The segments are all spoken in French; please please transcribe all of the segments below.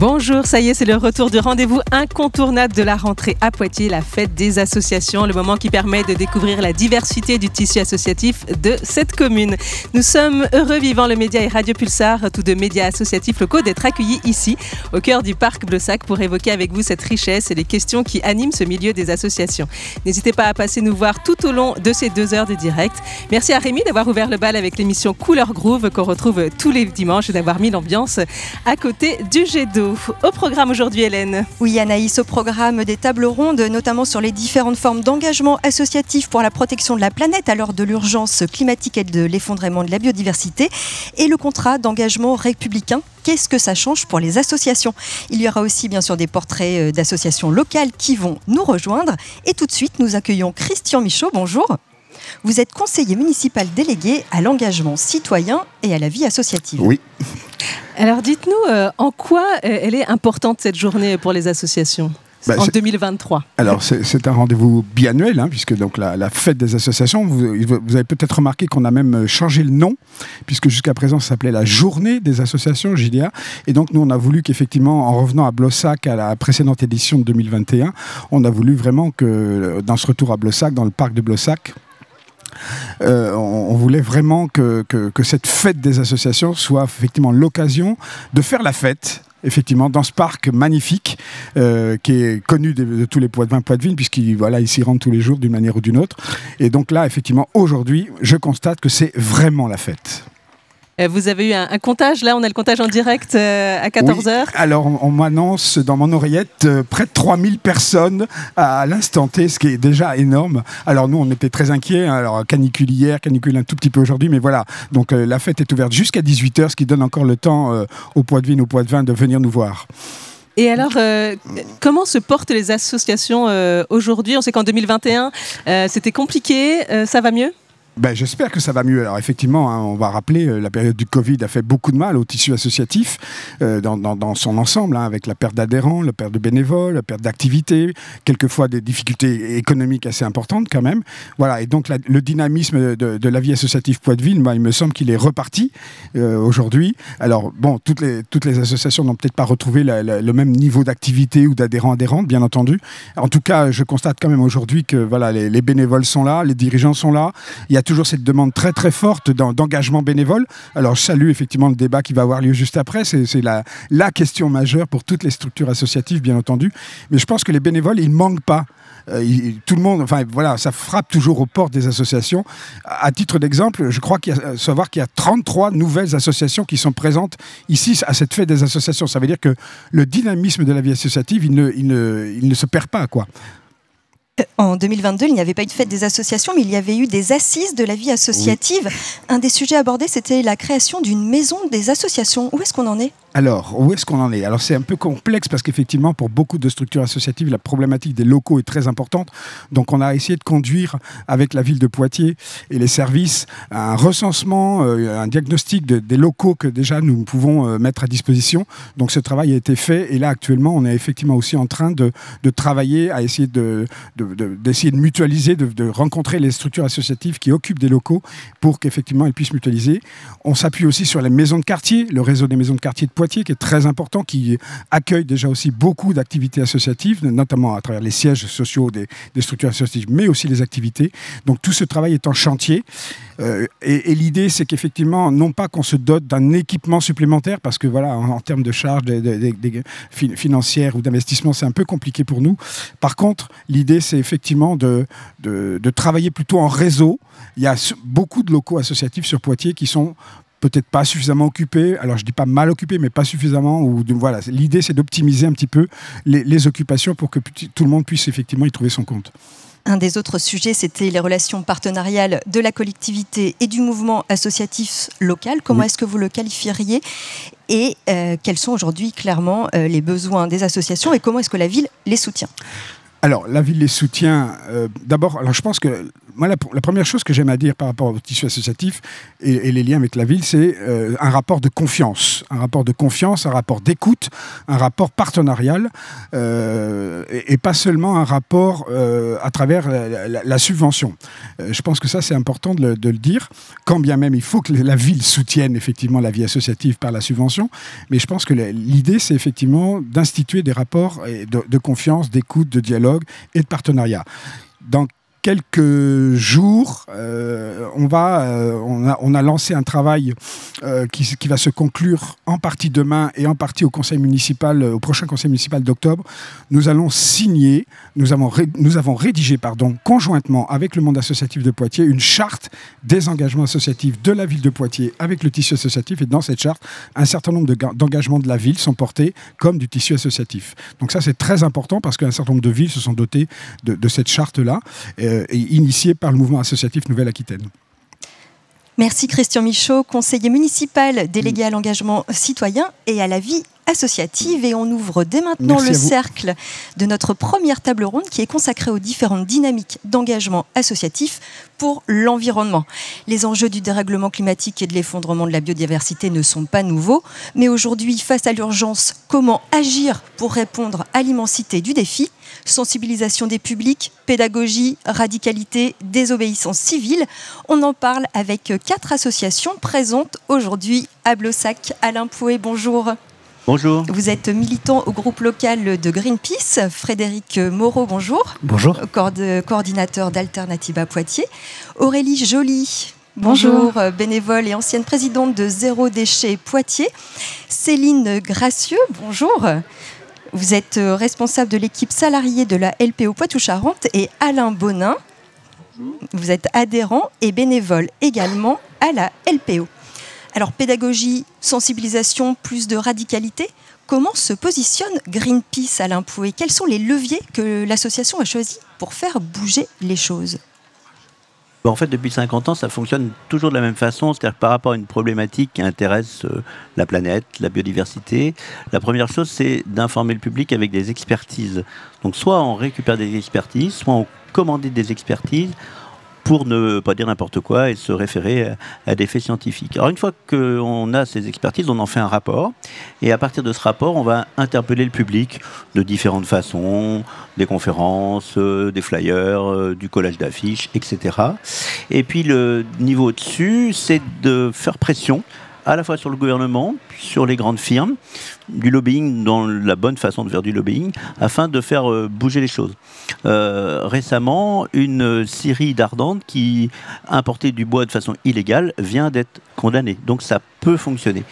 Bonjour, ça y est, c'est le retour du rendez-vous incontournable de la rentrée à Poitiers, la fête des associations, le moment qui permet de découvrir la diversité du tissu associatif de cette commune. Nous sommes heureux vivant le média et Radio Pulsar, tous deux médias associatifs locaux, d'être accueillis ici, au cœur du parc Blossac, pour évoquer avec vous cette richesse et les questions qui animent ce milieu des associations. N'hésitez pas à passer nous voir tout au long de ces deux heures de direct. Merci à Rémi d'avoir ouvert le bal avec l'émission Couleur Groove qu'on retrouve tous les dimanches et d'avoir mis l'ambiance à côté du jet d'eau. Au programme aujourd'hui, Hélène. Oui, Anaïs, au programme des tables rondes, notamment sur les différentes formes d'engagement associatif pour la protection de la planète à l'heure de l'urgence climatique et de l'effondrement de la biodiversité, et le contrat d'engagement républicain qu'est-ce que ça change pour les associations? Il y aura aussi bien sûr des portraits euh, d'associations locales qui vont nous rejoindre. Et tout de suite, nous accueillons Christian Michaud. Bonjour. Vous êtes conseiller municipal délégué à l'engagement citoyen et à la vie associative. Oui. Alors dites-nous, euh, en quoi euh, elle est importante cette journée pour les associations Bah, en c'est- 2023 Alors c'est un rendez-vous biannuel, hein, puisque donc la, la fête des associations, vous, vous avez peut-être remarqué qu'on a même changé le nom, puisque jusqu'à présent ça s'appelait la journée des associations, JDA. Et donc nous on a voulu qu'effectivement, en revenant à Blossac à la précédente édition de 2021, on a voulu vraiment que euh, dans ce retour à Blossac, dans le parc de Blossac, euh, on, voulait vraiment que, cette fête des associations soit effectivement l'occasion de faire la fête. Effectivement, dans ce parc magnifique euh, qui est connu de, de tous les Poitevins, Poitevines, puisqu'ils voilà, ils s'y rendent tous les jours d'une manière ou d'une autre. Et donc là, effectivement, aujourd'hui, je constate que c'est vraiment la fête. Euh, Vous avez eu un, un comptage, là on a le comptage en direct euh, à 14h. Oui. Alors, on, on m'annonce dans mon oreillette euh, près de 3000 personnes à, l'instant T, ce qui est déjà énorme. Alors, nous, on était très inquiets. hein. Alors, canicule hier, canicule un tout petit peu aujourd'hui, mais voilà. Donc, la fête est ouverte jusqu'à 18h, ce qui donne encore le temps aux Poitevines, aux Poitevins de venir nous voir. Et alors, euh, comment se portent les associations euh, aujourd'hui? On sait qu'en 2021, euh, c'était compliqué, ça va mieux? Ben, J'espère que ça va mieux. Alors effectivement, hein, on va rappeler, euh, la période du Covid a fait beaucoup de mal au tissu associatif euh, dans, son ensemble, hein, avec la perte d'adhérents, la perte de bénévoles, la perte d'activités, quelquefois des difficultés économiques assez importantes quand même. Voilà, et donc le dynamisme de, la vie associative Poiteville, ben, il me semble qu'il est reparti euh, aujourd'hui. Alors bon, toutes les, associations n'ont peut-être pas retrouvé le même niveau d'activité ou d'adhérents adhérentes, bien entendu. En tout cas, je constate quand même aujourd'hui que voilà, les, les bénévoles sont là, les dirigeants sont là. Toujours cette demande très très forte d'en- d'engagement bénévole. Alors je salue effectivement le débat qui va avoir lieu juste après. C'est la, question majeure pour toutes les structures associatives, bien entendu. Mais je pense que les bénévoles, ils ne manquent pas. Euh, tout le monde, enfin voilà, ça frappe toujours aux portes des associations. À, titre d'exemple, je crois qu'il y euh, savoir qu'il y a 33 nouvelles associations qui sont présentes ici à cette fête des associations. Ça veut dire que le dynamisme de la vie associative, il ne, il ne se perd pas, quoi. En 2022, il n'y avait pas eu de fête des associations, mais il y avait eu des assises de la vie associative. Un des sujets abordés, c'était la création d'une maison des associations. Où est-ce qu'on en est? Alors, où est-ce qu'on en est? Alors, c'est un peu complexe parce qu'effectivement, pour beaucoup de structures associatives, la problématique des locaux est très importante. Donc, on a essayé de conduire avec la ville de Poitiers et les services un recensement, euh, un diagnostic de- des locaux que déjà nous pouvons euh, mettre à disposition. Donc, ce travail a été fait et là, actuellement, on est effectivement aussi en train de, de travailler à essayer de- d'essayer de mutualiser, de, rencontrer les structures associatives qui occupent des locaux pour qu'effectivement elles puissent mutualiser. On s'appuie aussi sur les maisons de quartier, le réseau des maisons de quartier de Poitiers qui est très important, qui accueille déjà aussi beaucoup d'activités associatives, notamment à travers les sièges sociaux des, structures associatives, mais aussi les activités. Donc tout ce travail est en chantier. Euh, et l'idée, c'est qu'effectivement, non pas qu'on se dote d'un équipement supplémentaire, parce que voilà, en, termes de charges financières ou d'investissement, c'est un peu compliqué pour nous. Par contre, l'idée, c'est effectivement de, de, de travailler plutôt en réseau. Il y a beaucoup de locaux associatifs sur Poitiers qui sont peut-être pas suffisamment occupés. Alors je dis pas mal occupés, mais pas suffisamment. Ou de- voilà, l'idée c'est d'optimiser un petit peu les, les occupations pour que tout le monde puisse effectivement y trouver son compte. Un des autres sujets, c'était les relations partenariales de la collectivité et du mouvement associatif local. Comment Oui. est-ce que vous le qualifieriez Et euh, quels sont aujourd'hui clairement euh, les besoins des associations et comment est-ce que la ville les soutient? Alors, la ville les soutient. Euh, d'abord, je pense que moi, la, première chose que j'aime à dire par rapport au tissu associatif et, les liens avec la ville, c'est euh, un rapport de confiance. Un rapport de confiance, un rapport d'écoute, un rapport partenarial, euh, et, pas seulement un rapport à travers la, subvention. je pense que ça, c'est important de le, dire, quand bien même il faut que la ville soutienne effectivement la vie associative par la subvention. Mais je pense que l'idée, c'est effectivement d'instituer des rapports de confiance, d'écoute, de dialogue et de partenariat. Quelques jours, euh, on, va, euh, on, a, lancé un travail euh, qui, va se conclure en partie demain et en partie au conseil municipal, au prochain conseil municipal d'octobre. Nous allons signer, nous avons, nous avons rédigé pardon, conjointement avec le monde associatif de Poitiers une charte des engagements associatifs de la ville de Poitiers avec le tissu associatif. Et dans cette charte, un certain nombre d'engagements de, la ville sont portés comme du tissu associatif. Donc ça, c'est très important parce qu'un certain nombre de villes se sont dotées de cette charte-là. Euh, initié par le mouvement associatif Nouvelle-Aquitaine. Merci Christian Michaud, conseiller municipal délégué à l'engagement citoyen et à la vie associative. Et on ouvre dès maintenant le cercle de notre première table ronde qui est consacrée aux différentes dynamiques d'engagement associatif pour l'environnement. Les enjeux du dérèglement climatique et de l'effondrement de la biodiversité ne sont pas nouveaux, mais aujourd'hui, face à l'urgence, comment agir pour répondre à l'immensité du défi? Sensibilisation des publics, pédagogie, radicalité, désobéissance civile. On en parle avec quatre associations présentes aujourd'hui à Blossac. Alain Pouet, bonjour. Bonjour. Vous êtes militant au groupe local de Greenpeace. Frédéric Moreau, bonjour. Bonjour. coordinateur d'Alternativa Poitiers. Aurélie Joly. Bonjour, bonjour, bénévole et ancienne présidente de Zéro Déchet Poitiers. Céline Gracieux, bonjour. Vous êtes euh, responsable de l'équipe salariée de la LPO Poitou-Charentes et Alain Bonin. Vous êtes adhérent et bénévole également à la LPO. Alors pédagogie, sensibilisation, plus de radicalité. Comment se positionne Greenpeace Alain Pouet? Quels sont les leviers que l'association a choisis pour faire bouger les choses? En fait, depuis 50 ans, ça fonctionne toujours de la même façon, c'est-à-dire par rapport à une problématique qui intéresse euh, la planète, la biodiversité, la première chose, c'est d'informer le public avec des expertises. Donc soit on récupère des expertises, soit on commande des expertises pour ne pas dire n'importe quoi et se référer à, des faits scientifiques. Alors une fois qu'on a ces expertises, on en fait un rapport et à partir de ce rapport, on va interpeller le public de différentes façons, des conférences, euh, des flyers, euh, du collage d'affiches, etc. Et puis le niveau dessus, c'est de faire pression à la fois sur le gouvernement, sur les grandes firmes, du lobbying dans la bonne façon de faire du lobbying, afin de faire euh, bouger les choses. Euh, récemment, une Syrie d'Ardente qui importait du bois de façon illégale vient d'être condamnée. Donc ça peut fonctionner.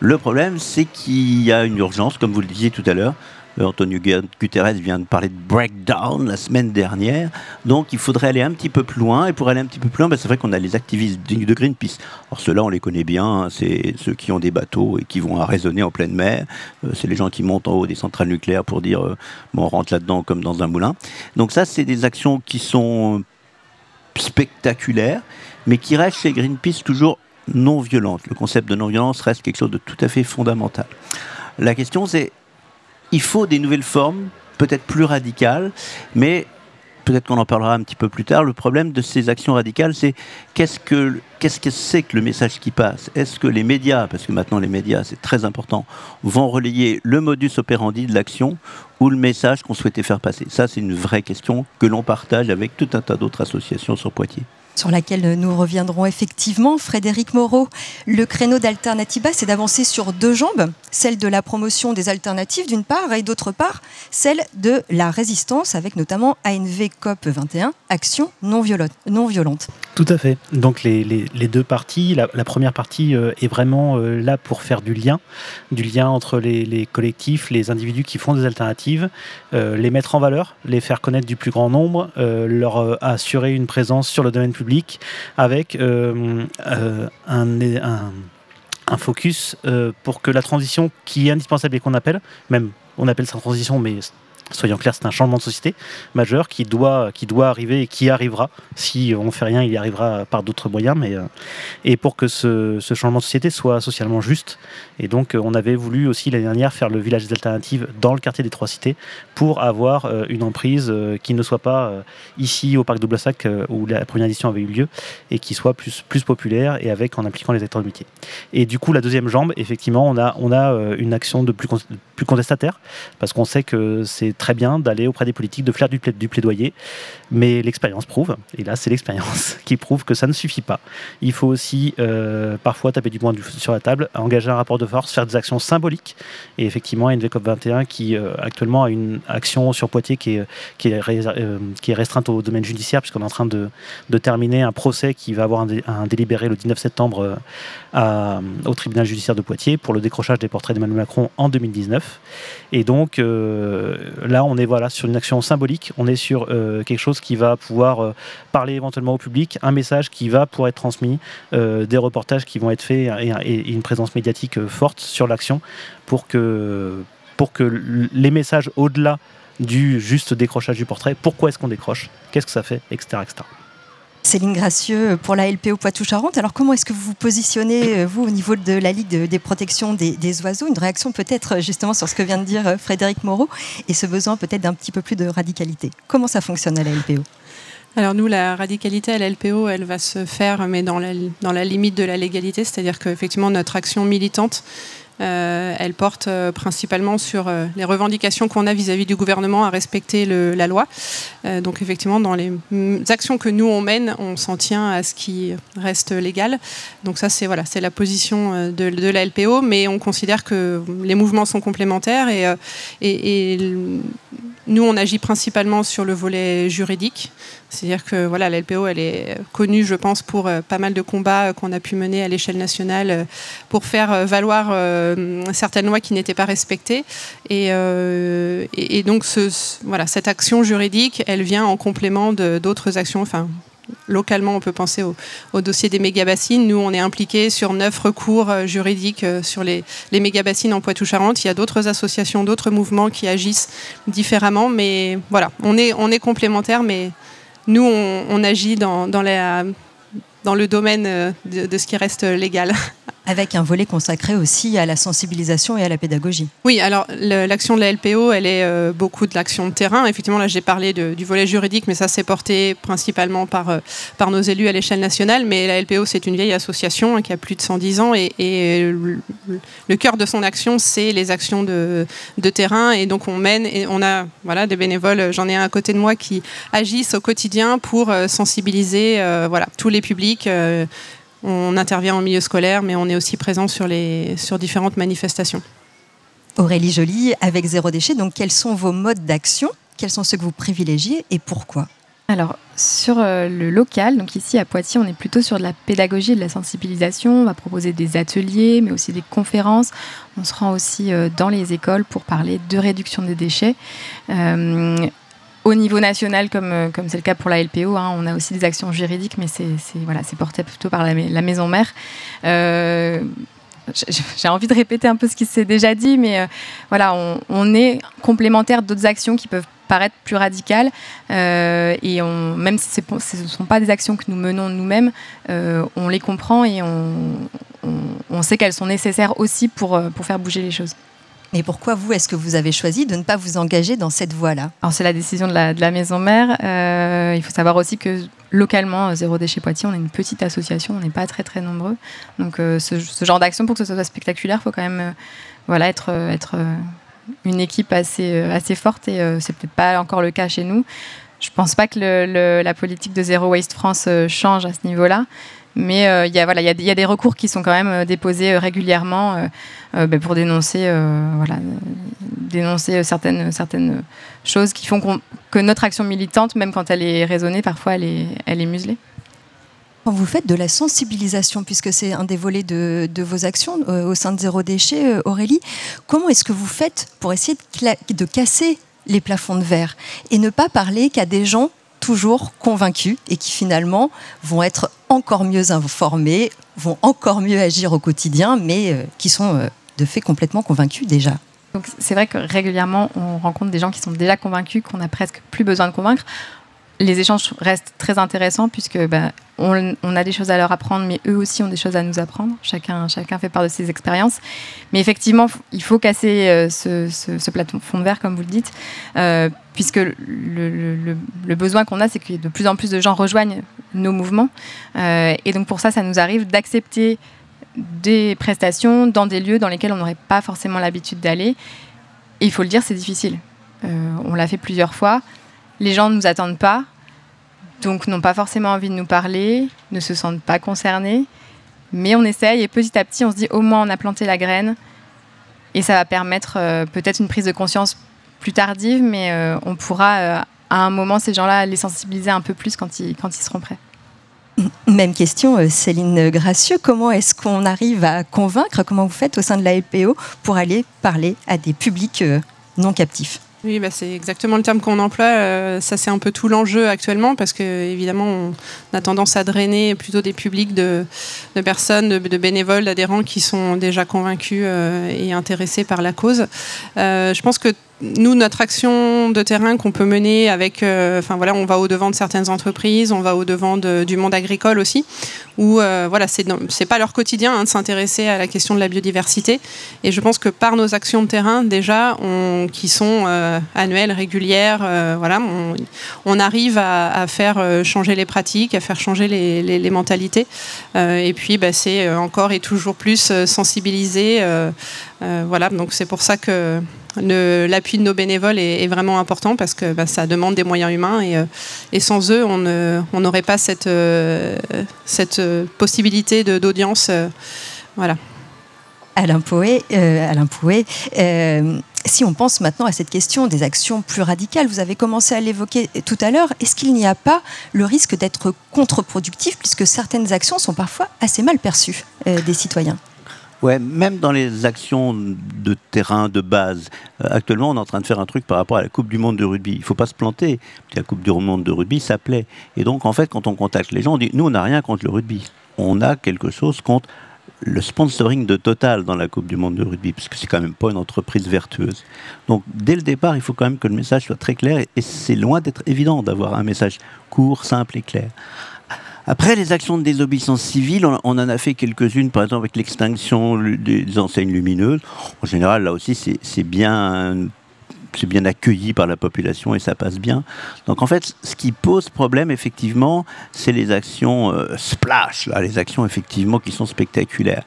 Le problème, c'est qu'il y a une urgence, comme vous le disiez tout à l'heure, Antonio Guterres vient de parler de breakdown la semaine dernière. Donc il faudrait aller un petit peu plus loin. Et pour aller un petit peu plus loin, bah, c'est vrai qu'on a les activistes de Greenpeace. Alors ceux-là, on les connaît bien. Hein. c'est ceux qui ont des bateaux et qui vont raisonner en pleine mer. Euh, c'est les gens qui montent en haut des centrales nucléaires pour dire euh, bon, on rentre là-dedans comme dans un moulin. Donc ça, c'est des actions qui sont spectaculaires, mais qui restent chez Greenpeace toujours non violentes. Le concept de non-violence reste quelque chose de tout à fait fondamental. La question, c'est il faut des nouvelles formes, peut-être plus radicales, mais peut-être qu'on en parlera un petit peu plus tard. Le problème de ces actions radicales, c'est qu'est-ce que c'est que le message qui passe? Est-ce que les médias, parce que maintenant les médias c'est très important, vont relayer le modus operandi de l'action ou le message qu'on souhaitait faire passer? Ça, c'est une vraie question que l'on partage avec tout un tas d'autres associations sur Poitiers sur laquelle nous reviendrons effectivement. Frédéric Moreau, le créneau d'Alternativa, c'est d'avancer sur deux jambes, celle de la promotion des alternatives d'une part, et d'autre part, celle de la résistance, avec notamment ANV COP 21, Action non violente. Tout à fait. Donc les, deux parties, la, première partie euh, est vraiment euh, là pour faire du lien, du lien entre les, collectifs, les individus qui font des alternatives, euh, les mettre en valeur, les faire connaître du plus grand nombre, leur assurer une présence sur le domaine public avec euh, euh, un, focus euh, pour que la transition qui est indispensable et qu'on appelle, même on appelle ça transition, mais Soyons clairs, c'est un changement de société majeur qui doit, qui doit arriver et qui arrivera. Si on ne fait rien, il y arrivera par d'autres moyens. Mais, euh, et pour que ce, changement de société soit socialement juste. Et donc, euh, on avait voulu aussi l'année dernière faire le village des alternatives dans le quartier des Trois Cités pour avoir euh, une emprise qui ne soit pas ici au parc de Blassac où la première édition avait eu lieu et qui soit plus, plus populaire et avec en impliquant les acteurs de métier. Et du coup, la deuxième jambe, effectivement, on a, on a une action de plus, plus contestataire parce qu'on sait que c'est très bien d'aller auprès des politiques, de faire du, plaidoyer, mais l'expérience prouve, et là c'est l'expérience qui prouve que ça ne suffit pas. Il faut aussi euh, parfois taper du poing sur la table, engager un rapport de force, faire des actions symboliques, et effectivement NVCOP 21 qui euh, actuellement a une action sur Poitiers qui est, qui est, euh, qui est restreinte au domaine judiciaire, puisqu'on est en train de, de, terminer un procès qui va avoir un, délibéré le 19 septembre au tribunal judiciaire de Poitiers pour le décrochage des portraits d'Emmanuel Macron en 2019. Et donc là, on est voilà, sur une action symbolique, on est sur euh, quelque chose qui va pouvoir euh, parler éventuellement au public, un message qui va pouvoir être transmis, euh, des reportages qui vont être faits et, une présence médiatique forte sur l'action pour que, les messages au-delà du juste décrochage du portrait, pourquoi est-ce qu'on décroche, qu'est-ce que ça fait, etc. etc. Céline Gracieux pour la LPO Poitou-Charentes. Alors comment est-ce que vous vous positionnez, euh, vous, au niveau de la Ligue des protections des, oiseaux? Une réaction peut-être euh, justement sur ce que vient de dire euh, Frédéric Moreau et ce besoin peut-être d'un petit peu plus de radicalité. Comment ça fonctionne à la LPO alors nous, la radicalité à la LPO, elle va se faire, mais dans la, dans la limite de la légalité, c'est-à-dire qu'effectivement, notre action militante, euh, elle porte euh, principalement sur euh, les revendications qu'on a vis-à-vis du gouvernement à respecter la loi. donc effectivement, dans les actions que nous on mène, on s'en tient à ce qui reste légal. Donc ça, c'est voilà, c'est la position de, la LPO, mais on considère que les mouvements sont complémentaires et, et nous, on agit principalement sur le volet juridique. C'est-à-dire que voilà, la elle est connue, je pense, pour euh, pas mal de combats euh, qu'on a pu mener à l'échelle nationale euh, pour faire valoir certaines lois qui n'étaient pas respectées. Et, donc, voilà, cette action juridique, elle vient en complément d'autres actions, enfin, localement, on peut penser au, dossier des méga-bassines. Nous, on est impliqués sur neuf recours euh, juridiques euh, sur les, les méga-bassines en Poitou-Charentes. Il y a d'autres associations, d'autres mouvements qui agissent différemment. Mais voilà, on est, complémentaires, mais nous, on, agit dans, le domaine euh, de, ce qui reste légal Avec un volet consacré aussi à la sensibilisation et à la pédagogie. Oui, alors l'action de la LPO, elle est euh, beaucoup de l'action de terrain. Effectivement, là j'ai parlé du volet juridique, mais ça c'est porté principalement par, euh, par nos élus à l'échelle nationale. Mais la LPO, c'est une vieille association hein, qui a plus de 110 ans et, le, cœur de son action, c'est les actions de, terrain. Et donc on mène et on a voilà, des bénévoles, j'en ai un à côté de moi, qui agissent au quotidien pour euh, sensibiliser voilà, tous les publics on intervient en milieu scolaire, mais on est aussi présent sur, les, sur différentes manifestations. Aurélie Joly, avec Zéro Déchet, donc quels sont vos modes d'action? Quels sont ceux que vous privilégiez et pourquoi? Alors, sur euh, le local, donc ici à Poitiers, on est plutôt sur de la pédagogie et de la sensibilisation. On va proposer des ateliers, mais aussi des conférences. On se rend aussi euh, dans les écoles pour parler de réduction des déchets. Euh, au niveau national, comme euh, comme c'est le cas pour la LPO, hein, on a aussi des actions juridiques, mais c'est porté plutôt par la, maison mère. Euh, j'ai envie de répéter un peu ce qui s'est déjà dit, mais euh, voilà, on, est complémentaire d'autres actions qui peuvent paraître plus radicales. et même si ce ne sont pas des actions que nous menons nous-mêmes, on les comprend et on, sait qu'elles sont nécessaires aussi pour faire bouger les choses. Et pourquoi vous, est-ce que vous avez choisi de ne pas vous engager dans cette voie-là? Alors c'est la décision de la, maison mère. Euh, il faut savoir aussi que localement, Zéro Déchet Poitiers, on est une petite association, on n'est pas très très nombreux. Donc euh, ce, genre d'action, pour que ce soit spectaculaire, il faut quand même euh, voilà, être, être une équipe assez, assez forte et c'est peut-être pas encore le cas chez nous. Je pense pas que la politique de Zéro Waste France change à ce niveau-là. Mais euh, il y, a, des recours qui sont quand même euh, déposés euh, régulièrement ben, pour dénoncer, certaines, choses qui font que notre action militante, même quand elle est raisonnée, parfois elle est, muselée. Quand vous faites de la sensibilisation, puisque c'est un des volets de, vos actions au sein de Zéro Déchet, Aurélie, comment est-ce que vous faites pour essayer de casser les plafonds de verre et ne pas parler qu'à des gens toujours convaincus et qui finalement vont être encore mieux informés, vont encore mieux agir au quotidien, mais euh, qui sont euh, de fait complètement convaincus déjà. Donc c'est vrai que régulièrement, on rencontre des gens qui sont déjà convaincus, qu'on n'a presque plus besoin de convaincre. Les échanges restent très intéressants puisque ben, on, a des choses à leur apprendre, mais eux aussi ont des choses à nous apprendre. Chacun, chacun fait part de ses expériences. Mais effectivement, il faut casser euh, ce, ce, plafond de verre, comme vous le dites, puisque le, besoin qu'on a, c'est que de plus en plus de gens rejoignent nos mouvements. Euh, et donc pour ça, ça nous arrive d'accepter des prestations dans des lieux dans lesquels on n'aurait pas forcément l'habitude d'aller. Et il faut le dire, c'est difficile. Euh, on l'a fait plusieurs fois. Les gens ne nous attendent pas, donc n'ont pas forcément envie de nous parler, ne se sentent pas concernés. Mais on essaye et petit à petit, on se dit au moins on a planté la graine. Et ça va permettre euh, peut-être une prise de conscience plus tardive, mais euh, on pourra à un moment ces gens-là les sensibiliser un peu plus quand ils, quand ils seront prêts. Même question, euh, Céline Gracieux. Comment est-ce qu'on arrive à convaincre Comment vous faites au sein de la LPO pour aller parler à des publics euh, non captifs? Oui, bah c'est exactement le terme qu'on emploie. Euh, ça, c'est un peu tout l'enjeu actuellement parce que, évidemment, on a tendance à drainer plutôt des publics de, personnes, de, bénévoles, d'adhérents qui sont déjà convaincus et intéressés par la cause. je pense que nous, notre action de terrain qu'on peut mener avec, euh, enfin voilà, on va au devant de certaines entreprises, on va au devant du monde agricole aussi, où euh, voilà, c'est c'est pas leur quotidien hein, de s'intéresser à la question de la biodiversité. Et je pense que par nos actions de terrain déjà, qui sont euh, annuelles, régulières, voilà, on, arrive à, faire changer les pratiques, à faire changer les, les, mentalités. et puis, bah, c'est encore et toujours plus sensibiliser. voilà, donc c'est pour ça que L'appui de nos bénévoles est, vraiment important parce que bah, ça demande des moyens humains et, euh, sans eux, on n'aurait pas cette, euh, euh, possibilité d'audience. voilà. Alain Pouet, Alain Pouet si on pense maintenant à cette question des actions plus radicales, vous avez commencé à l'évoquer tout à l'heure, est-ce qu'il n'y a pas le risque d'être contre-productif puisque certaines actions sont parfois assez mal perçues des citoyens? Ouais, même dans les actions de terrain, de base. Euh, actuellement, on est en train de faire un truc par rapport à la Coupe du Monde de rugby. Il ne faut pas se planter. La Coupe du Monde de rugby, ça plaît. Et donc, en fait, quand on contacte les gens, on dit nous, on n'a rien contre le rugby. On a quelque chose contre le sponsoring de Total dans la Coupe du Monde de rugby, parce que c'est quand même pas une entreprise vertueuse. Donc, dès le départ, il faut quand même que le message soit très clair. Et c'est loin d'être évident d'avoir un message court, simple et clair. Après, les actions de désobéissance civile, on, en a fait quelques-unes, par exemple avec l'extinction des enseignes lumineuses. En général, là aussi, c'est bien c'est bien accueilli par la population et ça passe bien. Donc en fait, ce qui pose problème effectivement, c'est les actions euh, splash, les actions effectivement qui sont spectaculaires.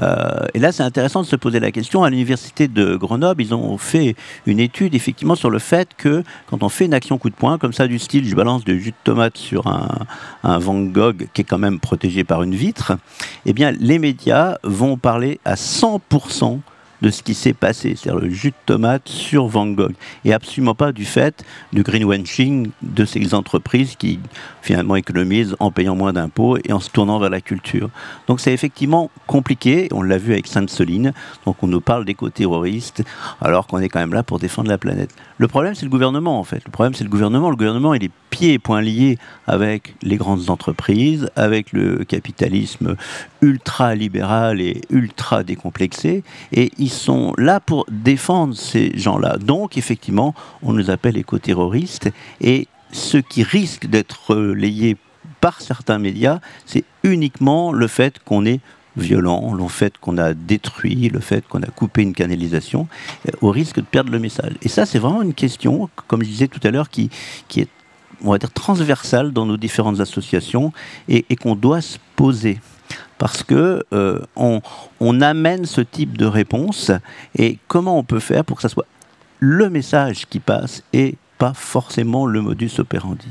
Euh, et là, c'est intéressant de se poser la question. À l'université de Grenoble, ils ont fait une étude effectivement sur le fait que quand on fait une action coup de poing, comme ça du style, je balance du jus de tomate sur un, un Van Gogh qui est quand même protégé par une vitre, eh bien, les médias vont parler à 100% de ce qui s'est passé, c'est-à-dire le jus de tomate sur Van Gogh, et absolument pas du fait du greenwashing de ces entreprises qui finalement économisent en payant moins d'impôts et en se tournant vers la culture. Donc c'est effectivement compliqué, on l'a vu avec Sainte-Soline, donc on nous parle d'éco-terroristes alors qu'on est quand même là pour défendre la planète. Le problème c'est le gouvernement en fait, le problème c'est le gouvernement, le gouvernement il est pieds et poings liés avec les grandes entreprises, avec le capitalisme ultra-libéral et ultra décomplexé, et ils sont là pour défendre ces gens-là. Donc, effectivement, on nous appelle éco-terroristes, et ce qui risque d'être relayé par certains médias, c'est uniquement le fait qu'on est violent, le fait qu'on a détruit, le fait qu'on a coupé une canalisation, au risque de perdre le message. Et ça, c'est vraiment une question, comme je disais tout à l'heure, qui, est, on va dire, transversale dans nos différentes associations et qu'on doit se poser parce que euh, on, amène ce type de réponse et comment on peut faire pour que ça soit le message qui passe et pas forcément le modus operandi?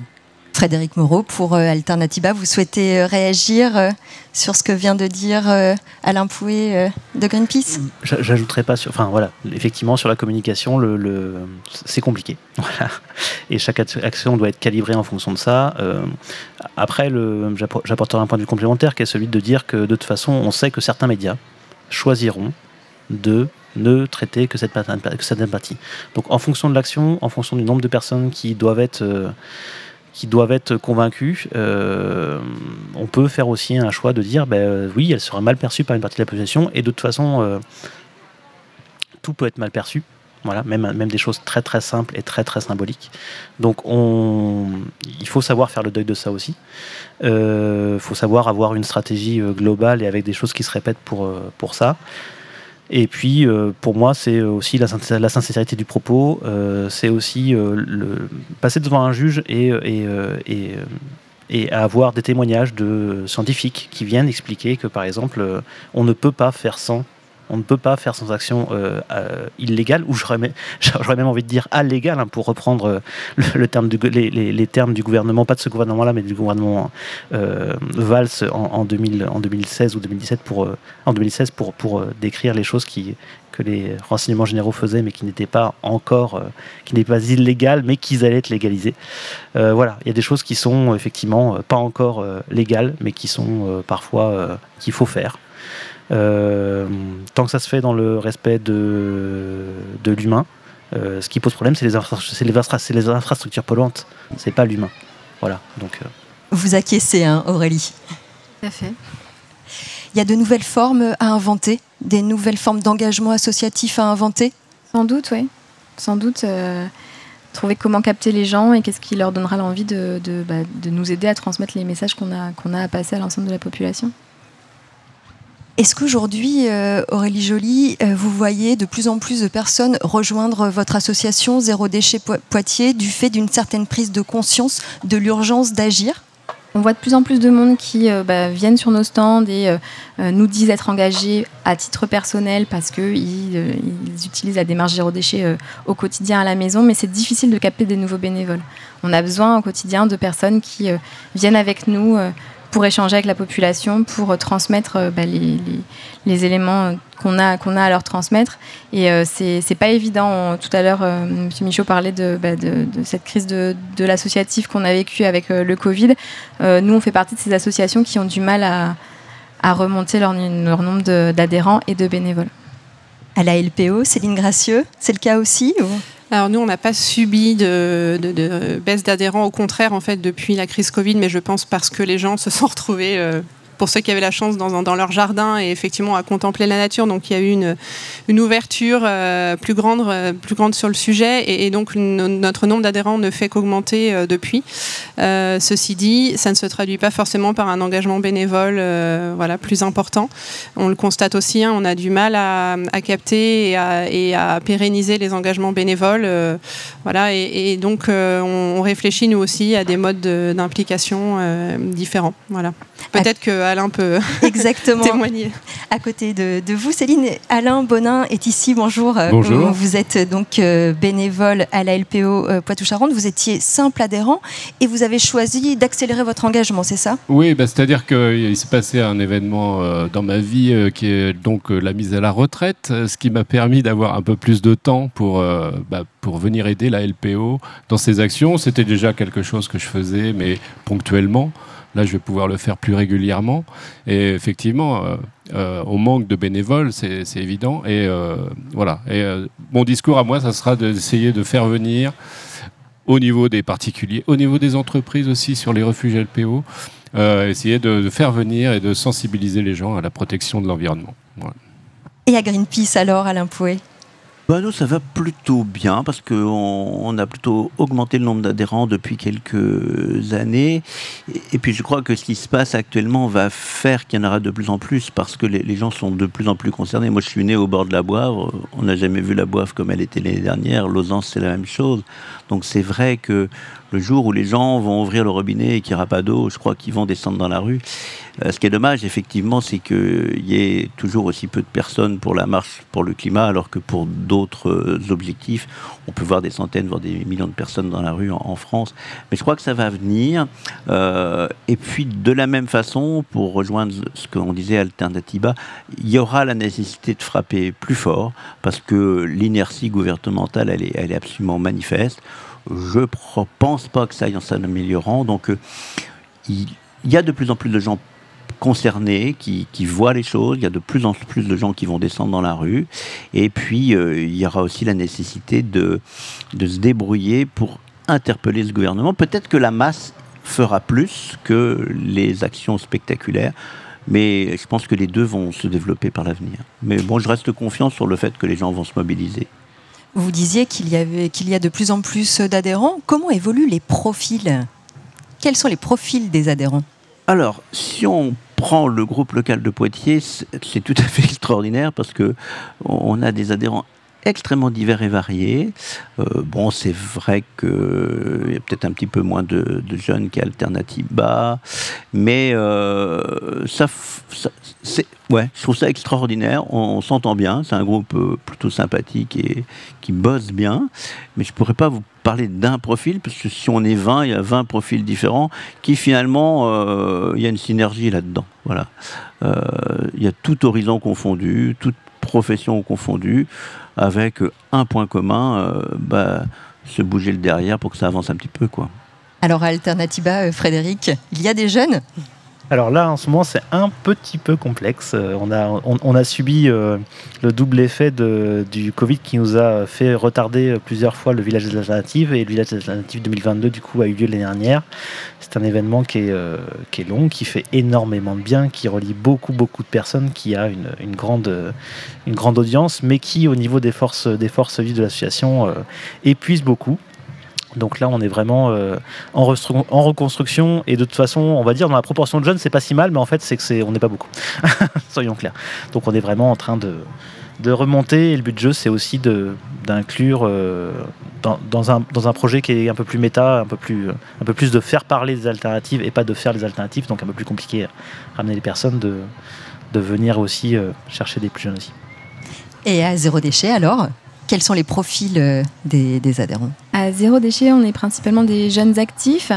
Frédéric Moreau, pour euh, Alternativa, vous souhaitez euh, réagir euh, sur ce que vient de dire Alain Pouet de Greenpeace? J'ajouterais pas sur. Enfin voilà, effectivement, sur la communication, c'est compliqué. Et chaque action doit être calibrée en fonction de ça. après, j'apporterai un point de vue complémentaire qui est celui de dire que de toute façon, on sait que certains médias choisiront de ne traiter que cette, que. Donc en fonction de l'action, en fonction du nombre de personnes qui doivent être qui doivent être convaincus, euh, on peut faire aussi un choix de dire ben, oui, elle sera mal perçue par une partie de la population, et de toute façon, euh, tout peut être mal perçu. Voilà, même, même des choses très très simples et très très symboliques. Donc on, il faut savoir faire le deuil de ça aussi. Il euh, faut savoir avoir une stratégie euh, globale et avec des choses qui se répètent pour, euh, pour ça. Et puis, pour moi, c'est aussi la, sincérité du propos. c'est aussi le, passer devant un juge et, et, et, et, avoir des témoignages de scientifiques qui viennent expliquer que, par exemple, on ne peut pas faire sans on ne peut pas faire sans action euh, euh, illégale, ou j'aurais même, envie de dire allégale, hein, pour reprendre euh, les, termes du gouvernement, pas de ce gouvernement-là, mais du gouvernement Valls en, 2016 ou 2017 pour, en 2016 pour, décrire les choses que les renseignements généraux faisaient, mais qui n'étaient pas encore, qui n'étaient pas illégales, mais qui allaient être légalisées. voilà, il y a des choses qui sont effectivement pas encore légales, mais qui sont parfois qu'il faut faire. Euh, tant que ça se fait dans le respect de, de l'humain, euh, ce qui pose problème, c'est les, les, les, infrastructures polluantes, c'est pas l'humain. Voilà. Donc, euh. Vous acquiescez, hein, Aurélie Tout à fait. Il y a de nouvelles formes à inventer, des nouvelles formes d'engagement associatif à inventer? Sans doute, oui. Sans doute. trouver comment capter les gens et qu'est-ce qui leur donnera l'envie de, de, bah, de, nous aider à transmettre les messages qu'on a, qu'on a à passer à l'ensemble de la population. Est-ce qu'aujourd'hui, euh, Aurélie Joly, euh, vous voyez de plus en plus de personnes rejoindre votre association Zéro Déchet Poitiers du fait d'une certaine prise de conscience de l'urgence d'agir? On voit de plus en plus de monde qui euh, bah, viennent sur nos stands et nous disent être engagés à titre personnel parce qu'ils ils utilisent la démarche zéro déchet au quotidien à la maison, mais c'est difficile de capter des nouveaux bénévoles. On a besoin au quotidien de personnes qui viennent avec nous pour échanger avec la population, pour euh, transmettre euh, bah, les, éléments euh, qu'on a, a à leur transmettre. Et euh, c'est pas évident. tout à l'heure, M. Michaud parlait bah, de, de, cette crise de, de l'associatif qu'on a vécu avec le Covid. nous, on fait partie de ces associations qui ont du mal à, à remonter leur, leur nombre d'adhérents et de bénévoles. À la LPO, Céline Gracieux, c'est le cas aussi alors nous, on n'a pas subi de, baisse d'adhérents, au contraire, en fait, depuis la crise Covid, mais je pense parce que les gens se sont retrouvés euh, pour ceux qui avaient la chance dans, dans, leur jardin et effectivement à contempler la nature. Donc il y a eu une, une ouverture euh, plus, grande, euh, plus grande sur le sujet et, donc notre nombre d'adhérents ne fait qu'augmenter euh, depuis. ceci dit, ça ne se traduit pas forcément par un engagement bénévole voilà, plus important. On le constate aussi, hein, on a du mal à, à capter et à, et à, pérenniser les engagements bénévoles. voilà, et, et donc on, on, réfléchit nous aussi à des modes d'implication différents. Voilà. Peut-être que Alain peut Exactement. témoigner. À côté de, vous, Céline, Alain Bonin est ici. Bonjour. Euh, Bonjour. Vous êtes donc euh, bénévole à la LPO euh, Poitou-Charentes. Vous étiez simple adhérent et vous avez choisi d'accélérer votre engagement, c'est ça? Oui, bah, c'est-à-dire qu'il s'est passé un événement dans ma vie qui est donc la mise à la retraite, ce qui m'a permis d'avoir un peu plus de temps pour, bah, pour venir aider la LPO dans ses actions. C'était déjà quelque chose que je faisais, mais ponctuellement. Là, je vais pouvoir le faire plus régulièrement. Et effectivement, euh, euh, on manque de bénévoles, c'est évident. Et euh, voilà. Et mon discours à moi, ça sera d'essayer de faire venir au niveau des particuliers, au niveau des entreprises aussi sur les refuges LPO, essayer de, faire venir et de sensibiliser les gens à la protection de l'environnement. Et à Greenpeace alors, Alain Pouet? Bah nous, ça va plutôt bien parce qu'on on a plutôt augmenté le nombre d'adhérents depuis quelques années. Et, puis je crois que ce qui se passe actuellement va faire qu'il y en aura de plus en plus parce que les, gens sont de plus en plus concernés. Moi, je suis né au bord de la Boivre. On n'a jamais vu la Boivre comme elle était l'année dernière. Lausanne, c'est la même chose. Donc c'est vrai que le jour où les gens vont ouvrir le robinet et qu'il n'y aura pas d'eau, je crois qu'ils vont descendre dans la rue. Euh, ce qui est dommage, effectivement, c'est qu'il y ait toujours aussi peu de personnes pour la marche pour le climat, alors que pour d'autres euh, objectifs, on peut voir des centaines, voire des millions de personnes dans la rue en, France. Mais je crois que ça va venir. Euh, et puis, de la même façon, pour rejoindre ce qu'on disait Alternativa, il y aura la nécessité de frapper plus fort, parce que l'inertie gouvernementale, elle est, elle est absolument manifeste. Je ne pense pas que ça aille en s'améliorant. Donc, il y a de plus en plus de gens concernés, qui, voient les choses. Il y a de plus en plus de gens qui vont descendre dans la rue. Et puis, euh, il y aura aussi la nécessité de, de se débrouiller pour interpeller ce gouvernement. Peut-être que la masse fera plus que les actions spectaculaires. Mais je pense que les deux vont se développer par l'avenir. Mais bon, je reste confiant sur le fait que les gens vont se mobiliser. Vous disiez qu'il y, avait, qu'il y a de plus en plus d'adhérents. Comment évoluent les profils? Quels sont les profils des adhérents? Alors, si on prend le groupe local de Poitiers, c'est tout à fait extraordinaire parce que on a des adhérents extrêmement divers et variés. Euh, bon, c'est vrai qu'il y a peut-être un petit peu moins de, jeunes qu'Alternativa, mais euh, ça, ouais, je trouve ça extraordinaire. On, s'entend bien. C'est un groupe euh, plutôt sympathique et qui bosse bien. Mais je pourrais pas vous parler d'un profil, parce que si on est 20, il y a 20 profils différents qui finalement, il y a une synergie là-dedans. Voilà. il y a tout horizon confondu, toute profession confondue avec un point commun, euh, bah, se bouger le derrière pour que ça avance un petit peu. quoi. Alors, Alternativa, euh, Frédéric, il y a des jeunes alors là, en ce moment, c'est un petit peu complexe. Euh, on a, subi le double effet du Covid qui nous a fait retarder plusieurs fois le village des alternatives. Et le village des alternatives 2022, du coup, a eu lieu l'année dernière. C'est un événement qui est, euh, long, qui fait énormément de bien, qui relie beaucoup, beaucoup de personnes, qui a une, grande, audience, mais qui, au niveau des forces, des forces vives de l'association, euh, épuise beaucoup. Donc là, on est vraiment euh, en, en, reconstruction et de toute façon, on va dire dans la proportion de jeunes, c'est pas si mal, mais en fait, c'est que c'est on n'est pas beaucoup. Soyons clairs. Donc on est vraiment en train de, de remonter et le but du jeu, c'est aussi d'inclure euh, dans, dans, un, dans, un, projet qui est un peu plus méta, un peu plus, un peu plus de faire parler des alternatives et pas de faire les alternatives, donc un peu plus compliqué ramener les personnes de, de venir aussi euh, chercher des plus jeunes aussi. Et à zéro déchet alors? Quels sont les profils euh, des, adhérents À Zéro Déchet, on est principalement des jeunes actifs.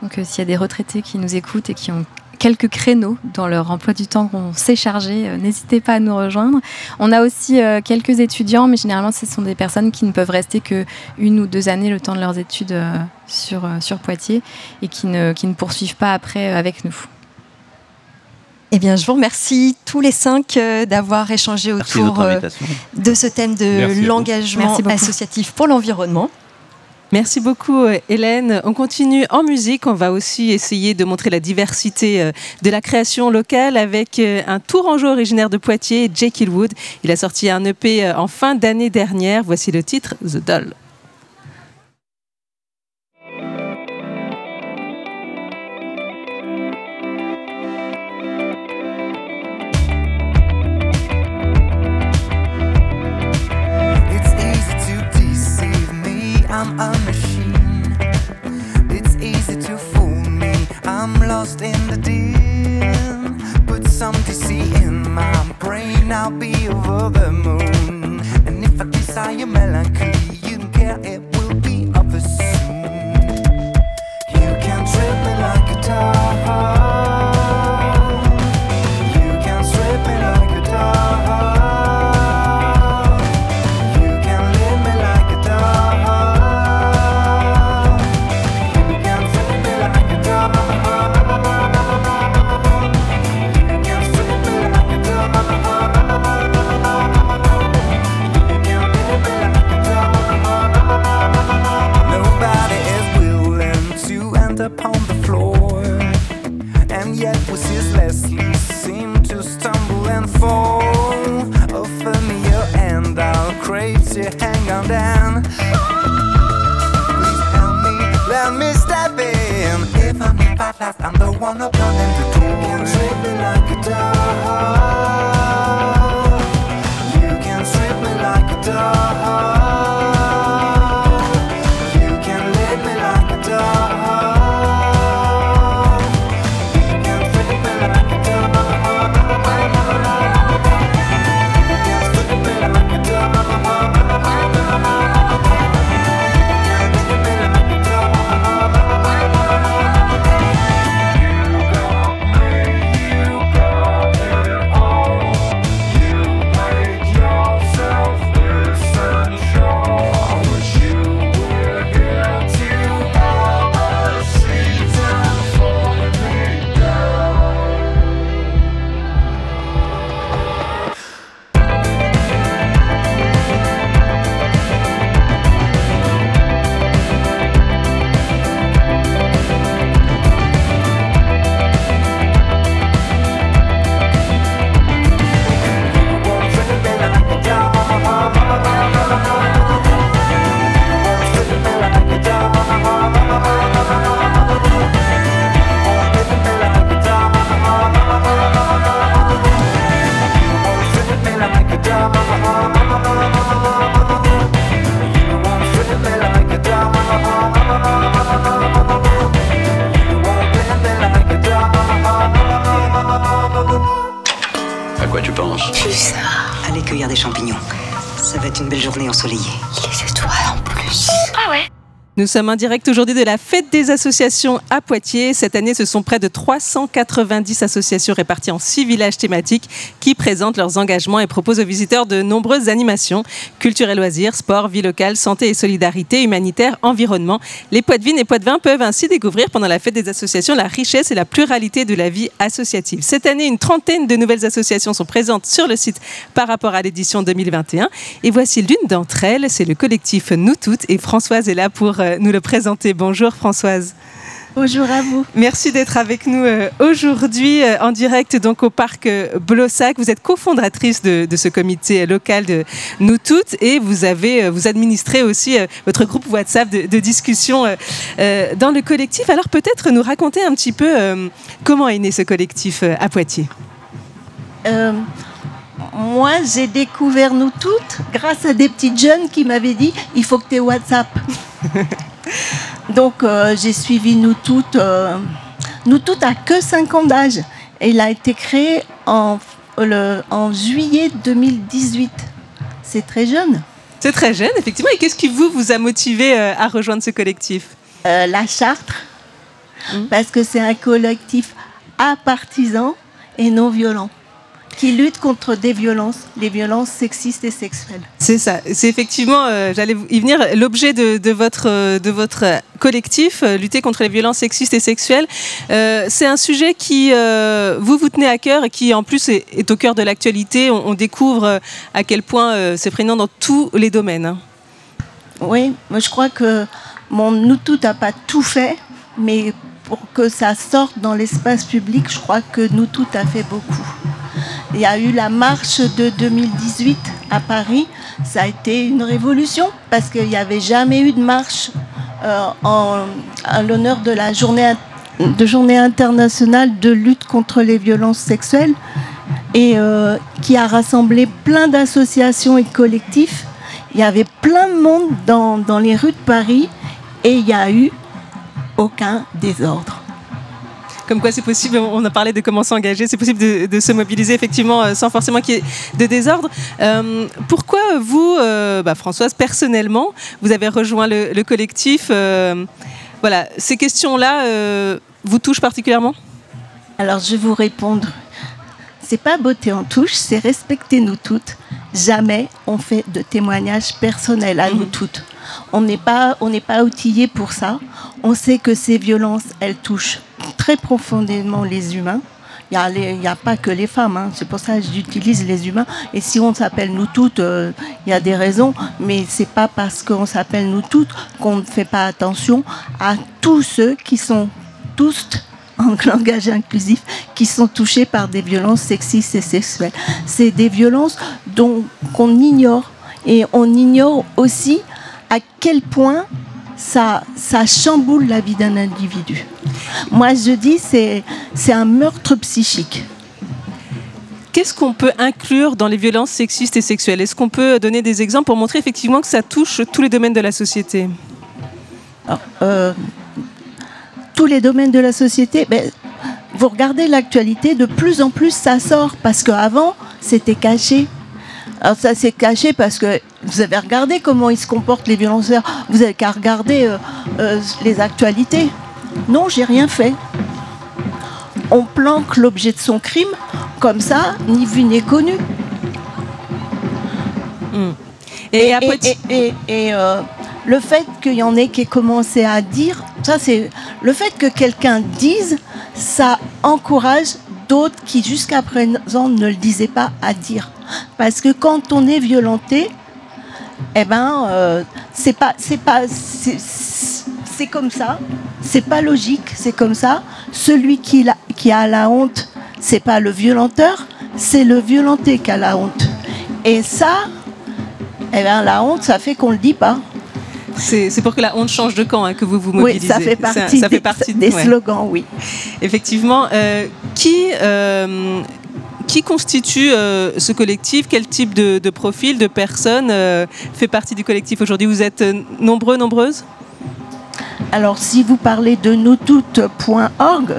Donc, euh, s'il y a des retraités qui nous écoutent et qui ont quelques créneaux dans leur emploi du temps qu'on sait charger, euh, n'hésitez pas à nous rejoindre. On a aussi quelques étudiants, mais généralement, ce sont des personnes qui ne peuvent rester que une ou deux années le temps de leurs études sur, Poitiers et qui ne poursuivent pas après avec nous. Eh bien, je vous remercie tous les cinq euh, d'avoir échangé autour euh, de ce thème de l'engagement associatif pour l'environnement. Merci beaucoup euh, Hélène. On continue en musique. On va aussi essayer de montrer la diversité de la création locale avec un tourangeau originaire de Poitiers, Jake Wood. Il a sorti un EP en fin d'année dernière. Voici le titre The Doll. I'm a machine. It's easy to fool me. I'm lost in the dim. Put some DC in my brain, I'll be over the moon. And if I desire melancholy, you don't care, it will be over soon. You can trip me like a dog. past. I'm the one upon them. cueillir des champignons. Ça va être une belle journée ensoleillée nous sommes en direct aujourd'hui de la fête des associations à Poitiers. Cette année, ce sont près de 390 associations réparties en six villages thématiques qui présentent leurs engagements et proposent aux visiteurs de nombreuses animations culture et loisirs, sport, vie locale, santé et solidarité, humanitaire, environnement. Les Poitvines et Poitvins peuvent ainsi découvrir pendant la fête des associations la richesse et la pluralité de la vie associative. Cette année, une trentaine de nouvelles associations sont présentes sur le site par rapport à l'édition 2021. Et voici l'une d'entre elles, c'est le collectif Nous Toutes. Et Françoise est là pour euh, nous le présenter. Bonjour Françoise. Bonjour à vous. Merci d'être avec nous euh, aujourd'hui euh, en direct donc au parc Blossac. Vous êtes cofondatrice de, de, ce comité local de Nous Toutes et vous avez vous administrez aussi votre groupe WhatsApp de, discussion dans le collectif. Alors peut-être nous raconter un petit peu comment est né ce collectif à Poitiers? Moi, j'ai découvert nous toutes grâce à des petites jeunes qui m'avaient dit il faut que tu aies WhatsApp. Donc euh, j'ai suivi Nous Toutes. Euh, nous Toutes a que 5 ans d'âge. Et il a été créé en, le, en juillet 2018. C'est très jeune. C'est très jeune, effectivement. Et qu'est-ce qui vous, vous a motivé euh, à rejoindre ce collectif? La Chartre. Mmh. Parce que c'est un collectif à partisans et non violent qui lutte contre des violences, les violences sexistes et sexuelles. C'est ça. C'est effectivement, euh, j'allais y venir, l'objet de, votre, euh, de votre collectif, euh, lutter contre les violences sexistes et sexuelles. c'est un sujet qui vous vous tenez à cœur et qui en plus est, au cœur de l'actualité. On, découvre à quel point c'est prégnant dans tous les domaines. Hein. Oui, moi je crois que mon nous tout n'a pas tout fait, mais pour que ça sorte dans l'espace public, je crois que nous tout a fait beaucoup. Il y a eu la marche de 2018 à Paris. Ça a été une révolution parce qu'il n'y avait jamais eu de marche euh, en, l'honneur de la journée, de journée internationale de lutte contre les violences sexuelles et euh, qui a rassemblé plein d'associations et de collectifs. Il y avait plein de monde dans les rues de Paris et il n'y a eu aucun désordre comme quoi c'est possible, on a parlé de comment s'engager, c'est possible de, se mobiliser effectivement euh, sans forcément qu'il y ait de désordre. Euh, pourquoi vous, euh, bah, Françoise, personnellement, vous avez rejoint le, collectif Voilà, ces questions-là vous touchent particulièrement? Alors je vais vous répondre. C'est pas beauté en touche, c'est respecter nous toutes. Jamais on fait de témoignages personnels à nous mhm. toutes. On n'est pas, on outillé pour ça. On sait que ces violences, elles touchent très profondément les humains. Il n'y a, pas que les femmes, hein. c'est pour ça que j'utilise les humains. Et si on s'appelle nous toutes, euh, il y a des raisons, mais c'est pas parce qu'on s'appelle nous toutes qu'on ne fait pas attention à tous ceux qui sont tous en langage inclusif, qui sont touchés par des violences sexistes et sexuelles. C'est des violences qu'on ignore et on ignore aussi à quel point ça, ça chamboule la vie d'un individu. Moi, je dis, c'est, c'est un meurtre psychique. Qu'est-ce qu'on peut inclure dans les violences sexistes et sexuelles? Est-ce qu'on peut donner des exemples pour montrer effectivement que ça touche tous les domaines de la société? Euh, Tous les domaines de la société, ben, vous regardez l'actualité, de plus en plus ça sort, parce qu'avant, c'était caché. Alors ça s'est caché parce que vous avez regardé comment ils se comportent les violenceurs. Vous avez qu'à regarder euh, euh, les actualités. Non, j'ai rien fait. On planque l'objet de son crime comme ça, ni vu ni connu. Hmm. Et, euh, le fait qu'il y en ait qui aient commencé à dire, ça c'est le fait que quelqu'un dise, ça encourage d'autres qui jusqu'à présent ne le disaient pas à dire. Parce que quand on est violenté, eh ben, euh, c'est pas, c'est pas, c'est comme ça. C'est pas logique, c'est comme ça. Celui qui, qui a la honte, c'est pas le violenteur, c'est le violenté qui a la honte. Et ça, eh ben, la honte, ça fait qu'on le dit pas. C'est pour que la honte change de camp hein, que vous vous mobilisez. Oui, ça fait partie, ça, fait partie des, slogans, oui. Effectivement. Euh, qui, euh, qui constitue euh, ce collectif? Quel type de, profil, de personnes euh, fait partie du collectif aujourd'hui? Vous êtes euh, nombreux, nombreuses? Alors, si vous parlez de nous-toutes.org,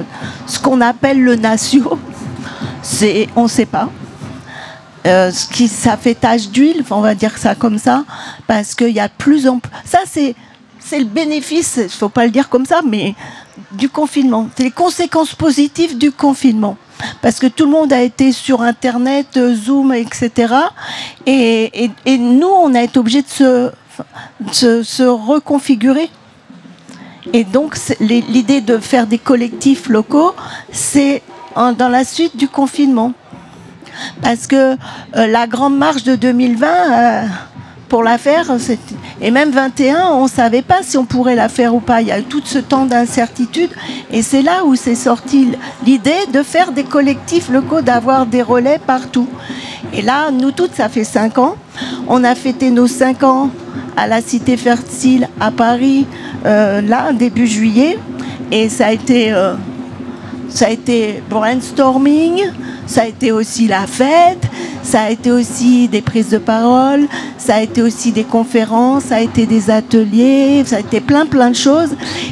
ce qu'on appelle le Natio, c'est, on ne sait pas. qui, ça fait tache d'huile, on va dire ça comme ça, parce qu'il y a plus en plus. Ça, c'est, c'est le bénéfice, il ne faut pas le dire comme ça, mais du confinement. C'est les conséquences positives du confinement. Parce que tout le monde a été sur Internet, euh, Zoom, etc. Et, et, nous, on a été obligés de se, se, se reconfigurer. Et donc, l'idée de faire des collectifs locaux, c'est dans la suite du confinement. Parce que euh, la grande marche de 2020, euh, pour la faire, et même 21, on ne savait pas si on pourrait la faire ou pas. Il y a eu tout ce temps d'incertitude. Et c'est là où s'est sortie l'idée de faire des collectifs locaux, d'avoir des relais partout. Et là, nous toutes, ça fait 5 ans. On a fêté nos 5 ans à la Cité Fertile à Paris, euh, là, début juillet. Et ça a été ça a été brainstorming, ça a été aussi la fête, ça a été aussi des prises de parole, ça a été aussi des conférences, ça a été des ateliers, ça a été plein plein de choses.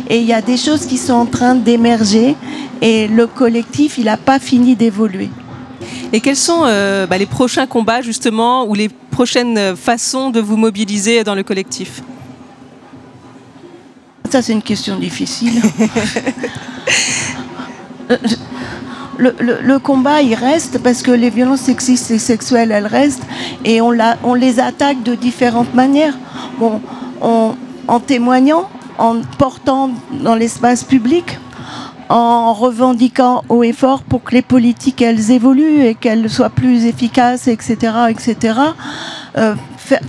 Et il y a des choses qui sont en train d'émerger et le collectif, il n'a pas fini d'évoluer. Et quels sont euh, bah, les prochains combats justement ou les prochaines façons de vous mobiliser dans le collectif? Ça c'est une question difficile. le, combat, il reste parce que les violences sexistes et sexuelles, elles restent et on, les attaque de différentes manières. Bon, en témoignant, en portant dans l'espace public, en revendiquant haut et fort pour que les politiques, elles évoluent et qu'elles soient plus efficaces, etc., etc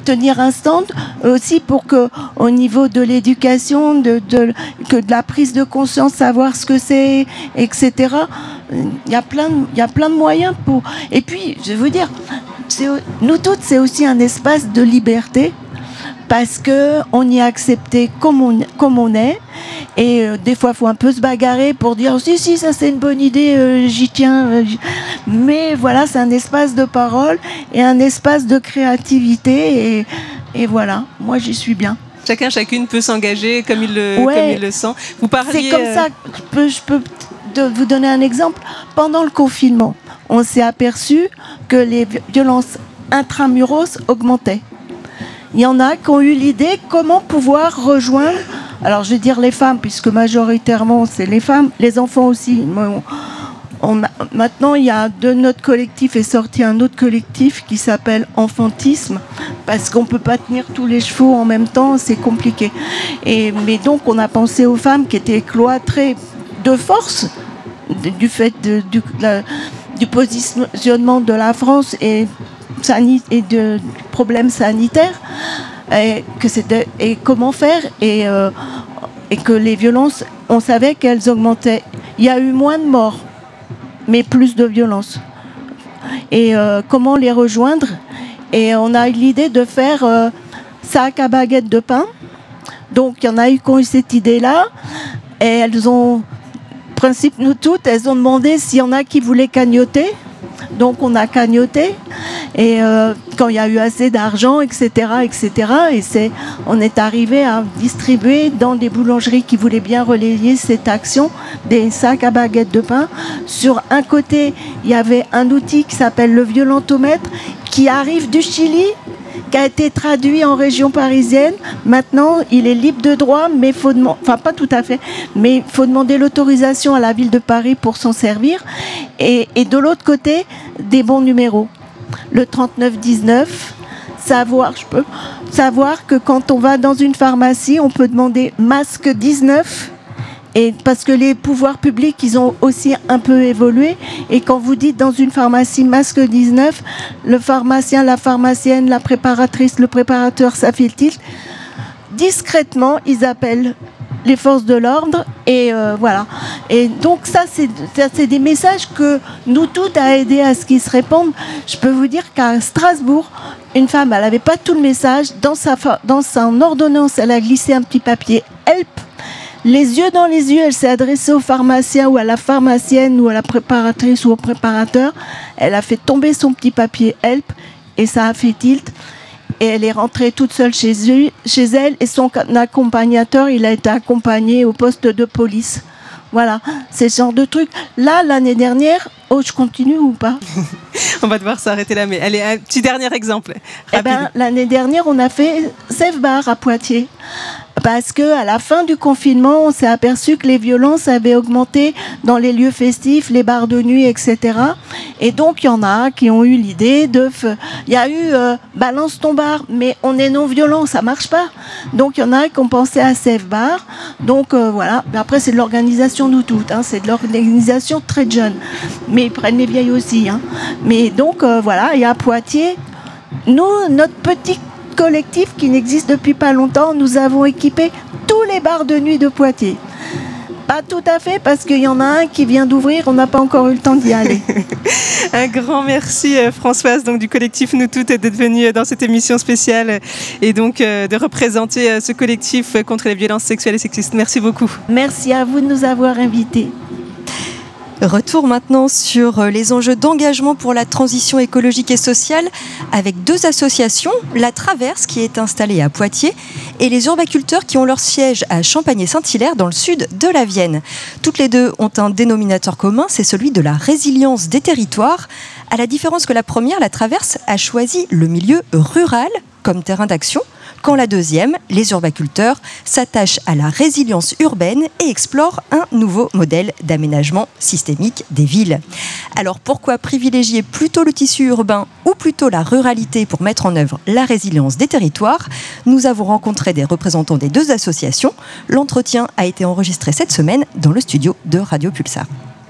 tenir un stand aussi pour que au niveau de l'éducation, de, que de la prise de conscience, savoir ce que c'est, etc. Il y a plein, il y a plein de moyens pour. Et puis, je vous dire, nous toutes, c'est aussi un espace de liberté parce que on y est accepté comme on, comme on est. Et euh, des fois, il faut un peu se bagarrer pour dire si, si, ça c'est une bonne idée, euh, j'y tiens. Euh, mais voilà, c'est un espace de parole et un espace de créativité. Et, et voilà, moi j'y suis bien. Chacun, chacune peut s'engager comme il le, comme il le sent. Vous parliez. C'est comme ça. Je peux, je peux vous donner un exemple. Pendant le confinement, on s'est aperçu que les violences intramuros augmentaient il y en a qui ont eu l'idée comment pouvoir rejoindre, alors je vais dire les femmes, puisque majoritairement c'est les femmes, les enfants aussi. maintenant, il y a de notre collectif est sorti un autre collectif qui s'appelle Enfantisme, parce qu'on ne peut pas tenir tous les chevaux en même temps, c'est compliqué. Et, mais donc, on a pensé aux femmes qui étaient cloîtrées de force du fait du, du positionnement de la France et et de problèmes sanitaires et, que et comment faire et, euh, et que les violences, on savait qu'elles augmentaient. Il y a eu moins de morts, mais plus de violences. Et euh, comment les rejoindre? Et on a eu l'idée de faire euh, sac à baguette de pain. Donc il y en a eu qui ont eu cette idée-là. Et elles ont, principe nous toutes, elles ont demandé s'il y en a qui voulaient cagnoter. Donc on a cagnoté et euh, quand il y a eu assez d'argent, etc., etc., et c'est, on est arrivé à distribuer dans des boulangeries qui voulaient bien relayer cette action des sacs à baguettes de pain. Sur un côté, il y avait un outil qui s'appelle le violentomètre qui arrive du Chili qui a été traduit en région parisienne. Maintenant, il est libre de droit, mais faut enfin pas tout à fait, mais il faut demander l'autorisation à la ville de Paris pour s'en servir. Et, et de l'autre côté, des bons numéros. Le 3919, savoir, je savoir que quand on va dans une pharmacie, on peut demander masque 19 et parce que les pouvoirs publics, ils ont aussi un peu évolué. Et quand vous dites dans une pharmacie masque 19, le pharmacien, la pharmacienne, la préparatrice, le préparateur, tilt. Discrètement, ils appellent les forces de l'ordre et euh, voilà. Et donc ça, c'est des messages que nous toutes a aidé à ce qu'ils se répandent. Je peux vous dire qu'à Strasbourg, une femme, elle n'avait pas tout le message. Dans sa, dans son ordonnance, elle a glissé un petit papier help les yeux dans les yeux, elle s'est adressée au pharmacien ou à la pharmacienne ou à la préparatrice ou au préparateur. Elle a fait tomber son petit papier help et ça a fait tilt. Et elle est rentrée toute seule chez, chez elle et son accompagnateur, il a été accompagné au poste de police. Voilà, c'est ce genre de truc. Là, l'année dernière, oh, je continue ou pas? On va devoir s'arrêter là, mais allez, un petit dernier exemple. Eh ben, l'année dernière, on a fait Safe Bar à Poitiers parce que à la fin du confinement, on s'est aperçu que les violences avaient augmenté dans les lieux festifs, les bars de nuit, etc. Et donc il y en a qui ont eu l'idée de, il y a eu euh, balance ton bar, mais on est non violent, ça marche pas. Donc il y en a qui ont pensé à Safe Bar. Donc euh, voilà. après c'est de l'organisation nous toutes, hein. c'est de l'organisation très jeune, mais ils prennent les vieilles aussi. Hein. Mais donc euh, voilà, et à Poitiers, nous, notre petit collectif qui n'existe depuis pas longtemps, nous avons équipé tous les bars de nuit de Poitiers. Pas tout à fait, parce qu'il y en a un qui vient d'ouvrir, on n'a pas encore eu le temps d'y aller. un grand merci euh, Françoise donc, du collectif Nous Toutes d'être venue euh, dans cette émission spéciale et donc euh, de représenter ce collectif contre les violences sexuelles et sexistes. Merci beaucoup. Merci à vous de nous avoir invités. Retour maintenant sur euh, les enjeux d'engagement pour la transition écologique et sociale avec deux associations, la Traverse qui est installée à Poitiers et les urbaculteurs qui ont leur siège à Champagne-Saint-Hilaire dans le sud de la Vienne. Toutes les deux ont un dénominateur commun, c'est celui de la résilience des territoires. À la différence que la première, la Traverse, a choisi le milieu rural comme terrain d'action quand la deuxième, les urbaculteurs, s'attachent à la résilience urbaine et explorent un nouveau modèle d'aménagement systémique des villes. Alors pourquoi privilégier plutôt le tissu urbain ou plutôt la ruralité pour mettre en œuvre la résilience des territoires? Nous avons rencontré des représentants des deux associations. L'entretien a été enregistré cette semaine dans le studio de Radio Pulsar.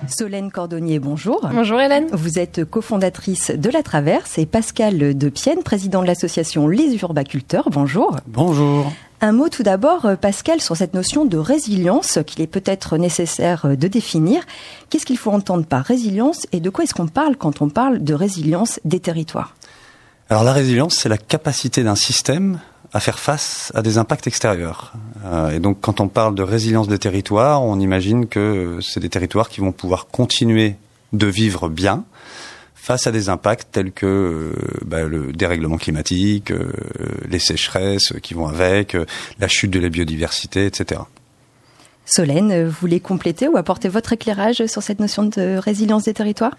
Solène Cordonnier, bonjour. Bonjour Hélène. Vous êtes cofondatrice de La Traverse et Pascal de Pienne, président de l'association Les Urbaculteurs. Bonjour. Bonjour. Un mot tout d'abord, Pascal, sur cette notion de résilience qu'il est peut-être nécessaire de définir. Qu'est-ce qu'il faut entendre par résilience et de quoi est-ce qu'on parle quand on parle de résilience des territoires? Alors la résilience, c'est la capacité d'un système à faire face à des impacts extérieurs. Euh, et donc quand on parle de résilience des territoires, on imagine que c'est des territoires qui vont pouvoir continuer de vivre bien face à des impacts tels que euh, bah, le dérèglement climatique, euh, les sécheresses qui vont avec, la chute de la biodiversité, etc. Solène, vous voulez compléter ou apporter votre éclairage sur cette notion de résilience des territoires?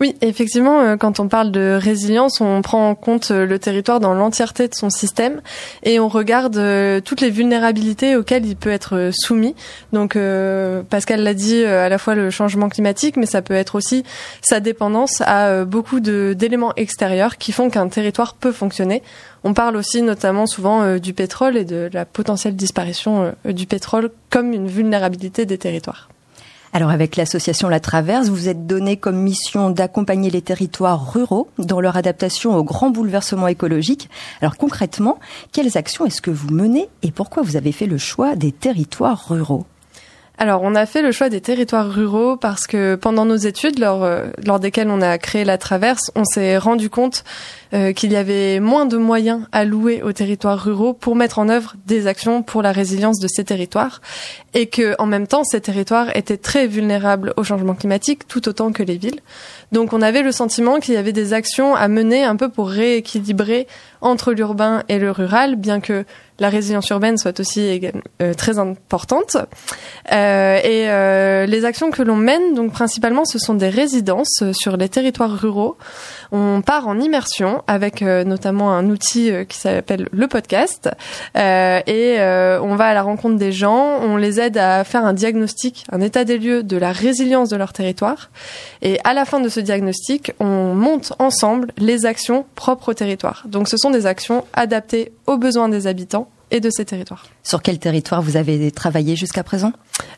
Oui, effectivement, euh, quand on parle de résilience, on prend en compte euh, le territoire dans l'entièreté de son système et on regarde euh, toutes les vulnérabilités auxquelles il peut être soumis. Donc, Pascal l'a dit, à la fois le changement climatique, mais ça peut être aussi sa dépendance à beaucoup d'éléments extérieurs qui font qu'un territoire peut fonctionner. On parle aussi notamment souvent du pétrole et de la potentielle disparition du pétrole comme une vulnérabilité des territoires. Alors avec l'association La Traverse, vous êtes donné comme mission d'accompagner les territoires ruraux dans leur adaptation aux grands bouleversements écologiques. Alors concrètement, quelles actions est-ce que vous menez et pourquoi vous avez fait le choix des territoires ruraux? Alors, on a fait le choix des territoires ruraux parce que pendant nos études, lors, euh, lors desquelles on a créé la traverse, on s'est rendu compte euh, qu'il y avait moins de moyens alloués aux territoires ruraux pour mettre en œuvre des actions pour la résilience de ces territoires et que, en même temps, ces territoires étaient très vulnérables au changement climatique tout autant que les villes. Donc, on avait le sentiment qu'il y avait des actions à mener un peu pour rééquilibrer entre l'urbain et le rural, bien que la résilience urbaine soit aussi euh, très importante. Euh, et euh, les actions que l'on mène, donc principalement, ce sont des résidences sur les territoires ruraux. On part en immersion avec notamment un outil qui s'appelle le podcast, et on va à la rencontre des gens. On les aide à faire un diagnostic, un état des lieux de la résilience de leur territoire. Et à la fin de ce diagnostic, on monte ensemble les actions propres au territoire. Donc, ce sont des actions adaptées aux besoins des habitants et de ces territoires. Sur quel territoire vous avez travaillé jusqu'à présent?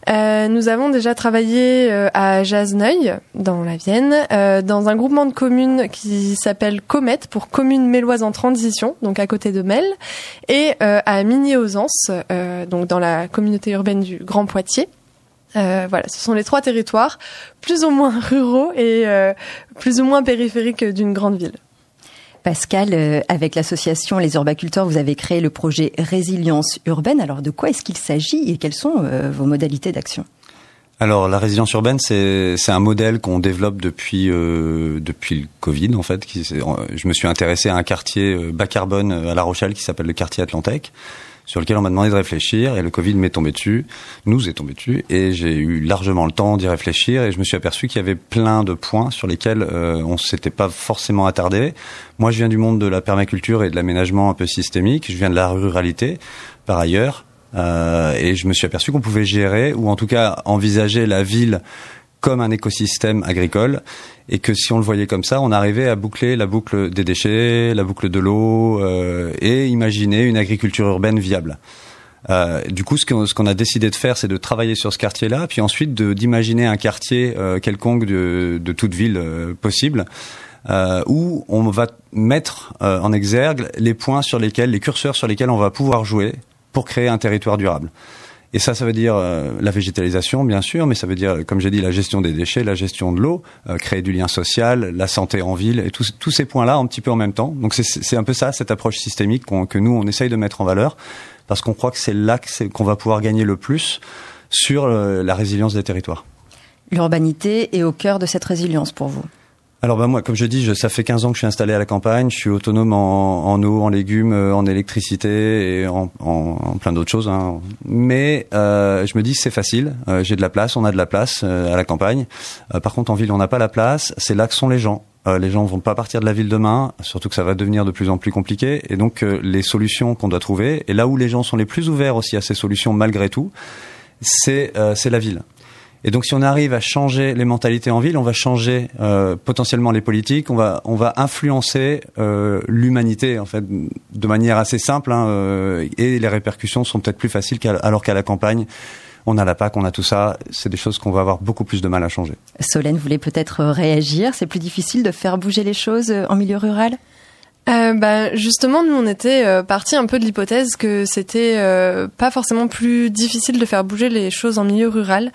Euh, Nous avons déjà travaillé euh, à Jasneuil, dans la Vienne, euh, dans un groupement de communes qui s'appelle Comet, pour Communes Méloises en Transition, donc à côté de Mel, et à Migné-aux-Anses, donc dans la communauté urbaine du Grand Poitiers. voilà, ce sont les trois territoires, plus ou moins ruraux et plus ou moins périphériques d'une grande ville. Pascal, euh, avec l'association Les Urbaculteurs, vous avez créé le projet Résilience urbaine. Alors de quoi est-ce qu'il s'agit et quelles sont euh, vos modalités d'action? Alors la résilience urbaine, c'est un modèle qu'on développe depuis euh, depuis le Covid en fait. Je me suis intéressé à un quartier bas carbone à La Rochelle qui s'appelle le quartier Atlantec sur lequel on m'a demandé de réfléchir et le Covid m'est tombé dessus, nous est tombé dessus et j'ai eu largement le temps d'y réfléchir et je me suis aperçu qu'il y avait plein de points sur lesquels euh, on s'était pas forcément attardé. Moi, je viens du monde de la permaculture et de l'aménagement un peu systémique. Je viens de la ruralité, par ailleurs, euh, et je me suis aperçu qu'on pouvait gérer ou en tout cas envisager la ville comme un écosystème agricole et que si on le voyait comme ça, on arrivait à boucler la boucle des déchets, la boucle de l'eau euh, et imaginer une agriculture urbaine viable. Euh, du coup, ce qu'on ce a décidé de faire, c'est de travailler sur ce quartier-là, puis ensuite d'imaginer un quartier euh, quelconque de, de, toute ville euh, possible, euh, où on va mettre en exergue les points sur lesquels, les curseurs sur lesquels on va pouvoir jouer pour créer un territoire durable. Et ça, ça veut dire euh, la végétalisation, bien sûr, mais ça veut dire, comme j'ai dit, la gestion des déchets, la gestion de l'eau, euh, créer du lien social, la santé en ville, et tous, ces points-là un petit peu en même temps. Donc c'est un peu ça, cette approche systémique que nous, on essaye de mettre en valeur, parce qu'on croit que c'est là qu'on va pouvoir gagner le plus sur euh, la résilience des territoires. L'urbanité est au cœur de cette résilience pour vous? Alors bah moi, comme je dis, je, ça fait 15 ans que je suis installé à la campagne. Je suis autonome en, en eau, en légumes, euh, en électricité et en, en, plein d'autres choses. Hein. Mais euh, je me dis c'est facile. Euh, J'ai de la place, on a de la place euh, à la campagne. Euh, par contre, en ville, on n'a pas la place. C'est là que sont les gens. les gens vont pas partir de la ville demain, surtout que ça va devenir de plus en plus compliqué. Et donc les solutions qu'on doit trouver, et là où les gens sont les plus ouverts aussi à ces solutions malgré tout, c'est la ville. Et donc, si on arrive à changer les mentalités en ville, on va changer euh, potentiellement les politiques, on va on va influencer euh, l'humanité en fait de manière assez simple, hein, euh, et les répercussions sont peut-être plus faciles alors qu'à la campagne. On a la PAC, on a tout ça. C'est des choses qu'on va avoir beaucoup plus de mal à changer. Solène voulait peut-être réagir. C'est plus difficile de faire bouger les choses en milieu rural? Euh, bah, justement, nous on était euh, parti un peu de l'hypothèse que c'était euh, pas forcément plus difficile de faire bouger les choses en milieu rural.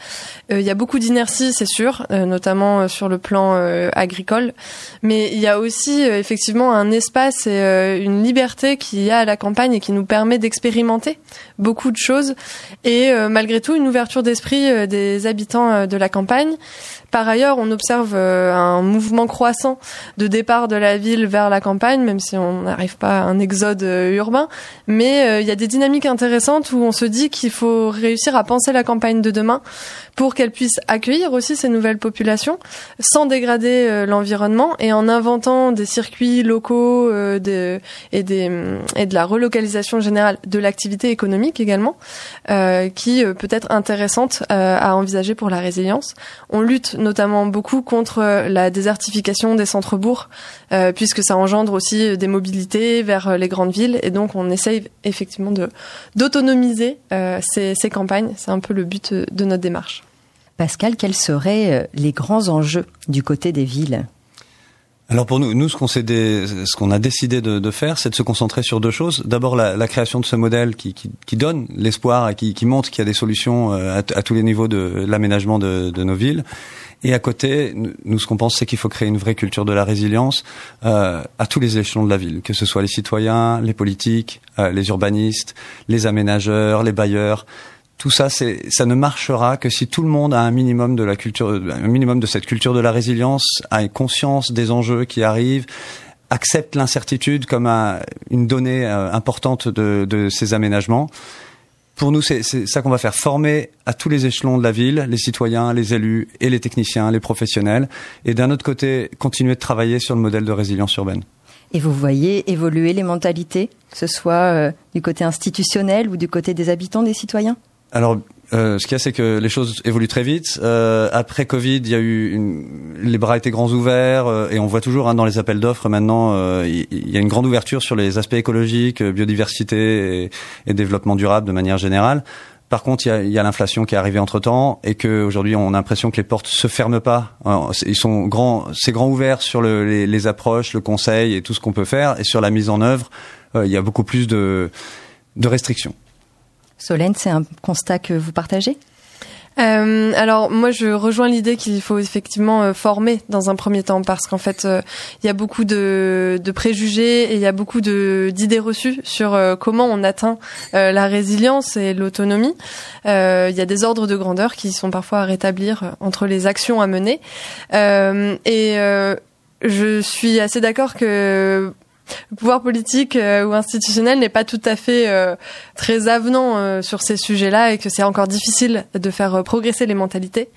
Il y a beaucoup d'inertie, c'est sûr, notamment sur le plan agricole, mais il y a aussi effectivement un espace et une liberté qu'il y a à la campagne et qui nous permet d'expérimenter beaucoup de choses et malgré tout une ouverture d'esprit des habitants de la campagne. Par ailleurs, on observe euh, un mouvement croissant de départ de la ville vers la campagne, même si on n'arrive pas à un exode euh, urbain. Mais euh, il y a des dynamiques intéressantes où on se dit qu'il faut réussir à penser la campagne de demain pour qu'elle puisse accueillir aussi ces nouvelles populations sans dégrader l'environnement et en inventant des circuits locaux des, et de la relocalisation générale de l'activité économique également, qui peut être intéressante à envisager pour la résilience. On lutte notamment beaucoup contre la désertification des centres-bourgs, euh, puisque ça engendre aussi des mobilités vers les grandes villes. Et donc, on essaye effectivement de d'autonomiser euh, ces, ces campagnes. C'est un peu le but de notre démarche. Pascal, quels seraient euh, les grands enjeux du côté des villes? Alors pour nous, nous ce qu'on ce qu'on a décidé de, de faire, c'est de se concentrer sur deux choses. D'abord la, la, création de ce modèle qui, qui, qui donne l'espoir et qui, qui montre qu'il y a des solutions à, à, tous les niveaux de l'aménagement de, de, nos villes. Et à côté, nous, ce qu'on pense, c'est qu'il faut créer une vraie culture de la résilience euh, à tous les échelons de la ville, que ce soit les citoyens, les politiques, euh, les urbanistes, les aménageurs, les bailleurs. Tout ça, c'est, ça ne marchera que si tout le monde a un minimum de la culture, un minimum de cette culture de la résilience, a une conscience des enjeux qui arrivent, accepte l'incertitude comme une donnée euh, importante de, de ces aménagements pour nous, c'est ça qu'on va faire, former à tous les échelons de la ville, les citoyens, les élus et les techniciens, les professionnels, et d'un autre côté, continuer de travailler sur le modèle de résilience urbaine. Et vous voyez évoluer les mentalités, que ce soit euh, du côté institutionnel ou du côté des habitants, des citoyens? Alors, euh, ce qu'il y a, c'est que les choses évoluent très vite. Euh, après Covid, il y a eu une... les bras étaient grands ouverts euh, et on voit toujours hein, dans les appels d'offres maintenant, euh, il y, a une grande ouverture sur les aspects écologiques, biodiversité et, et développement durable de manière générale. Par contre, il y a, l'inflation qui est arrivée entre temps et qu'aujourd'hui, on a l'impression que les portes se ferment pas. Ils sont grands, c'est grand ouvert sur le, les, les, approches, le conseil et tout ce qu'on peut faire. Et sur la mise en œuvre, il y a beaucoup plus de, de restrictions. Solène, c'est un constat que vous partagez? Euh, alors moi je rejoins l'idée qu'il faut effectivement euh, former dans un premier temps parce qu'en fait euh, il y a beaucoup de, de, préjugés et il y a beaucoup d'idées reçues sur euh, comment on atteint la résilience et l'autonomie. Il y a des ordres de grandeur qui sont parfois à rétablir entre les actions à mener et je suis assez d'accord que le pouvoir politique ou institutionnel n'est pas tout à fait très avenant sur ces sujets-là et que c'est encore difficile de faire progresser les mentalités.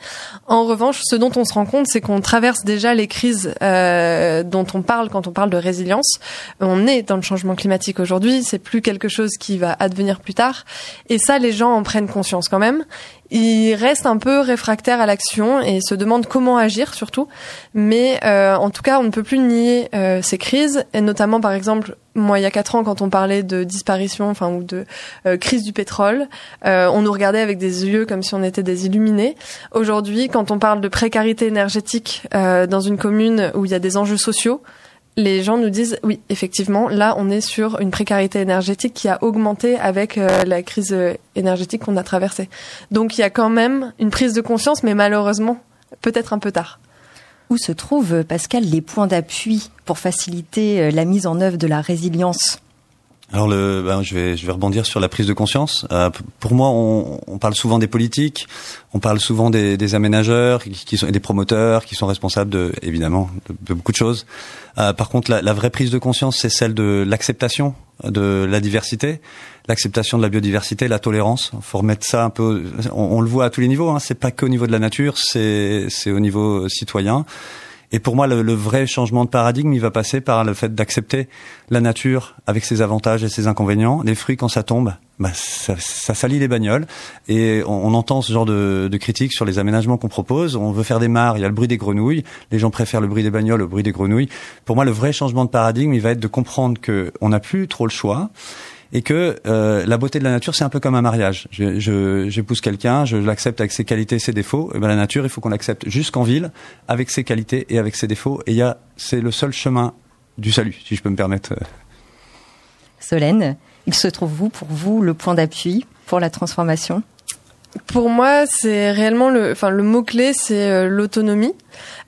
En revanche, ce dont on se rend compte, c'est qu'on traverse déjà les crises dont on parle quand on parle de résilience. On est dans le changement climatique aujourd'hui, c'est plus quelque chose qui va advenir plus tard. Et ça, les gens en prennent conscience quand même. Ils restent un peu réfractaires à l'action et se demandent comment agir surtout. Mais euh, en tout cas, on ne peut plus nier euh, ces crises, et notamment par exemple, moi il y a quatre ans, quand on parlait de disparition, enfin ou de euh, crise du pétrole, on nous regardait avec des yeux comme si on était des illuminés. Aujourd'hui, quand on parle de précarité énergétique dans une commune où il y a des enjeux sociaux, les gens nous disent oui, effectivement, là, on est sur une précarité énergétique qui a augmenté avec euh, la crise euh, énergétique qu'on a traversée. Donc il y a quand même une prise de conscience, mais malheureusement, peut-être un peu tard. Où se trouvent, Pascal, les points d'appui pour faciliter euh, la mise en œuvre de la résilience? Alors le, ben, je vais je vais rebondir sur la prise de conscience. Euh, pour moi, on, on, parle souvent des politiques, on parle souvent des, des aménageurs qui, sont et des promoteurs qui sont responsables de évidemment de, beaucoup de choses. Euh, par contre, la, la, vraie prise de conscience, c'est celle de l'acceptation de la diversité, l'acceptation de la biodiversité, la tolérance. Faut remettre ça un peu. On, on le voit à tous les niveaux. Hein, c'est pas qu'au niveau de la nature, c'est c'est au niveau citoyen. Et pour moi, le, le, vrai changement de paradigme, il va passer par le fait d'accepter la nature avec ses avantages et ses inconvénients. Les fruits, quand ça tombe, bah, ça, ça salit les bagnoles. Et on, entend ce genre de, de critiques sur les aménagements qu'on propose. On veut faire des mares, il y a le bruit des grenouilles. Les gens préfèrent le bruit des bagnoles au bruit des grenouilles. Pour moi, le vrai changement de paradigme, il va être de comprendre que on n'a plus trop le choix et que euh, la beauté de la nature, c'est un peu comme un mariage. J'épouse je, j'épouse quelqu'un, je l'accepte avec ses qualités et ses défauts. Et ben la nature, il faut qu'on l'accepte jusqu'en ville, avec ses qualités et avec ses défauts. Et y a, c'est le seul chemin du salut, si je peux me permettre. Solène, il se trouve vous, pour vous, le point d'appui pour la transformation? Pour moi, c'est réellement le, enfin le mot clé, c'est euh, l'autonomie,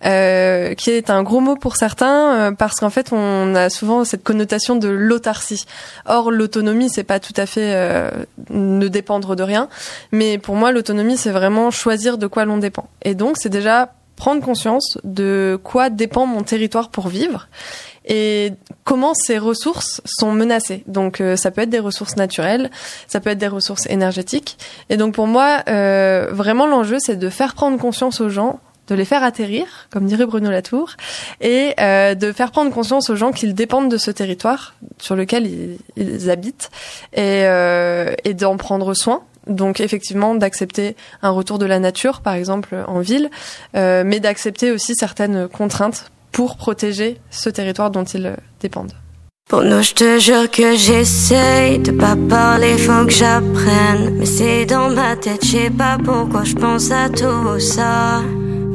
euh, qui est un gros mot pour certains euh, parce qu'en fait, on a souvent cette connotation de l'autarcie. Or, l'autonomie, c'est pas tout à fait euh, ne dépendre de rien, mais pour moi, l'autonomie, c'est vraiment choisir de quoi l'on dépend. Et donc, c'est déjà prendre conscience de quoi dépend mon territoire pour vivre et comment ces ressources sont menacées. Donc euh, ça peut être des ressources naturelles, ça peut être des ressources énergétiques. Et donc pour moi, euh, vraiment l'enjeu, c'est de faire prendre conscience aux gens de les faire atterrir, comme dirait Bruno Latour, et euh, de faire prendre conscience aux gens qu'ils dépendent de ce territoire sur lequel ils, habitent, et, euh, et d'en prendre soin. Donc effectivement d'accepter un retour de la nature, par exemple en ville, euh, mais d'accepter aussi certaines contraintes pour protéger ce territoire dont ils dépendent. Pour nous, je te jure que j'essaye de pas parler, faut que j'apprenne. Mais c'est dans ma tête, je sais pas pourquoi je pense à tout ça.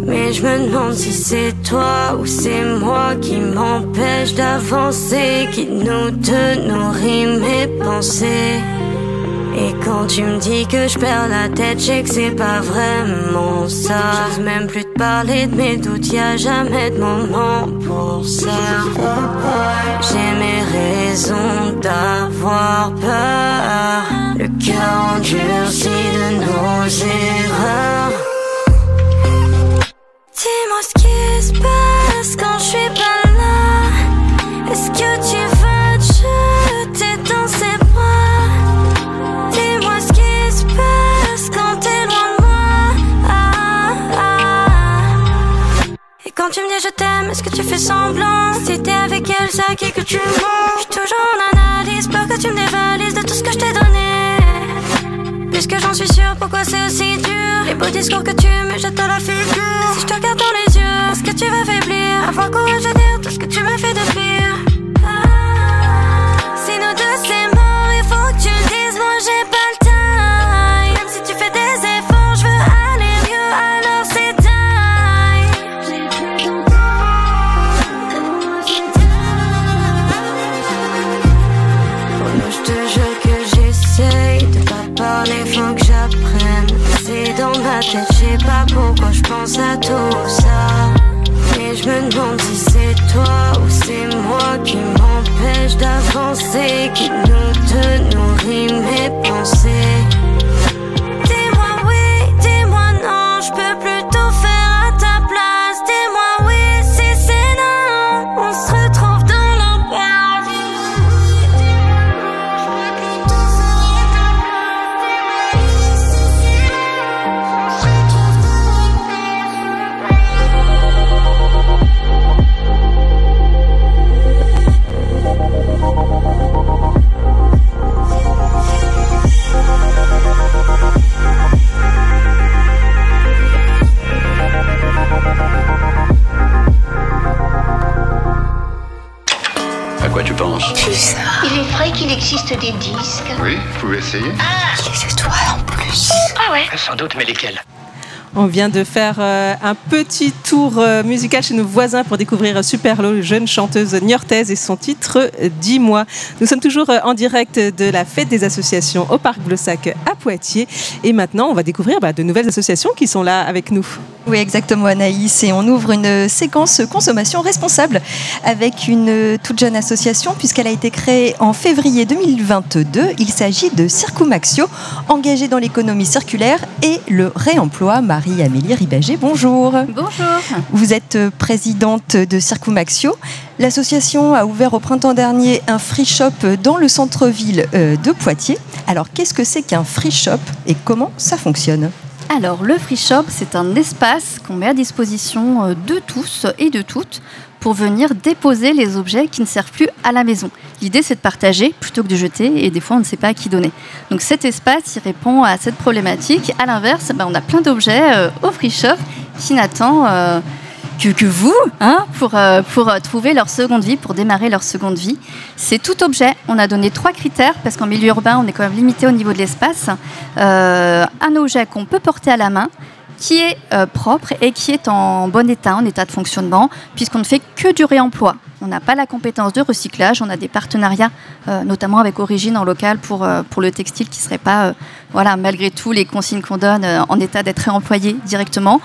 Mais je me demande si c'est toi ou c'est moi qui m'empêche d'avancer, qui nous nourrit mes pensées. Et quand tu me dis que je perds la tête, je sais que c'est pas vraiment ça. J'ose même plus te parler de mes doutes, y a jamais de moment pour ça. J'ai mes raisons d'avoir peur. Le cœur endurci de nos erreurs. Dis-moi ce qui se passe quand je suis pas là. Est-ce que tu quand tu me dis je t'aime, est-ce que tu fais semblant? Si t'es avec elle, c'est à qui que tu mens? J'suis toujours en analyse, peur que tu me dévalises de tout ce que je t'ai donné. Puisque j'en suis sûre, pourquoi c'est aussi dur? Les beaux discours que tu me jettes à la figure Si je te regarde dans les yeux, est-ce que tu vas faiblir? Avoir courage de dire tout ce que tu m'as fait de pire je sais pas pourquoi je pense à tout ça. Mais je me demande si c'est toi ou c'est moi qui m'empêche d'avancer, qui nous deux nourrit mes pensées. Teste des disques. Oui, vous pouvez essayer. Ah, les étoiles en plus. Ah ouais Sans doute, mais lesquels On vient de faire euh, un petit tour euh, musical chez nos voisins pour découvrir Superlo, jeune chanteuse niortaise et son titre euh, Dis-moi. Nous sommes toujours euh, en direct de la fête des associations au Parc Blossac à Poitiers. Et maintenant, on va découvrir bah, de nouvelles associations qui sont là avec nous. Oui, exactement, Anaïs. Et on ouvre une séquence consommation responsable avec une toute jeune association, puisqu'elle a été créée en février 2022. Il s'agit de Circumaxio, engagée dans l'économie circulaire et le réemploi. Marie-Amélie Ribager, bonjour. Bonjour. Vous êtes présidente de Circumaxio. L'association a ouvert au printemps dernier un free shop dans le centre-ville euh, de Poitiers. Alors, qu'est-ce que c'est qu'un free shop et comment ça fonctionne? Alors, le free shop, c'est un espace qu'on met à disposition euh, de tous et de toutes pour venir déposer les objets qui ne servent plus à la maison. L'idée, c'est de partager plutôt que de jeter, et des fois, on ne sait pas à qui donner. Donc, cet espace, il répond à cette problématique. À l'inverse, ben, on a plein d'objets euh, au free shop qui n'attendent euh, que, vous hein, pour, euh, pour euh, trouver leur seconde vie, pour démarrer leur seconde vie. C'est tout objet. On a donné trois critères parce qu'en milieu urbain, on est quand même limité au niveau de l'espace. Euh, un objet qu'on peut porter à la main qui est propre et qui est en bon état, en état de fonctionnement, puisqu'on ne fait que du réemploi. On n'a pas la compétence de recyclage, on a des partenariats, notamment avec Origine en local pour, pour le textile qui ne serait pas, voilà, malgré tout, les consignes qu'on donne en état d'être réemployé directement.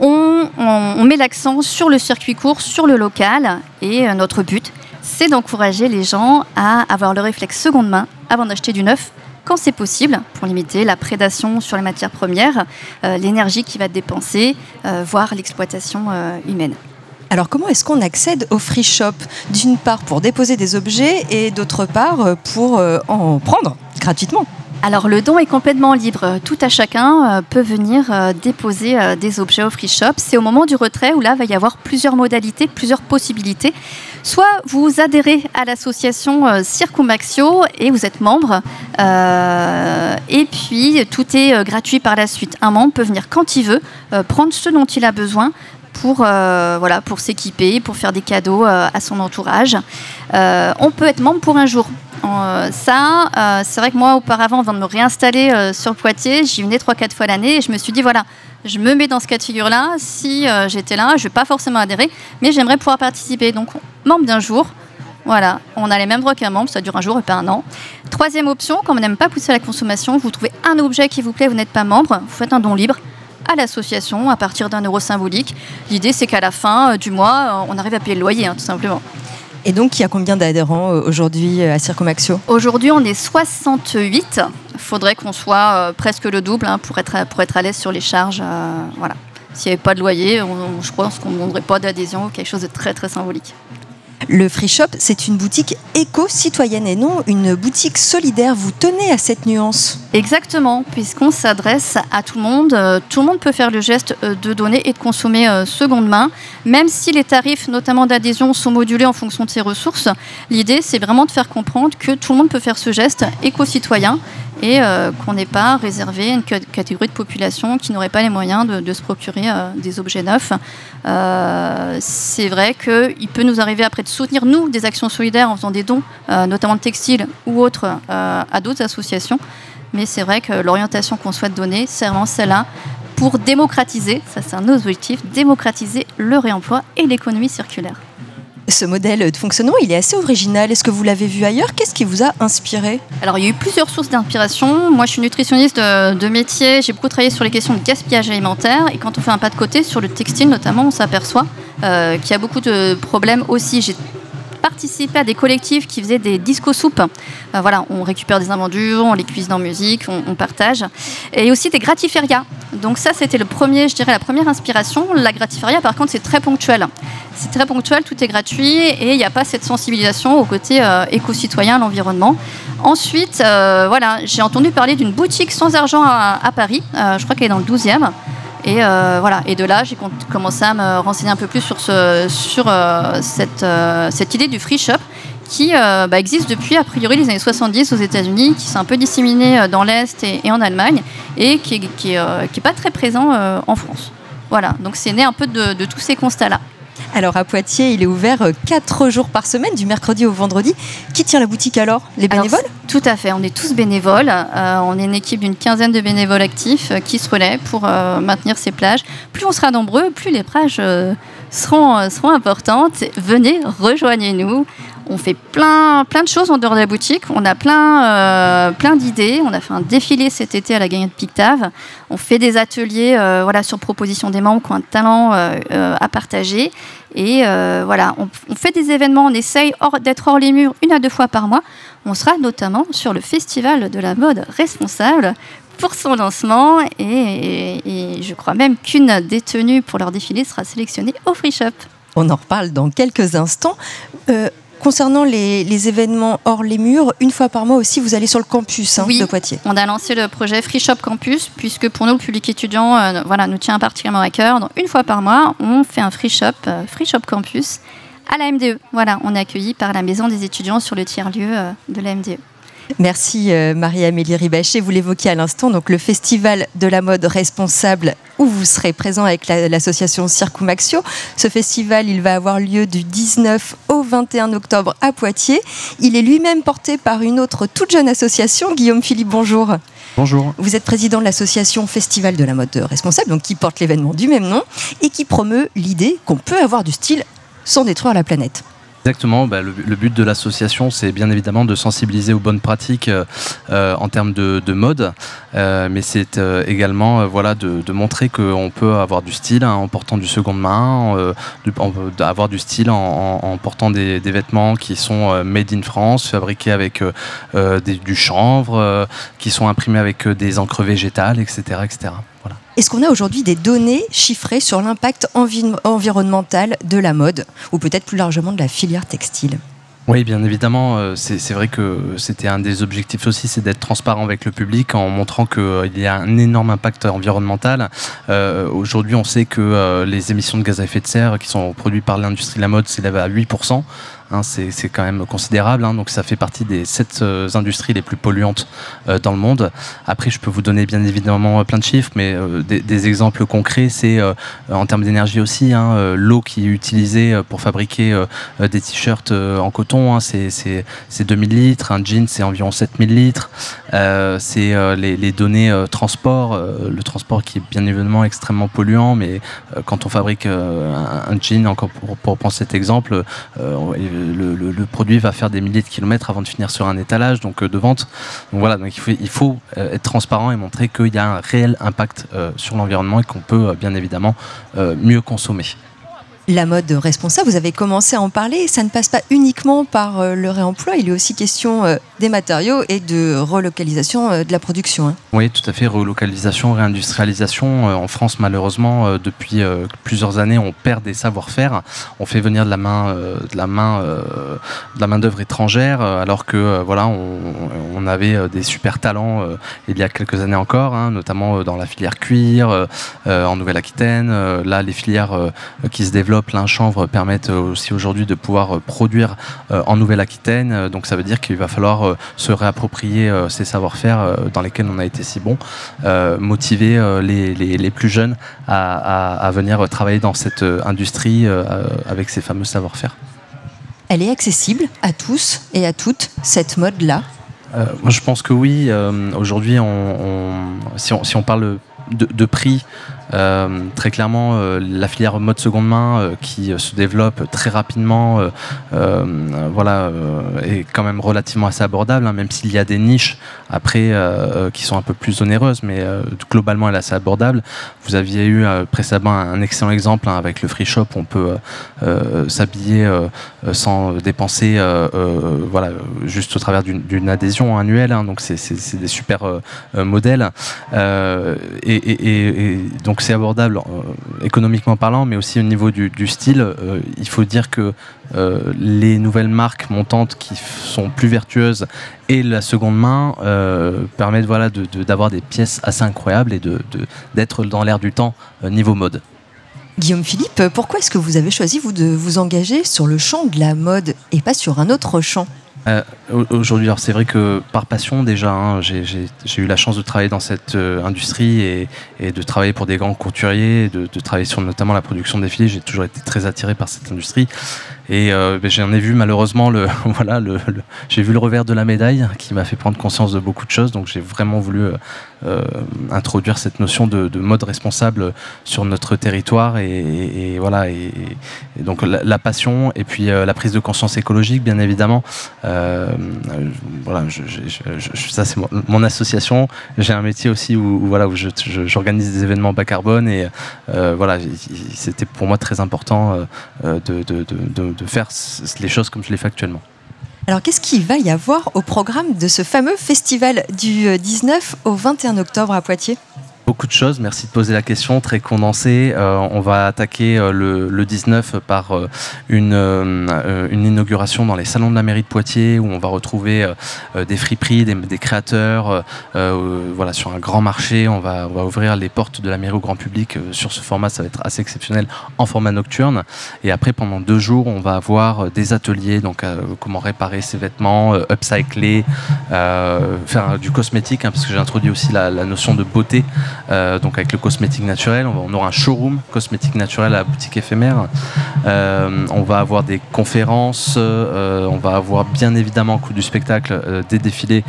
On, met l'accent sur le circuit court, sur le local, et euh, notre but, c'est d'encourager les gens à avoir le réflexe seconde main avant d'acheter du neuf quand c'est possible, pour limiter la prédation sur les matières premières, euh, l'énergie qui va être dépensée, euh, voire l'exploitation euh, humaine. Alors comment est-ce qu'on accède au free shop? D'une part pour déposer des objets et d'autre part pour en prendre gratuitement. Alors le don est complètement libre. Tout à chacun euh, peut venir euh, déposer euh, des objets au free shop. C'est au moment du retrait où là va y avoir plusieurs modalités, plusieurs possibilités. Soit vous adhérez à l'association Circumaxio et vous êtes membre. et puis tout est gratuit par la suite. Un membre peut venir quand il veut, prendre ce dont il a besoin pour, euh, voilà, pour s'équiper, pour faire des cadeaux euh, à son entourage. Euh, on peut être membre pour un jour. Ça, c'est vrai que moi, auparavant, avant de me réinstaller sur Poitiers, j'y venais 3-4 fois l'année et je me suis dit, voilà, je me mets dans ce cas de figure-là. Si j'étais là, je ne vais pas forcément adhérer, mais j'aimerais pouvoir participer. Donc, membre d'un jour. Voilà, on a les mêmes droits qu'un membre, ça dure un jour et pas un an. Troisième option, quand on n'aime pas pousser à la consommation, vous trouvez un objet qui vous plaît, vous n'êtes pas membre, vous faites un don libre à l'association à partir d'un euro symbolique. L'idée, c'est qu'à la fin euh, du mois, euh, on arrive à payer le loyer, hein, tout simplement. Et donc il y a combien d'adhérents euh, aujourd'hui à Circumaxio Aujourd'hui, on est 68. Il faudrait qu'on soit presque le double hein, pour, être, à- pour être à l'aise sur les charges. euh, voilà. S'il n'y avait pas de loyer, on- je pense qu'on ne demanderait pas d'adhésion ou quelque chose de très très symbolique. Le free shop, c'est une boutique éco-citoyenne et non une boutique solidaire. Vous tenez à cette nuance? Exactement, puisqu'on s'adresse à tout le monde. Euh, Tout le monde peut faire le geste euh, de donner et de consommer euh, seconde main, même si les tarifs, notamment d'adhésion, sont modulés en fonction de ses ressources. L'idée, c'est vraiment de faire comprendre que tout le monde peut faire ce geste éco-citoyen et qu'on n'est pas réservé à une ca- catégorie de population qui n'aurait pas les moyens de, se procurer des objets neufs. Euh, c'est vrai qu'il peut nous arriver après de soutenir, nous, des actions solidaires en faisant des dons, euh, notamment de textiles ou autres, euh, à d'autres associations. Mais c'est vrai que l'orientation qu'on souhaite donner, c'est vraiment celle-là pour démocratiser, ça c'est un objectif, démocratiser le réemploi et l'économie circulaire. Ce modèle de fonctionnement, il est assez original. Est-ce que vous l'avez vu ailleurs? Qu'est-ce qui vous a inspiré? Alors, il y a eu plusieurs sources d'inspiration. Moi, je suis nutritionniste de, métier. J'ai beaucoup travaillé sur les questions de gaspillage alimentaire. Et quand on fait un pas de côté sur le textile, notamment, on s'aperçoit euh, qu'il y a beaucoup de problèmes aussi. Participé à des collectifs qui faisaient des disco-soupes. Euh, voilà, on récupère des invendus, on les cuisine en musique, on, partage. Et aussi des gratiférias. Donc ça, c'était le premier, je dirais, la première inspiration. La gratiféria, par contre, c'est très ponctuel. C'est très ponctuel, tout est gratuit et il n'y a pas cette sensibilisation au côté euh, éco-citoyen, l'environnement. Ensuite, euh, voilà, j'ai entendu parler d'une boutique sans argent à, à Paris. Euh, je crois qu'elle est dans le 12e. Et euh, voilà. Et de là, j'ai commencé à me renseigner un peu plus sur, euh, cette, euh, cette idée du free shop qui bah, existe depuis a priori les années 70 aux États-Unis, qui s'est un peu disséminé dans l'Est et, en Allemagne, et qui n'est pas très présent en France. Voilà, donc c'est né un peu de tous ces constats-là. Alors à Poitiers, il est ouvert 4 jours par semaine, du mercredi au vendredi. Qui tient la boutique alors? Les Alors, bénévoles? Tout à fait, on est tous bénévoles. Euh, on est une équipe d'une quinzaine de bénévoles actifs euh, qui se relaient pour euh, maintenir ces plages. Plus on sera nombreux, plus les plages euh, seront, euh, seront importantes. Venez, rejoignez-nous. On fait plein, plein de choses en dehors de la boutique. On a plein, euh, d'idées. On a fait un défilé cet été à la Gagnette Pictave. On fait des ateliers euh, voilà, sur proposition des membres qui ont un talent euh, à partager. Et voilà, on, fait des événements. On essaye d'être hors les murs une à deux fois par mois. On sera notamment sur le Festival de la mode responsable pour son lancement. Et, je crois même qu'une des tenues pour leur défilé sera sélectionnée au Free Shop. On en reparle dans quelques instants. Concernant les, les événements hors les murs, une fois par mois aussi, vous allez sur le campus hein, Oui. de Poitiers. On a lancé le projet Free Shop Campus, puisque pour nous, le public étudiant euh, voilà, nous tient particulièrement à cœur. Donc, une fois par mois, on fait un Free Shop, euh, Free Shop Campus, à la MDE. Voilà, on est accueilli par la maison des étudiants sur le tiers-lieu euh, de la MDE. Merci euh, Marie-Amélie Ribachet. Vous l'évoquiez à l'instant, donc le festival de la mode responsable où vous serez présent avec la- l'association Circumaxio. Ce festival, il va avoir lieu du 19 au 21 octobre à Poitiers. Il est lui-même porté par une autre toute jeune association. Guillaume Philippe, bonjour. Bonjour. Vous êtes président de l'association Festival de la mode responsable, donc qui porte l'événement du même nom et qui promeut l'idée qu'on peut avoir du style sans détruire la planète. Exactement. bah, le, but de l'association, c'est bien évidemment de sensibiliser aux bonnes pratiques euh, euh, en termes de, de mode, euh, mais c'est également voilà, de, montrer qu'on peut avoir du style hein, en portant du seconde main, avoir du style en, portant des, vêtements qui sont made in France, fabriqués avec du chanvre, qui sont imprimés avec des encres végétales, etc. etc. Voilà. Est-ce qu'on a aujourd'hui des données chiffrées sur l'impact envi- environnemental de la mode ou peut-être plus largement de la filière textile? Oui, bien évidemment, euh, c'est vrai que c'était un des objectifs aussi, c'est d'être transparent avec le public en montrant qu'il y a un énorme impact environnemental. Euh, Aujourd'hui, on sait que euh, les émissions de gaz à effet de serre qui sont produites par l'industrie de la mode s'élèvent à 8%. Hein, c'est quand même considérable, hein, donc ça fait partie des sept euh, industries les plus polluantes euh, dans le monde. Après, je peux vous donner bien évidemment euh, plein de chiffres, mais des, exemples concrets, c'est en termes d'énergie aussi, hein, l'eau qui est utilisée pour fabriquer des t-shirts en coton, c'est- c'est c'est 2000 litres, un jean c'est environ 7000 litres, c'est les, données transport, le transport qui est bien évidemment extrêmement polluant, mais quand on fabrique un, jean, encore pour, pour prendre cet exemple, le, produit va faire des milliers de kilomètres avant de finir sur un étalage donc euh, de vente. Il faut, euh, être transparent et montrer qu'il y a un réel impact euh, sur l'environnement et qu'on peut bien évidemment mieux consommer. La mode responsable, vous avez commencé à en parler, ça ne passe pas uniquement par euh, le réemploi, il est aussi question euh, des matériaux et de relocalisation euh, de la production. hein. Oui, tout à fait. Relocalisation, réindustrialisation. En France, malheureusement, depuis plusieurs années, on perd des savoir-faire. On fait venir de la main, de d'œuvre étrangère, alors que voilà, on, avait des super talents il y a quelques années encore, hein, notamment dans la filière cuir, en Nouvelle-Aquitaine. Là, les filières qui se développent, lin chanvre, permettent euh, aussi aujourd'hui de pouvoir euh, produire euh, en Nouvelle-Aquitaine. Donc, ça veut dire qu'il va falloir se réapproprier ces savoir-faire dans lesquels on a été si bon, motiver les, les- les plus jeunes à, à- à venir travailler dans cette industrie avec ces fameux savoir-faire. Elle est accessible à tous et à toutes, cette mode-là? Euh, moi, je pense que oui. Euh, Aujourd'hui, on, on- si, on, si on parle de, prix, euh, très clairement, euh, la filière mode seconde main euh, qui se développe très rapidement, voilà, est quand même relativement assez abordable, hein, même s'il y a des niches après qui sont un peu plus onéreuses, mais globalement, elle est assez abordable. Vous aviez eu précédemment un excellent exemple hein, avec le free shop. On peut s'habiller sans dépenser, voilà, juste au travers d'une adhésion annuelle. hein. donc c'est- des super modèles. Et, et- donc c'est abordable euh, économiquement parlant, mais aussi au niveau du, style. Euh, il faut dire que euh, les nouvelles marques montantes qui sont plus vertueuses et la seconde main permettent voilà, d'avoir des pièces assez incroyables et d'être dans l'air du temps niveau mode. Guillaume Philippe, pourquoi est-ce que vous avez choisi, vous, de vous engager sur le champ de la mode et pas sur un autre champ? Euh, aujourd'hui, alors c'est vrai que par passion déjà, hein, j'ai eu la chance de travailler dans cette euh, industrie et, de travailler pour des grands couturiers, de, de travailler sur notamment la production de défilés. J'ai toujours été très attiré par cette industrie. Et euh, ben, j'en ai vu malheureusement le voilà le, j'ai vu le revers de la médaille qui m'a fait prendre conscience de beaucoup de choses. Donc j'ai vraiment voulu euh, euh introduire cette notion de, de, mode responsable sur notre territoire et, voilà et, donc la, passion et puis la prise de conscience écologique bien évidemment. Voilà, ça c'est mon, association. J'ai un métier aussi où, voilà où j'organise des événements bas carbone et voilà c'était pour moi très important de de faire les choses comme je les fais actuellement. Alors, qu'est-ce qu'il va y avoir au programme de ce fameux festival du 19 au 21 octobre à Poitiers? Beaucoup de choses, merci de poser la question, très condensée. Euh, on va attaquer euh, le, le, 19 par euh, une, inauguration dans les salons de la mairie de Poitiers où on va retrouver des friperies, des, des créateurs, voilà, sur un grand marché. On va, ouvrir les portes de la mairie au grand public sur ce format, ça va être assez exceptionnel en format nocturne. Et après, pendant deux jours, on va avoir des ateliers, donc comment réparer ses vêtements, upcycler, faire du cosmétique, hein, parce que j'ai introduit aussi la notion de beauté. Euh, donc avec le cosmétique naturel. On, aura un showroom cosmétique naturel à la boutique éphémère. Euh, on va avoir des conférences. Euh, on va avoir bien évidemment, au coup du spectacle, des défilés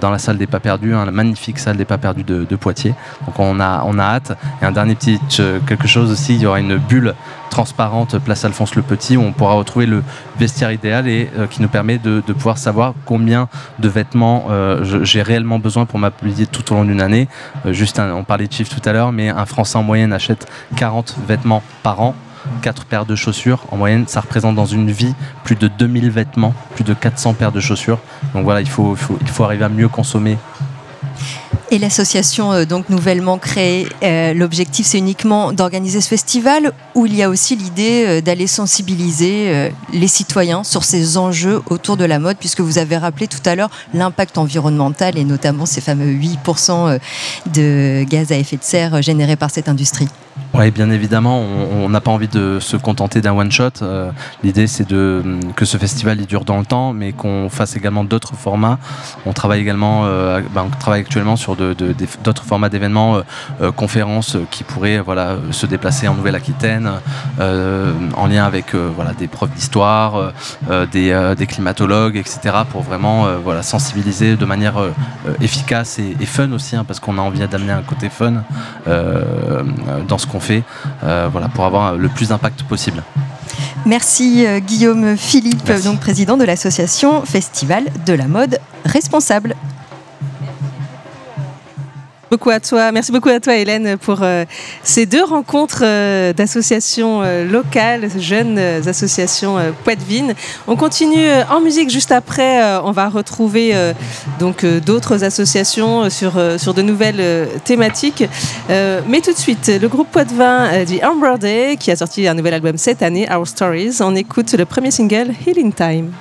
dans la salle des pas perdus, hein, la magnifique salle des pas perdus de, de, Poitiers. Donc on a, on a hâte. Et un dernier petit quelque chose aussi, il y aura une bulle transparente place Alphonse le Petit où on pourra retrouver le vestiaire idéal et euh, qui nous permet de, pouvoir savoir combien de vêtements euh, j'ai réellement besoin pour m'habiller tout au long d'une année. Euh, juste on parlait de chiffres tout à l'heure, mais un Français en moyenne achète 40 vêtements par an. 4 paires de chaussures. En moyenne, ça représente dans une vie plus de 2000 vêtements, plus de 400 paires de chaussures. Donc voilà, il faut arriver à mieux consommer et l'association euh, donc nouvellement créée, euh, l'objectif c'est uniquement d'organiser ce festival ou il y a aussi l'idée euh, d'aller sensibiliser les citoyens sur ces enjeux autour de la mode puisque vous avez rappelé tout à l'heure l'impact environnemental et notamment ces fameux 8% euh, de gaz à effet de serre générés par cette industrie. Oui, bien évidemment, on n'a pas envie de se contenter d'un one-shot. L'idée, c'est de que ce festival il dure dans le temps, mais qu'on fasse également d'autres formats. On travaille également, ben, on travaille actuellement sur d'autres de, de, formats d'événements, euh, euh, conférences qui pourraient voilà, se déplacer en Nouvelle-Aquitaine, euh, en lien avec voilà, des profs d'histoire, des, des, climatologues, etc., pour vraiment voilà, sensibiliser de manière efficace et, et, fun aussi, hein, parce qu'on a envie d'amener un côté fun dans ce qu'on fait euh, voilà, pour avoir le plus d'impact possible. Merci euh, Guillaume Philippe, Merci. donc président de l'association Festival de la mode responsable beaucoup à toi. Merci beaucoup à toi, Hélène, pour euh, ces deux rencontres euh, d'associations euh, locales, jeunes associations Poitvine. On continue en musique juste après. on va retrouver donc d'autres associations sur, sur de nouvelles thématiques. mais tout de suite, le groupe Poitvin dit Amber Day, qui a sorti un nouvel album cette année, Our Stories. On écoute le premier single, Healing Time.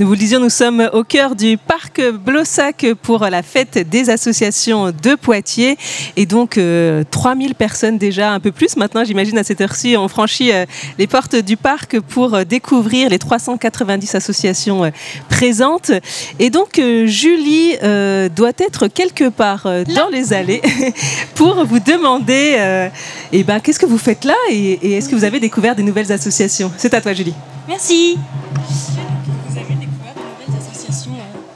Nous vous le disions, nous sommes au cœur du parc Blossac pour la fête des associations de Poitiers. Et donc, euh, 3000 personnes déjà, un peu plus maintenant, j'imagine, à cette heure-ci, ont franchi euh, les portes du parc pour euh, découvrir les 390 associations euh, présentes. Et donc, euh, Julie euh, doit être quelque part euh, dans les allées pour vous demander euh, eh ben, qu'est-ce que vous faites là et, et est-ce que vous avez découvert des nouvelles associations? C'est à toi, Julie. Merci.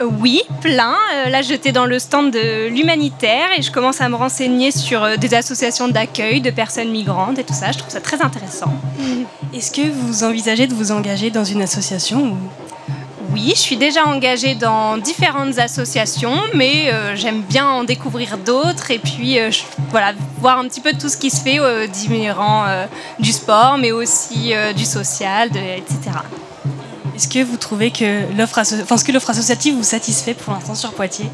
Euh, Oui, plein. Euh, là, j'étais dans le stand de l'humanitaire et je commence à me renseigner sur euh, des associations d'accueil de personnes migrantes et tout ça. Je trouve ça très intéressant. Est-ce que vous envisagez de vous engager dans une association Oui, je suis déjà engagée dans différentes associations, mais euh, j'aime bien en découvrir d'autres et puis je- voilà, voir un petit peu tout ce qui se fait différents euh, du sport, mais aussi du social, de- etc. Est-ce que vous trouvez que l'offre asso- enfin, est-ce que l'offre associative vous satisfait pour l'instant sur Poitiers?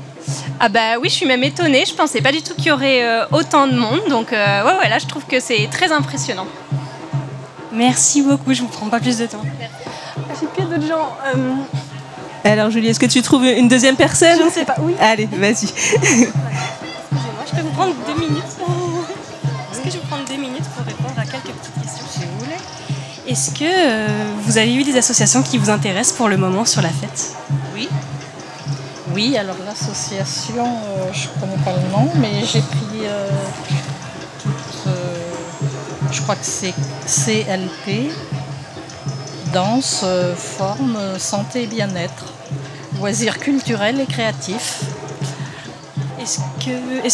Ah bah oui, je suis même étonnée. Je pensais pas du tout qu'il y aurait euh, autant de monde. Donc euh, ouais, ouais, là, je trouve que c'est très impressionnant. Merci beaucoup, je ne vous prends pas plus de temps. J'ai plus d'autres gens. euh, Alors, Julie, est-ce que tu trouves une deuxième personne? Je ne sais pas, oui. Allez, vas-y. Excusez-moi, je peux vous prendre deux minutes Est-ce que je peux prendre Est-ce que euh, vous avez eu des associations qui vous intéressent pour le moment sur la fête? Oui. Oui, alors l'association, euh, je ne connais pas le nom, mais j'ai pris euh, toute, je crois que c'est CLP, danse, forme, santé et bien-être, loisirs culturels et créatifs. Est-ce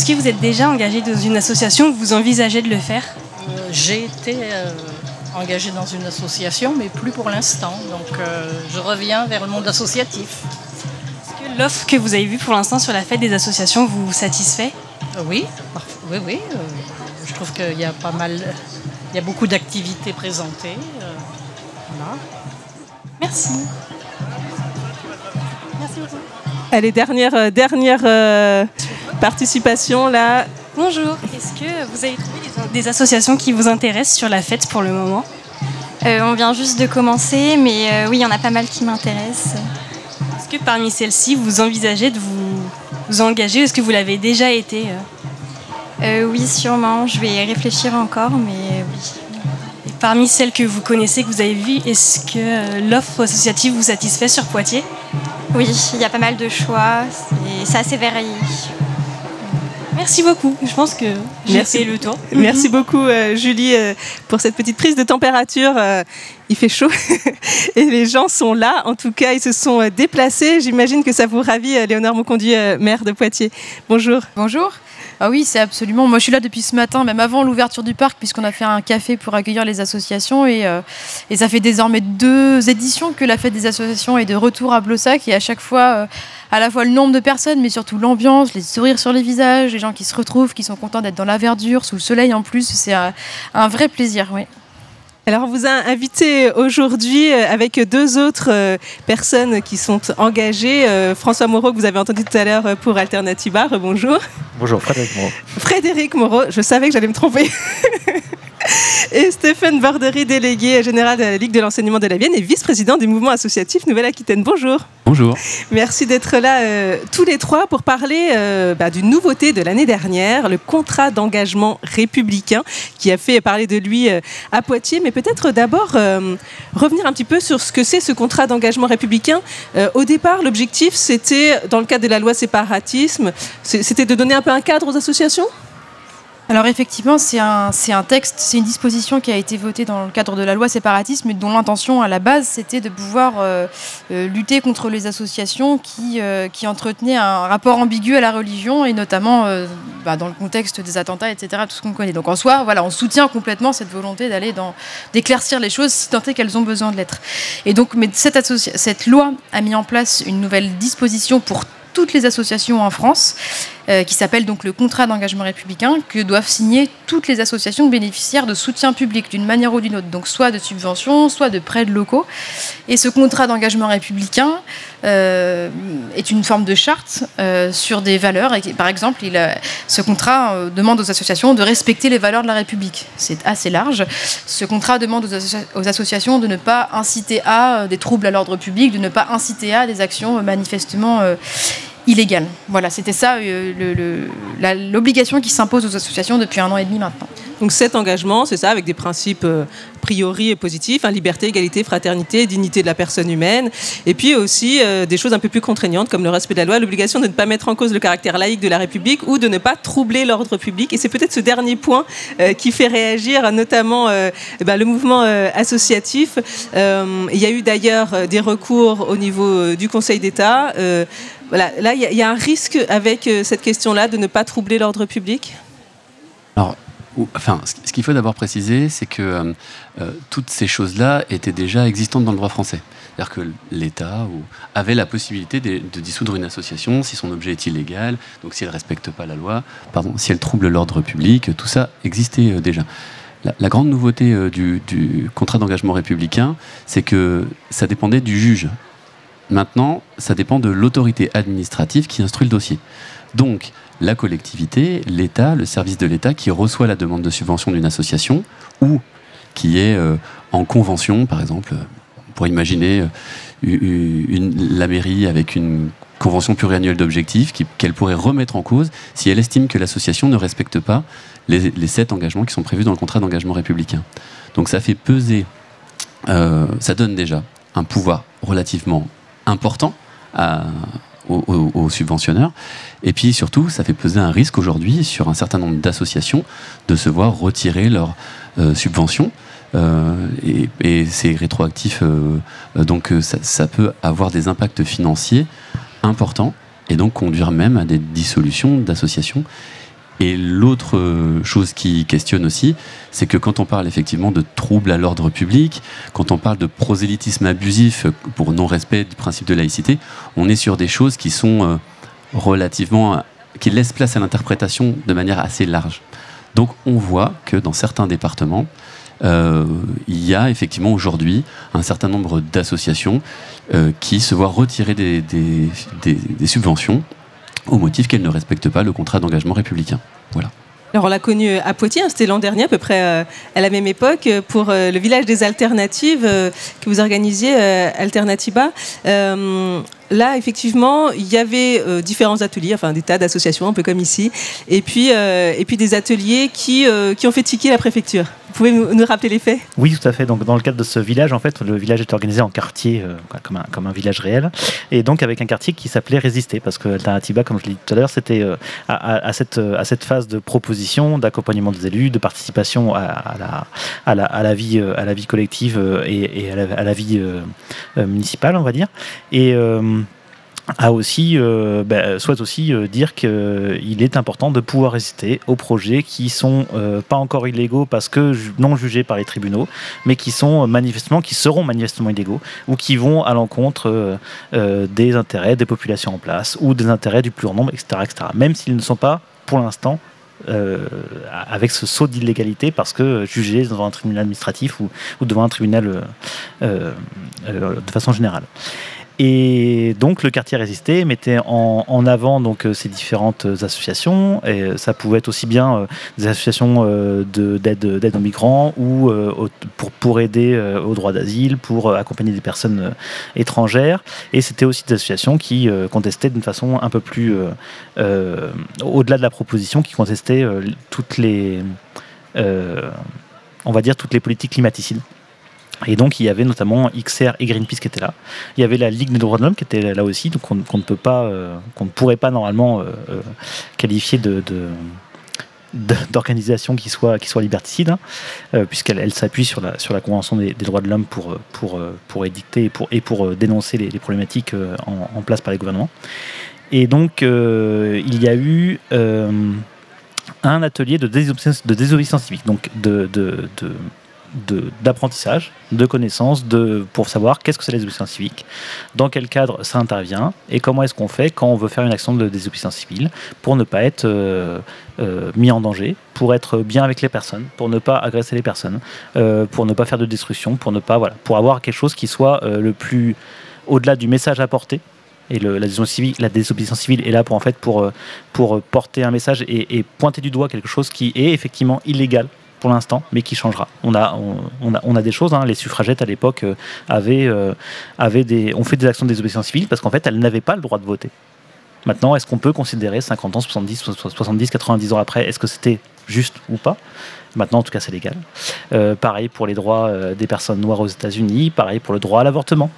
que, que vous êtes déjà engagé dans une association? Ou vous envisagez de le faire? J'ai été engagée dans une association, mais plus pour l'instant, donc euh, je reviens vers le monde associatif. Est-ce que l'offre que vous avez vue pour l'instant sur la fête des associations vous satisfait? Euh, Oui, oui, oui. euh, je trouve qu'il y a pas mal, il y a beaucoup d'activités présentées. euh, voilà. Merci. Merci beaucoup. Allez, dernière, dernière euh, participation là. Bonjour. Est-ce que vous avez trouvé des, associations qui vous intéressent sur la fête pour le moment Euh, on vient juste de commencer, mais euh, oui, il y en a pas mal qui m'intéressent. Est-ce que parmi celles-ci, vous envisagez de vous, vous engager? Est-ce que vous l'avez déjà été euh? Oui, sûrement. Je vais réfléchir encore, mais oui. Et parmi celles que vous connaissez, que vous avez vues, est-ce que l'offre associative vous satisfait sur Poitiers? Oui, il y a pas mal de choix. et C'est assez varié. Merci beaucoup. Je pense que j'ai Merci. fait le tour. Merci beaucoup, euh, Julie, euh, pour cette petite prise de température. Euh, il fait chaud et les gens sont là. En tout cas, ils se sont déplacés. J'imagine que ça vous ravit, Léonore Monconduit, euh, maire de Poitiers. Bonjour. Bonjour. Ah oui, c'est absolument. Moi, je suis là depuis ce matin, même avant l'ouverture du parc, puisqu'on a fait un café pour accueillir les associations. Et, euh, ça fait désormais deux éditions que la fête des associations est de retour à Blossac. Et à chaque fois, euh, à la fois le nombre de personnes, mais surtout l'ambiance, les sourires sur les visages, les gens qui se retrouvent, qui sont contents d'être dans la verdure, sous le soleil en plus. C'est un, un vrai plaisir, oui. Alors, on vous a invité aujourd'hui euh, avec deux autres euh, personnes qui sont engagées. Euh, François Moreau, que vous avez entendu tout à l'heure euh, pour Alternativa. Bonjour. Bonjour, Frédéric Moreau. Frédéric Moreau, je savais que j'allais me tromper. et Stéphane Bordery, délégué général de la Ligue de l'enseignement de la Vienne et vice-président du mouvement associatif Nouvelle-Aquitaine. Bonjour. Bonjour. Merci d'être là euh, tous les trois pour parler euh, bah, d'une nouveauté de l'année dernière, le contrat d'engagement républicain qui a fait parler de lui euh, à Poitiers. Mais peut-être d'abord revenir un petit peu sur ce que c'est ce contrat d'engagement républicain. Au départ, l'objectif, c'était, dans le cadre de la loi séparatisme, c'était de donner un peu un cadre aux associations? Alors effectivement, c'est un, texte, c'est une disposition qui a été votée dans le cadre de la loi séparatisme, et dont l'intention à la base, c'était de pouvoir euh, euh, lutter contre les associations qui, euh, qui entretenaient un rapport ambigu à la religion, et notamment bah, dans le contexte des attentats, etc., tout ce qu'on connaît. Donc en soi, voilà, on soutient complètement cette volonté d'aller d'éclaircir les choses, si tant est qu'elles ont besoin de l'être. Et donc, mais cette loi a mis en place une nouvelle disposition pour toutes les associations en France, euh, qui s'appelle donc le contrat d'engagement républicain, que doivent signer toutes les associations bénéficiaires de soutien public d'une manière ou d'une autre, donc soit de subventions, soit de prêts locaux. Et ce contrat d'engagement républicain euh, est une forme de charte euh, sur des valeurs. Par exemple, ce contrat demande aux associations de respecter les valeurs de la République. C'est assez large. Ce contrat demande aux, associa- aux associations de ne pas inciter à des troubles à l'ordre public, de ne pas inciter à des actions manifestement illégales. Voilà, c'était ça euh, l'obligation qui s'impose aux associations depuis un an et demi maintenant. Donc cet engagement, c'est ça, avec des principes euh, priori et positifs, hein, liberté, égalité, fraternité, dignité de la personne humaine, et puis aussi euh, des choses un peu plus contraignantes comme le respect de la loi, l'obligation de ne pas mettre en cause le caractère laïque de la République ou de ne pas troubler l'ordre public. Et c'est peut-être ce dernier point euh, qui fait réagir notamment eh ben, le mouvement associatif. Il y a eu d'ailleurs des recours au niveau du Conseil d'État. Là, il y, a- un risque avec euh, cette question-là de ne pas troubler l'ordre public? Alors, enfin, ce qu'il faut d'abord préciser, c'est que euh, euh, toutes ces choses-là étaient déjà existantes dans le droit français. C'est-à-dire que l'État avait la possibilité de, dissoudre une association si son objet est illégal, donc si elle ne respecte pas la loi, pardon, si elle trouble l'ordre public, tout ça existait déjà. La, grande nouveauté du contrat d'engagement républicain, c'est que ça dépendait du juge. Maintenant, ça dépend de l'autorité administrative qui instruit le dossier. Donc, la collectivité, l'État, le service de l'État qui reçoit la demande de subvention d'une association ou qui est euh, en convention, par exemple, pourrait imaginer euh, la mairie avec une convention pluriannuelle d'objectifs qu'elle pourrait remettre en cause si elle estime que l'association ne respecte pas les, les sept engagements qui sont prévus dans le contrat d'engagement républicain. Donc ça fait peser, euh, ça donne déjà un pouvoir relativement important à- aux, subventionneurs. Et puis surtout, ça fait peser un risque aujourd'hui sur un certain nombre d'associations de se voir retirer leurs euh, subventions. Euh, et c'est rétroactif, euh, euh, donc euh, ça peut avoir des impacts financiers importants et donc conduire même à des dissolutions d'associations. Et l'autre euh, chose qui questionne aussi, c'est que quand on parle effectivement de troubles à l'ordre public, quand on parle de prosélytisme abusif pour non-respect du principe de laïcité, on est sur des choses qui sont euh, relativement. qui laissent place à l'interprétation de manière assez large. Donc on voit que dans certains départements, euh, il y a effectivement aujourd'hui un certain nombre d'associations qui se voient retirer des subventions au motif qu'elles ne respectent pas le contrat d'engagement républicain. Voilà. Alors on l'a connu euh, à Poitiers, hein, c'était l'an dernier à peu près euh, à la même époque euh, pour le village des alternatives que vous organisiez Alternatiba. Là effectivement il y avait différents ateliers, enfin des tas d'associations un peu comme ici, et puis des ateliers qui qui ont fait tiquer la préfecture. Pouvez nous, rappeler les faits? Oui, tout à fait. Donc, dans le cadre de ce village, en fait, le village est organisé en quartier, euh, comme, un, comme un village réel, et donc avec un quartier qui s'appelait Résister, parce que Alternativa, comme je l'ai dit tout à l'heure, c'était euh, à, cette, à cette phase de proposition, d'accompagnement des élus, de participation à, la, à, la, à la vie, euh, à la vie collective et, à, la, vie municipale, on va dire. Et a aussi, euh, ben, souhaite aussi euh, dire qu'il est important de pouvoir résister aux projets qui sont euh, pas encore illégaux parce que non jugés par les tribunaux, mais qui sont euh, manifestement, qui seront manifestement illégaux ou qui vont à l'encontre euh, euh, des intérêts des populations en place ou des intérêts du plus grand nombre, etc., etc. Même s'ils ne sont pas, pour l'instant, euh, avec ce saut d'illégalité parce que jugés devant un tribunal administratif ou, devant un tribunal euh, euh, euh, de façon générale. Et donc le quartier résisté mettait en, avant donc euh, ces différentes associations. Et euh, ça pouvait être aussi bien euh, des associations euh, de- d'aide aux migrants ou euh, pour, aider euh, au droit d'asile, pour euh, accompagner des personnes euh, étrangères. Et c'était aussi des associations qui euh, contestaient d'une façon un peu plus euh, euh, au-delà de la proposition, qui contestaient euh, toutes les euh, on va dire toutes les politiques climaticides. Et donc il y avait notamment XR et Greenpeace qui étaient là. Il y avait la Ligue des droits de l'homme qui était là aussi, donc qu'on ne peut pas, euh, qu'on ne pourrait pas normalement euh, euh, qualifier d'organisation qui soit, qui soit liberticide, hein, puisqu'elle elle s'appuie sur la, sur la Convention des, droits de l'homme pour, pour, pour édicter et pour, et pour dénoncer les, problématiques en, place par les gouvernements. Et donc il y a eu un atelier de désobéissance, civique, donc de- de- d'apprentissage, de, connaissances, de, pour savoir qu'est-ce que c'est la désobéissance civique, dans quel cadre ça intervient et comment est-ce qu'on fait quand on veut faire une action de désobéissance civile pour ne pas être euh, euh, mis en danger, pour être bien avec les personnes, pour ne pas agresser les personnes, euh, pour ne pas faire de destruction, pour ne pas voilà, pour avoir quelque chose qui soit le plus au-delà du message apporté. Et la, désobéissance civile, est là pour en fait pour, pour porter un message et pointer du doigt quelque chose qui est effectivement illégal pour l'instant, mais qui changera. On a, on, a, on a des choses. hein. Les suffragettes à l'époque euh, avaient, euh, avaient des, ont fait des actions de désobéissance civile parce qu'en fait elles n'avaient pas le droit de voter. Maintenant, est-ce qu'on peut considérer 50 ans, 70, 70, 90 ans après, est-ce que c'était juste ou pas? Maintenant, en tout cas, c'est légal. Euh, pareil pour les droits des personnes noires aux États-Unis, pareil pour le droit à l'avortement.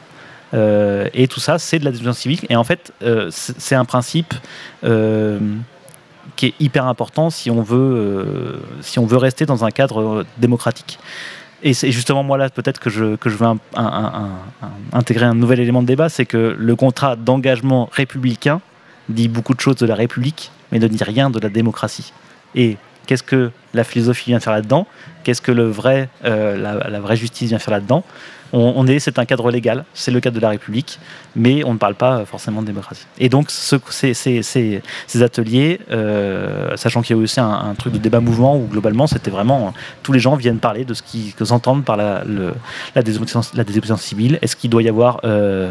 Et tout ça, c'est de la désobéissance civique. Et en fait, c'est un principe qui est hyper important si on veut, euh, si on veut rester dans un cadre euh, démocratique. Et c'est justement moi là peut-être que je, que je veux intégrer un nouvel élément de débat, c'est que le contrat d'engagement républicain dit beaucoup de choses de la République, mais ne dit rien de la démocratie. Et qu'est-ce que la philosophie vient faire là-dedans? Qu'est-ce que le vrai, euh, la vraie justice vient faire là-dedans? On, est, c'est un cadre légal, c'est le cadre de la République, mais on ne parle pas euh, forcément de démocratie. Et donc, ce- ces, ateliers, euh, sachant qu'il y a aussi un, truc de débat mouvement où globalement, c'était vraiment tous les gens viennent parler de ce qu'ils que s'entendent par la, la, désobéissance, civile. Est-ce qu'il doit y avoir euh,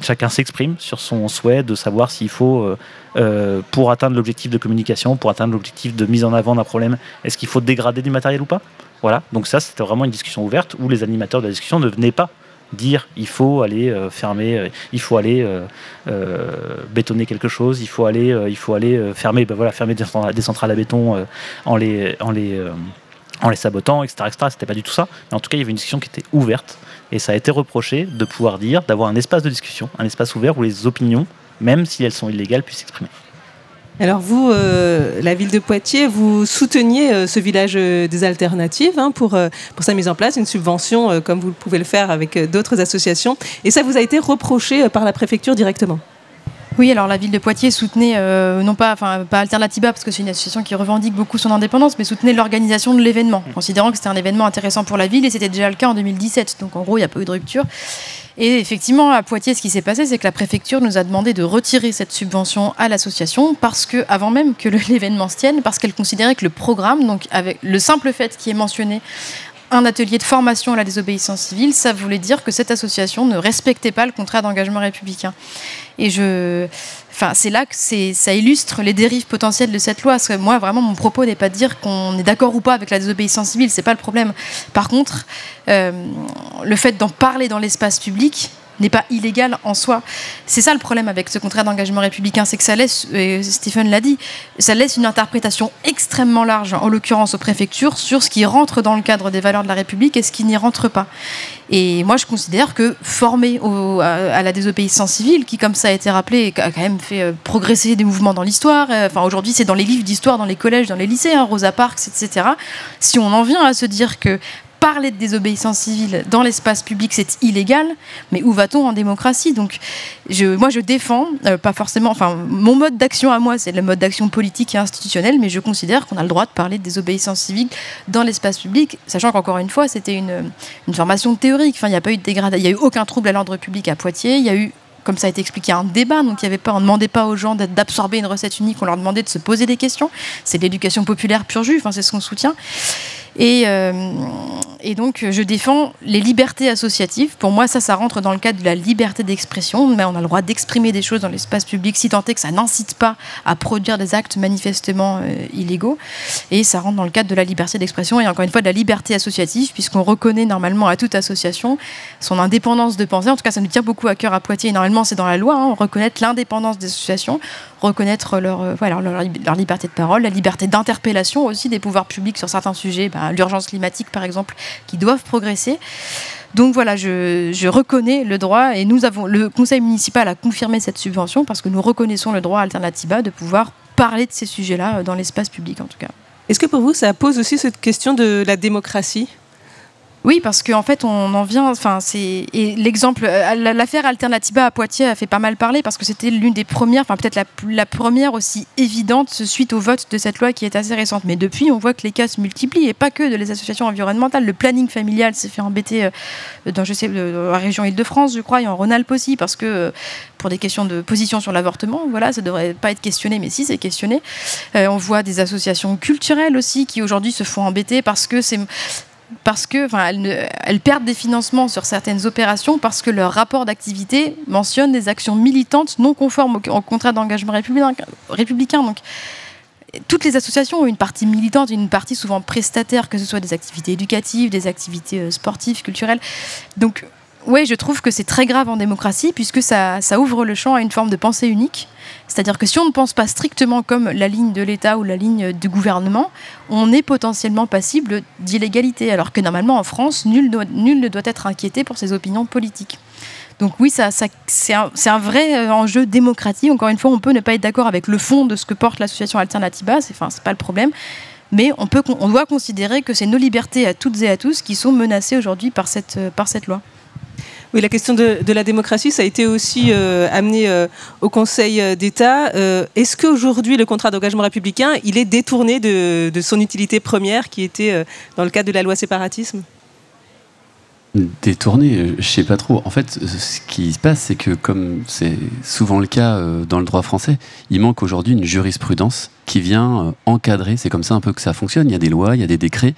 chacun s'exprime sur son souhait de savoir s'il faut euh, pour atteindre l'objectif de communication, pour atteindre l'objectif de mise en avant d'un problème, est-ce qu'il faut dégrader du matériel ou pas? Voilà, donc ça c'était vraiment une discussion ouverte où les animateurs de la discussion ne venaient pas dire il faut aller euh, fermer, euh, il faut aller bétonner quelque chose, il faut aller, il faut aller fermer, ben voilà, fermer des centrales, à béton en les, en les, en les sabotant, etc., etc. C'était pas du tout ça. Mais en tout cas, il y avait une discussion qui était ouverte et ça a été reproché de pouvoir dire, d'avoir un espace de discussion, un espace ouvert où les opinions, même si elles sont illégales, puissent s'exprimer. Alors vous, euh, la ville de Poitiers, vous souteniez euh, ce village euh, des alternatives hein, pour, pour sa mise en place, une subvention comme vous pouvez le faire avec d'autres associations. Et ça vous a été reproché par la préfecture directement? Oui, alors la ville de Poitiers soutenait, euh, non pas, enfin, pas Alternatiba, parce que c'est une association qui revendique beaucoup son indépendance, mais soutenait l'organisation de l'événement, considérant que c'était un événement intéressant pour la ville, et c'était déjà le cas en 2017. Donc en gros, il n'y a pas eu de rupture. Et effectivement, à Poitiers, ce qui s'est passé, c'est que la préfecture nous a demandé de retirer cette subvention à l'association, parce que, avant même que l'événement se tienne, parce qu'elle considérait que le programme, donc avec le simple fait qui est mentionné, un atelier de formation à la désobéissance civile, ça voulait dire que cette association ne respectait pas le contrat d'engagement républicain. Et je, c'est là que ça illustre les dérives potentielles de cette loi. Parce que moi, vraiment, mon propos n'est pas de dire qu'on est d'accord ou pas avec la désobéissance civile, c'est pas le problème. Par contre, euh, le fait d'en parler dans l'espace public n'est pas illégal en soi. C'est ça le problème avec ce contrat d'engagement républicain, c'est que ça laisse, Stephen l'a dit, ça laisse une interprétation extrêmement large, en l'occurrence aux préfectures, sur ce qui rentre dans le cadre des valeurs de la République et ce qui n'y rentre pas. Et moi, je considère que former à la désobéissance civile, qui, comme ça a été rappelé, a quand même fait euh, progresser des mouvements dans l'histoire, euh, enfin aujourd'hui c'est dans les livres d'histoire, dans les collèges, dans les lycées, hein, Rosa Parks, etc. Si on en vient à se dire que parler de désobéissance civile dans l'espace public, c'est illégal, mais où va-t-on en démocratie? Donc, moi, je défends, euh, pas forcément, enfin, mon mode d'action à moi, c'est le mode d'action politique et institutionnel, mais je considère qu'on a le droit de parler de désobéissance civile dans l'espace public, sachant qu'encore une fois, c'était une, formation théorique. Enfin, il n'y a pas eu de dégradation, il n'y a eu aucun trouble à l'ordre public à Poitiers, il y a eu comme ça a été expliqué, un débat. Donc, y avait pas, on ne demandait pas aux gens d'absorber une recette unique, on leur demandait de se poser des questions. C'est l'éducation populaire pur jus, c'est ce qu'on soutient. Et, euh, et donc, je défends les libertés associatives. Pour moi, ça, ça rentre dans le cadre de la liberté d'expression. Mais on a le droit d'exprimer des choses dans l'espace public, si tant est que ça n'incite pas à produire des actes manifestement euh, illégaux. Et ça rentre dans le cadre de la liberté d'expression et encore une fois de la liberté associative, puisqu'on reconnaît normalement à toute association son indépendance de pensée. En tout cas, ça nous tient beaucoup à cœur à Poitiers. Et normalement, c'est dans la loi, hein, reconnaître l'indépendance des associations, reconnaître leur, euh, leur, liberté de parole, la liberté d'interpellation aussi des pouvoirs publics sur certains sujets, ben, l'urgence climatique par exemple, qui doivent progresser. Donc voilà, je, je reconnais le droit et nous avons le conseil municipal a confirmé cette subvention parce que nous reconnaissons le droit à Alternatiba de pouvoir parler de ces sujets-là euh, dans l'espace public en tout cas. Est-ce que pour vous, ça pose aussi cette question de la démocratie? Oui, parce qu'en fait, on en vient. Enfin, c'est l'exemple, euh, la- l'affaire Alternativa à Poitiers a fait pas mal parler parce que c'était l'une des premières, enfin peut-être la, la première aussi évidente suite au vote de cette loi qui est assez récente. Mais depuis, on voit que les cas se multiplient et pas que de les associations environnementales. Le planning familial s'est fait embêter euh, dans, je sais, euh, la région Île-de-France, je crois, et en Rhône-Alpes aussi, parce que pour des questions de position sur l'avortement, voilà, ça devrait pas être questionné, mais si c'est questionné. On voit des associations culturelles aussi qui aujourd'hui se font embêter parce que c'est parce que enfin, elles, perdent des financements sur certaines opérations parce que leur rapport d'activité mentionne des actions militantes non conformes au, contrat d'engagement républicain. Donc, toutes les associations ont une partie militante une partie souvent prestataire, que ce soit des activités éducatives, des activités euh, sportives, culturelles. Oui, je trouve que c'est très grave en démocratie puisque ça, ouvre le champ à une forme de pensée unique. C'est-à-dire que si on ne pense pas strictement comme la ligne de l'État ou la ligne du gouvernement, on est potentiellement passible d'illégalité, alors que normalement en France, nul, ne doit être inquiété pour ses opinions politiques. Donc oui, ça, c'est un, vrai euh, enjeu démocratique. Encore une fois, on peut ne pas être d'accord avec le fond de ce que porte l'association Alternativa, c'est enfin, pas le problème. Mais on, doit considérer que c'est nos libertés à toutes et à tous qui sont menacées aujourd'hui par cette, euh, par cette loi. Oui, la question de, la démocratie, ça a été aussi euh, amené euh, au Conseil euh, d'État. Est-ce qu'aujourd'hui, le contrat d'engagement républicain, il est détourné de, son utilité première, qui était dans le cadre de la loi séparatisme? Détourné, je sais pas trop. En fait, ce qui se passe, c'est que comme c'est souvent le cas dans le droit français, il manque aujourd'hui une jurisprudence qui vient encadrer. C'est comme ça un peu que ça fonctionne. Il y a des lois, il y a des décrets,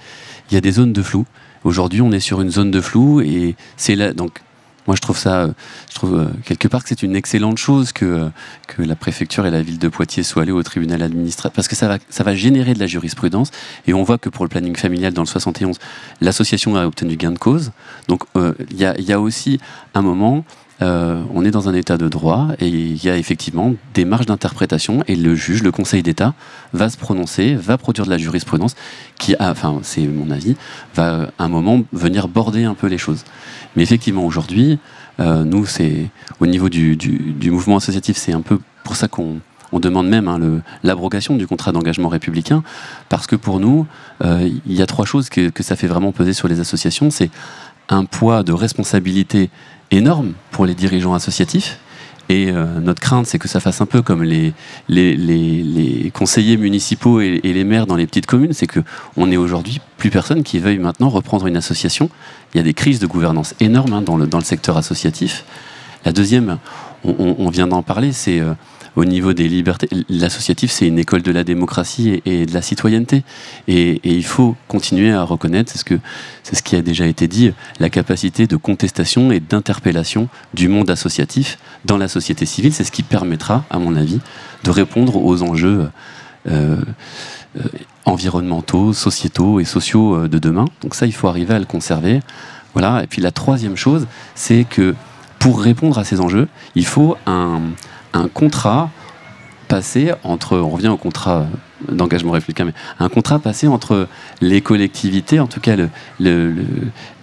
il y a des zones de flou. Aujourd'hui, on est sur une zone de flou et c'est là. Donc, moi, je trouve ça, euh, je trouve euh, quelque part que c'est une excellente chose que, euh, que la préfecture et la ville de Poitiers soient allés au tribunal administratif parce que ça va, ça va générer de la jurisprudence et on voit que pour le planning familial dans le 71, l'association a obtenu gain de cause. Donc, il y a aussi un moment. Euh, on est dans un état de droit et il y a effectivement des marges d'interprétation et le juge, le Conseil d'État, va se prononcer, va produire de la jurisprudence qui, enfin c'est mon avis, va à un moment venir border un peu les choses. Mais effectivement aujourd'hui, euh, nous c'est au niveau du, mouvement associatif, c'est un peu pour ça qu'on on demande même hein, l'abrogation du contrat d'engagement républicain, parce que pour nous, euh, il y a trois choses que ça fait vraiment peser sur les associations. C'est un poids de responsabilité énorme pour les dirigeants associatifs. Et euh, notre crainte, c'est que ça fasse un peu comme les, les, les- conseillers municipaux et, les maires dans les petites communes, c'est que on est aujourd'hui plus personne qui veuille maintenant reprendre une association. Il y a des crises de gouvernance énormes hein, dans, le, dans le secteur associatif. La deuxième, on vient d'en parler, c'est euh, au niveau des libertés. L'associatif, c'est une école de la démocratie et, de la citoyenneté. Et, il faut continuer à reconnaître, c'est ce, que, ce qui a déjà été dit, la capacité de contestation et d'interpellation du monde associatif dans la société civile. C'est ce qui permettra, à mon avis, de répondre aux enjeux euh, euh, environnementaux, sociétaux et sociaux euh, de demain. Donc ça, il faut arriver à le conserver. Voilà. Et puis la troisième chose, c'est que pour répondre à ces enjeux, il faut un, un contrat passé entre, on revient au contrat d'engagement républicain, mais un contrat passé entre les collectivités, en tout cas le- le- le-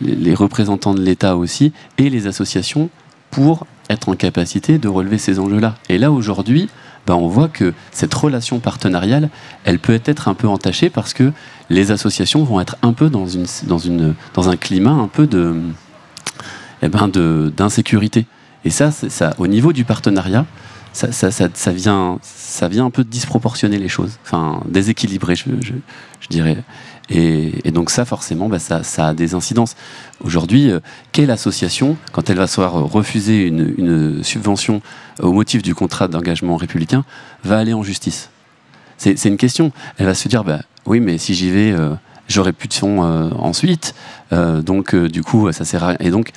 les représentants de l'État aussi, et les associations pour être en capacité de relever ces enjeux-là. Et là, aujourd'hui, ben, on voit que cette relation partenariale, elle peut être un peu entachée parce que les associations vont être un peu dans, une, dans, une, dans un climat un peu de, eh ben d'insécurité. Et ça, ça, au niveau du partenariat, ça, vient, ça vient un peu disproportionner les choses, enfin déséquilibrer, je, dirais. Et, donc ça, forcément, bah, ça, a des incidences. Aujourd'hui, euh, quelle association, quand elle va se voir refuser une, subvention au motif du contrat d'engagement républicain, va aller en justice? C'est une question. Elle va se dire, bah, oui, mais si j'y vais, euh, j'aurai plus de fonds euh, ensuite. Euh, donc, du coup, ça sert à rien. Et donc,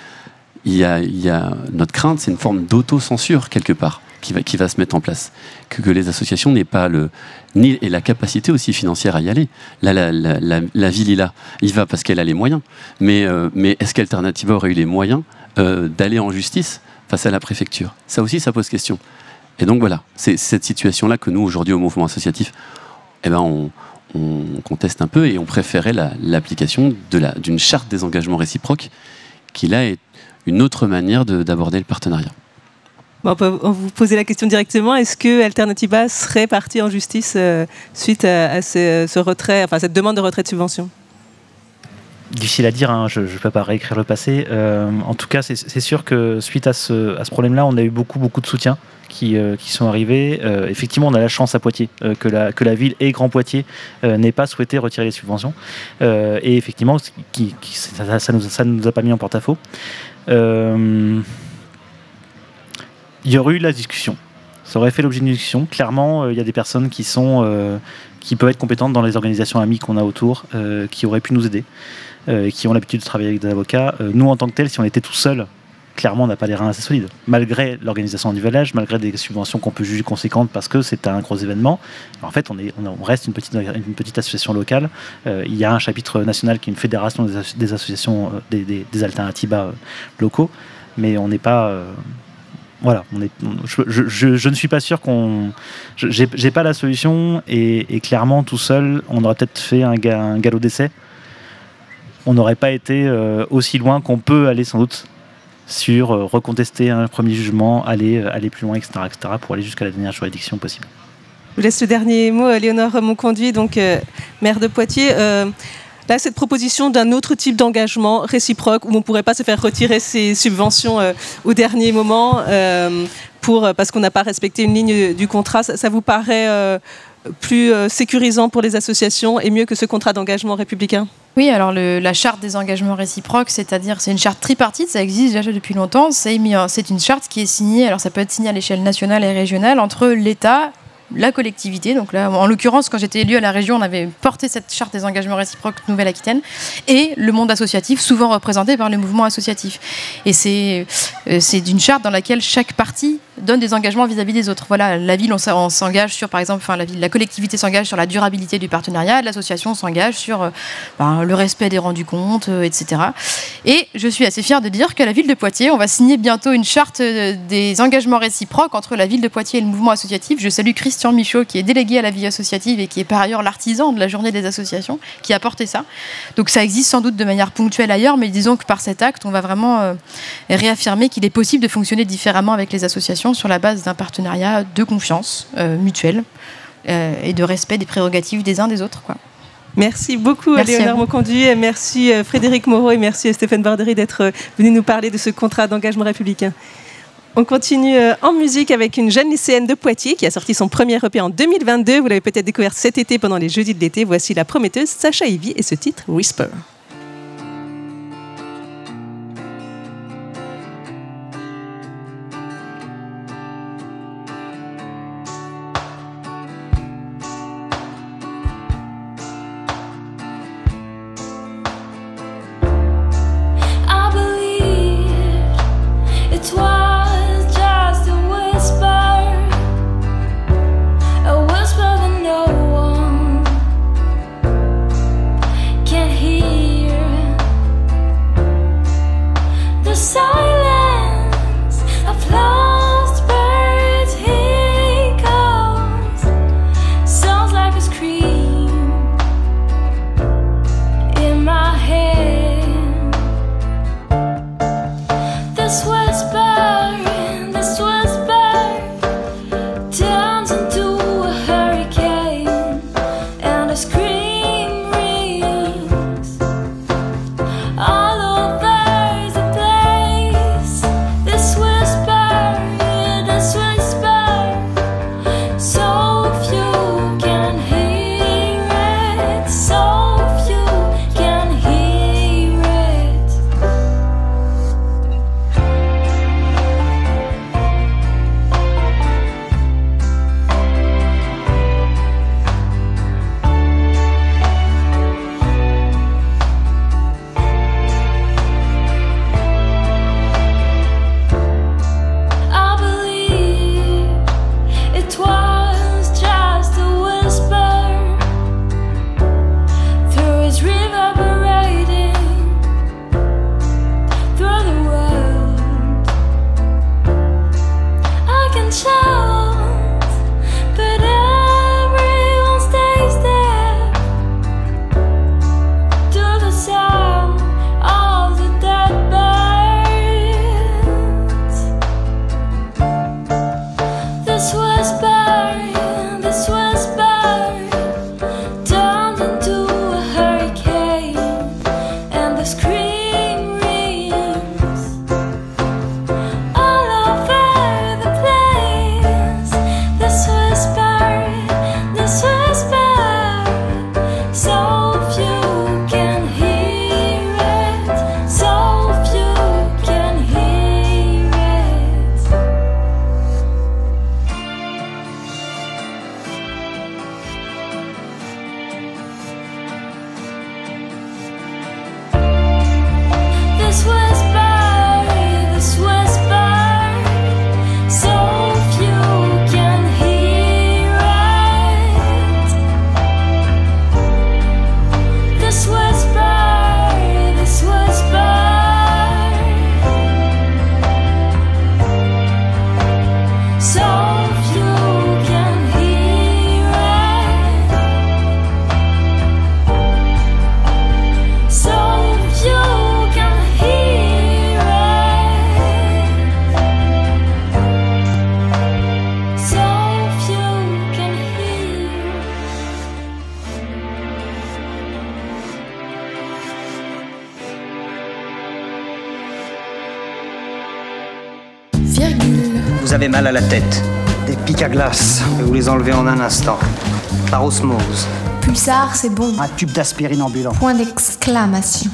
il y a- notre crainte, c'est une forme d'autocensure quelque part qui va, se mettre en place. Que, les associations n'aient pas le ni et la capacité aussi financière à y aller. Là, la, ville, il va parce qu'elle a les moyens. Mais, euh, est-ce qu'Alternativa aurait eu les moyens euh, d'aller en justice face à la préfecture? Ça aussi, ça pose question. Et donc voilà, c'est cette situation-là que nous, aujourd'hui, au mouvement associatif, eh ben, on, on conteste un peu et on préférait la- l'application la- d'une charte des engagements réciproques qui là est une autre manière de- d'aborder le partenariat. On peut vous poser la question directement. Est-ce que Alternativa serait partie en justice euh, suite à, ce, retrait, enfin cette demande de retrait de subvention? Difficile à dire, hein, je ne peux pas réécrire le passé. Euh, en tout cas, c'est sûr que suite à ce, problème-là, on a eu beaucoup, beaucoup de soutien qui, euh, sont arrivés. Effectivement, on a la chance à Poitiers que, la, ville et Grand Poitiers n'aient pas souhaité retirer les subventions. et effectivement, ça, ça nous a pas mis en porte-à-faux. Il y aurait eu la discussion. Ça aurait fait l'objet d'une discussion. Clairement, il y a des personnes qui sont qui peuvent être compétentes dans les organisations amies qu'on a autour, qui auraient pu nous aider. Euh, qui ont l'habitude de travailler avec des avocats. Euh, nous, en tant que tel, si on était tout seul, clairement, on n'a pas les reins assez solides. Malgré l'organisation du village, malgré des subventions qu'on peut juger conséquentes parce que c'est un gros événement, en fait, on, est, on, reste une petite, association locale. Euh, il y a un chapitre national qui est une fédération des, associations des, des, locaux, mais on n'est pas. Voilà, je, ne suis pas sûr qu'on. J'ai pas la solution et, clairement, tout seul, on aurait peut-être fait un, un galop d'essai on n'aurait pas été euh, aussi loin qu'on peut aller sans doute sur euh, recontester un premier jugement, aller, euh, aller plus loin, etc., etc., pour aller jusqu'à la dernière juridiction possible. Je vous laisse le dernier mot, Léonore Monconduit, donc maire de Poitiers. Là, cette proposition d'un autre type d'engagement réciproque où on ne pourrait pas se faire retirer ses subventions au dernier moment pour, parce qu'on n'a pas respecté une ligne du contrat, ça, vous paraît plus sécurisant pour les associations et mieux que ce contrat d'engagement républicain? Oui, alors la charte des engagements réciproques, c'est-à-dire c'est une charte tripartite, ça existe déjà depuis longtemps. C'est une charte qui est signée, alors ça peut être signé à l'échelle nationale et régionale entre l'État la collectivité. Donc là, en l'occurrence, quand j'étais élue à la région, on avait porté cette charte des engagements réciproques Nouvelle-Aquitaine et le monde associatif, souvent représenté par le mouvement associatif. Et c'est euh, c'est d'une charte dans laquelle chaque partie donne des engagements vis-à-vis des autres. Voilà, la ville, on s'engage sur, par exemple, enfin, la, ville, la collectivité s'engage sur la durabilité du partenariat, l'association s'engage sur euh, ben, le respect des rendus comptes, euh, etc. Et je suis assez fière de dire qu'à la ville de Poitiers, on va signer bientôt une charte des engagements réciproques entre la ville de Poitiers et le mouvement associatif. Je salue Christophe Christian Michaud, qui est délégué à la vie associative et qui est par ailleurs l'artisan de la journée des associations, qui a porté ça. Donc ça existe sans doute de manière ponctuelle ailleurs, mais disons que par cet acte, on va vraiment euh, réaffirmer qu'il est possible de fonctionner différemment avec les associations sur la base d'un partenariat de confiance euh, mutuelle euh, et de respect des prérogatives des uns des autres. Quoi. Merci beaucoup, Léonard Monconduit, merci Frédéric Moreau et merci Stéphane Bardery d'être venu nous parler de ce contrat d'engagement républicain. On continue euh, en musique avec une jeune lycéenne de Poitiers qui a sorti son premier EP en 2022. Vous l'avez peut-être découvert cet été pendant les jeudis de l'été. Voici la prometteuse Sacha Ivy et ce titre Whisper. Mal à la tête. Des pics à glace, je vais vous les enlever en un instant. Par osmose. Pulsar, c'est bon. Un tube d'aspirine ambulant. Point d'exclamation.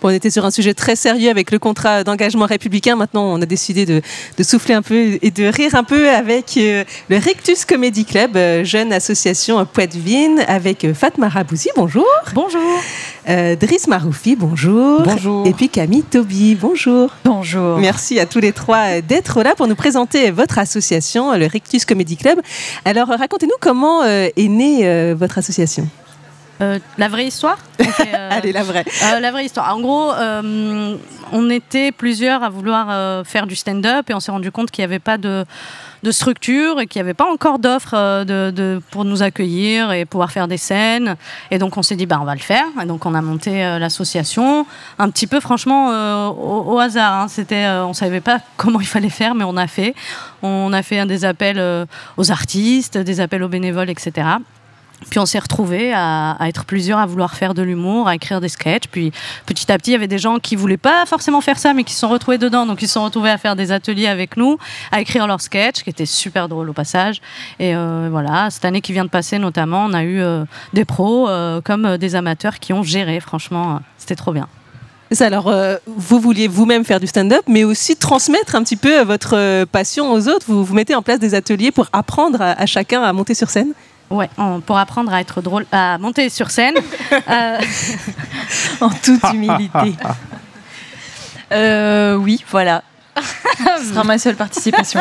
Bon, on était sur un sujet très sérieux avec le contrat d'engagement républicain. Maintenant, on a décidé de, de souffler un peu et de rire un peu avec euh, le Rectus Comedy Club, euh, jeune association Poitvin, avec Fatma Rabouzi. Bonjour. Bonjour. Euh, Driss Maroufi, bonjour. Bonjour. Et puis Camille Toby, bonjour. Bonjour. Merci à tous les trois d'être là pour nous présenter votre association, le Rectus Comedy Club. Alors, racontez-nous comment euh, est née euh, votre association. Euh, la vraie histoire fait, euh, Allez, la vraie. euh, la vraie histoire. En gros, euh, on était plusieurs à vouloir euh, faire du stand-up et on s'est rendu compte qu'il n'y avait pas de, de structure et qu'il n'y avait pas encore d'offres euh, de, pour nous accueillir et pouvoir faire des scènes. Et donc on s'est dit, bah, on va le faire. Et donc on a monté euh, l'association, un petit peu franchement euh, au, hasard. hein. C'était, on ne savait pas comment il fallait faire, mais on a fait. On a fait un des appels aux artistes, des appels aux bénévoles, etc. Puis on s'est retrouvés à, être plusieurs à vouloir faire de l'humour, à écrire des sketchs. Puis petit à petit, il y avait des gens qui voulaient pas forcément faire ça, mais qui se sont retrouvés dedans. Donc ils se sont retrouvés à faire des ateliers avec nous, à écrire leurs sketchs, qui étaient super drôles au passage. Et euh, voilà, cette année qui vient de passer notamment, on a eu euh, des pros euh, comme des amateurs qui ont géré. Franchement, c'était trop bien. Alors, vous vouliez vous-même faire du stand-up, mais aussi transmettre un petit peu votre passion aux autres. Vous, vous mettez en place des ateliers pour apprendre à chacun à monter sur scène? Ouais, pour apprendre à être drôle, à monter sur scène. euh, en toute humilité. Euh, oui, voilà. Ce sera ma seule participation.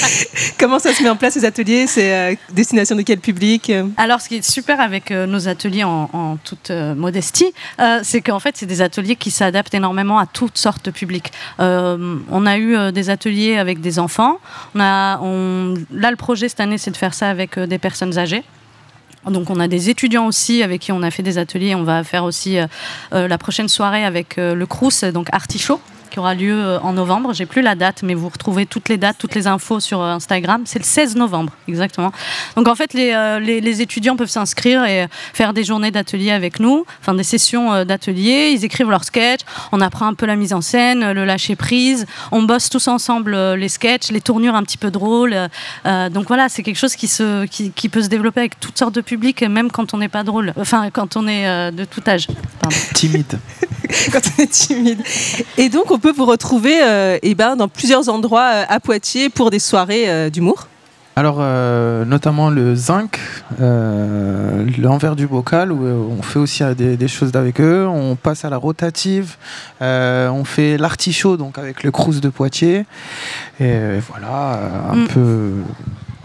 Comment ça se met en place ces ateliers? C'est euh, destination de quel public euh? Alors, ce qui est super avec euh, nos ateliers en, en toute euh, modestie, euh, c'est qu'en fait, c'est des ateliers qui s'adaptent énormément à toutes sortes de publics. Euh, on a eu euh, des ateliers avec des enfants. On a, on- Là, le projet cette année, c'est de faire ça avec euh, des personnes âgées. Donc on a des étudiants aussi avec qui on a fait des ateliers. On va faire aussi euh, la prochaine soirée avec euh, le Crous, donc Artichaut qui aura lieu euh, en novembre. J'ai plus la date, mais vous retrouvez toutes les dates, toutes les infos sur euh, Instagram. C'est le 16 novembre, exactement. Donc en fait, les, euh, les, les étudiants peuvent s'inscrire et faire des journées d'atelier avec nous, enfin des sessions euh, d'atelier. Ils écrivent leurs sketchs, on apprend un peu la mise en scène, le lâcher prise. On bosse tous ensemble euh, les sketchs, les tournures un petit peu drôles. Donc voilà, c'est quelque chose qui, se, qui, qui peut se développer avec toutes sortes de publics, même quand on n'est pas drôle, enfin quand on est de tout âge. Pardon. Timide. quand on est timide. Et donc, on peut vous retrouver euh, eh ben, dans plusieurs endroits euh, à Poitiers pour des soirées euh, d'humour. Alors, euh, notamment le zinc, euh, l'envers du bocal, où on fait aussi des, des choses avec eux. On passe à la rotative, euh, on fait l'artichaut, donc avec le crous de Poitiers. Et voilà, un Mm. peu,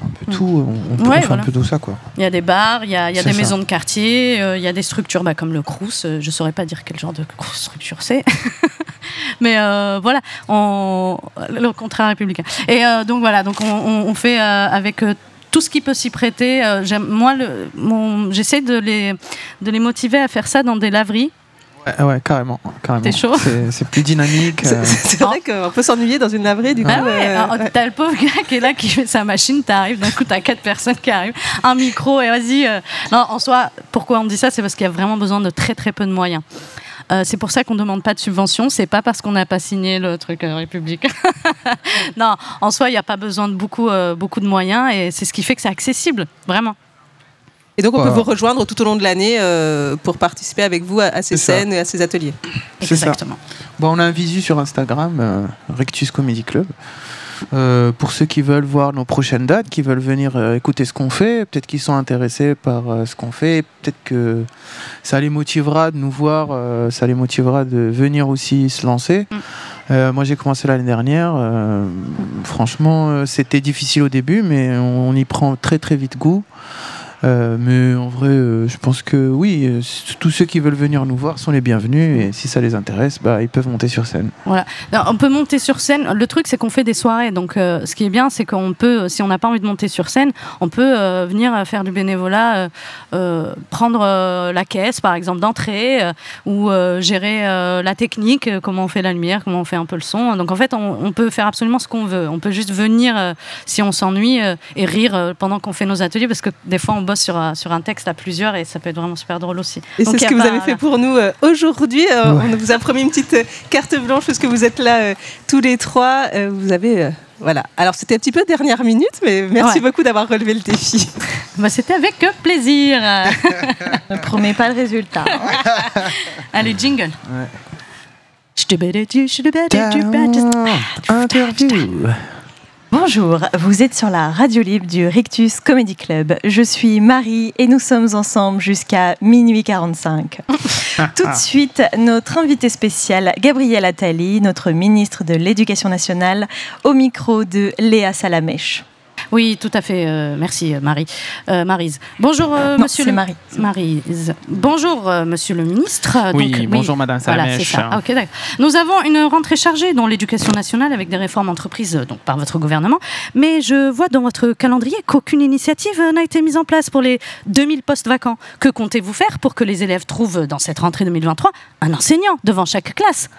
un peu tout. On, on peut Ouais, voilà. un peu tout ça, quoi. Il y a des bars, il y a, il y a des ça. maisons de quartier, euh, il y a des structures bah, comme le Crous. euh, je ne saurais pas dire quel genre de structure c'est. Mais euh, voilà, on, le contrat républicain. Et donc voilà, donc on, on- on fait avec tout ce qui peut s'y prêter. moi, j'essaie de les, de les motiver à faire ça dans des laveries. Ouais, ouais, carrément. carrément. T'es chaud C'est- plus dynamique. euh. C'est vrai qu'on peut s'ennuyer dans une laverie, du coup. Ah ouais, euh, alors, t'as le pauvre gars qui est là, qui fait sa machine, t'arrives, d'un coup t'as quatre personnes qui arrivent, un micro et vas-y. euh. Non, en soi, pourquoi on dit ça C'est parce qu'il y a vraiment besoin de très très peu de moyens. Euh, c'est pour ça qu'on ne demande pas de subvention, c'est pas parce qu'on n'a pas signé le truc euh, République. non, en soi, il n'y a pas besoin de beaucoup, euh, beaucoup de moyens et c'est ce qui fait que c'est accessible, vraiment. Et donc, on peut vous rejoindre tout au long de l'année euh, pour participer avec vous à, à ces ça. scènes et à ces ateliers. Ça. Bon, on a un visu sur Instagram, euh, Rectus Comedy Club. Euh, pour ceux qui veulent voir nos prochaines dates, qui veulent venir euh, écouter ce qu'on fait, peut-être qu'ils sont intéressés par euh, ce qu'on fait, peut-être que ça les motivera de nous voir, euh, ça les motivera de venir aussi se lancer. Euh, moi j'ai commencé l'année dernière, euh, franchement euh, c'était difficile au début, mais on, on y prend très très vite goût. Euh, mais en vrai, euh, je pense que oui, euh, tous ceux qui veulent venir nous voir sont les bienvenus et si ça les intéresse, bah, ils peuvent monter sur scène. Voilà. On peut monter sur scène. Le truc, c'est qu'on fait des soirées. Donc, ce qui est bien, c'est qu'on peut, si on n'a pas envie de monter sur scène, on peut venir faire du bénévolat, prendre la caisse, par exemple, d'entrée, ou gérer la technique, comment on fait la lumière, comment on fait un peu le son. Donc, en fait, on, on peut faire absolument ce qu'on veut. On peut juste venir, si on s'ennuie, et rire pendant qu'on fait nos ateliers, parce que des fois, on bosse sur, un- sur un texte à plusieurs et ça peut être vraiment super drôle aussi. Et c'est ce que vous avez fait pour nous euh, aujourd'hui. Euh, On vous a promis une petite euh, carte blanche parce que vous êtes là euh, tous les trois. Euh, vous avez. euh, voilà. Alors, c'était un petit peu dernière minute, mais merci Ouais. beaucoup d'avoir relevé le défi. Bah, C'était avec plaisir. Ne promets pas le résultat. Allez, jingle. Interview. Bonjour, vous êtes sur la radio libre du Rictus Comedy Club. Je suis Marie et nous sommes ensemble jusqu'à minuit 45. Tout de suite, notre invité spécial, Gabriel Attali, notre ministre de l'Éducation nationale, au micro de Léa Salamèche. Oui, tout à fait. euh, merci, euh, Marie. Euh. Bonjour, euh, Non, monsieur c'est le... Marie. Maryse. Bonjour, euh, monsieur le ministre. Oui, bonjour, madame Voilà, Salamèche. c'est ça. Ah, ok, d'accord. Nous avons une rentrée chargée dans l'éducation nationale avec des réformes entreprises donc, par votre gouvernement. Mais je vois dans votre calendrier qu'aucune initiative n'a été mise en place pour les 2000 postes vacants. Que comptez-vous faire pour que les élèves trouvent dans cette rentrée 2023 un enseignant devant chaque classe?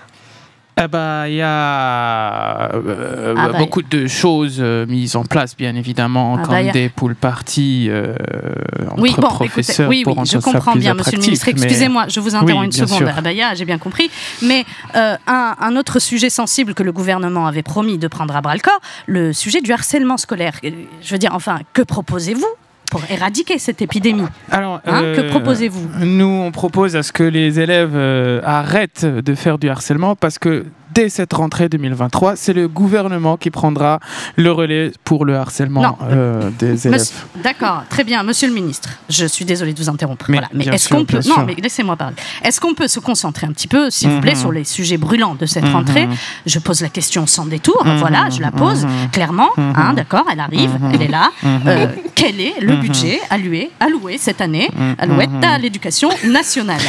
Eh ben, il y a euh, Ah bah, beaucoup de choses euh, mises en place, bien évidemment, Ah comme bah, a- des poules parties euh, entre Oui, bon, écoutez, professeurs oui, pour oui, je comprends plus bien, monsieur le ministre. mais- Excusez-moi, je vous interromps Oui, une seconde. Ah bah, j'ai bien compris. Mais euh, un, un autre sujet sensible que le gouvernement avait promis de prendre à bras le corps, le sujet du harcèlement scolaire. Je veux dire, enfin, que proposez-vous pour éradiquer cette épidémie. Alors, Hein, que euh, proposez-vous? Nous, on propose à ce que les élèves euh, arrêtent de faire du harcèlement parce que dès cette rentrée 2023, c'est le gouvernement qui prendra le relais pour le harcèlement euh, des élèves. D'accord, très bien, monsieur le ministre. Je suis désolée de vous interrompre. Mais voilà. mais bien est-ce qu'on peut Non, mais laissez-moi parler. Est-ce qu'on peut se concentrer un petit peu, s'il vous plaît, Mhm. sur les sujets brûlants de cette Mhm. rentrée? Je pose la question sans détour. Mhm. Voilà, je la pose clairement. Hein, D'accord, elle arrive, elle est là. Euh, quel est le budget alloué, alloué cette année, alloué à l'éducation nationale?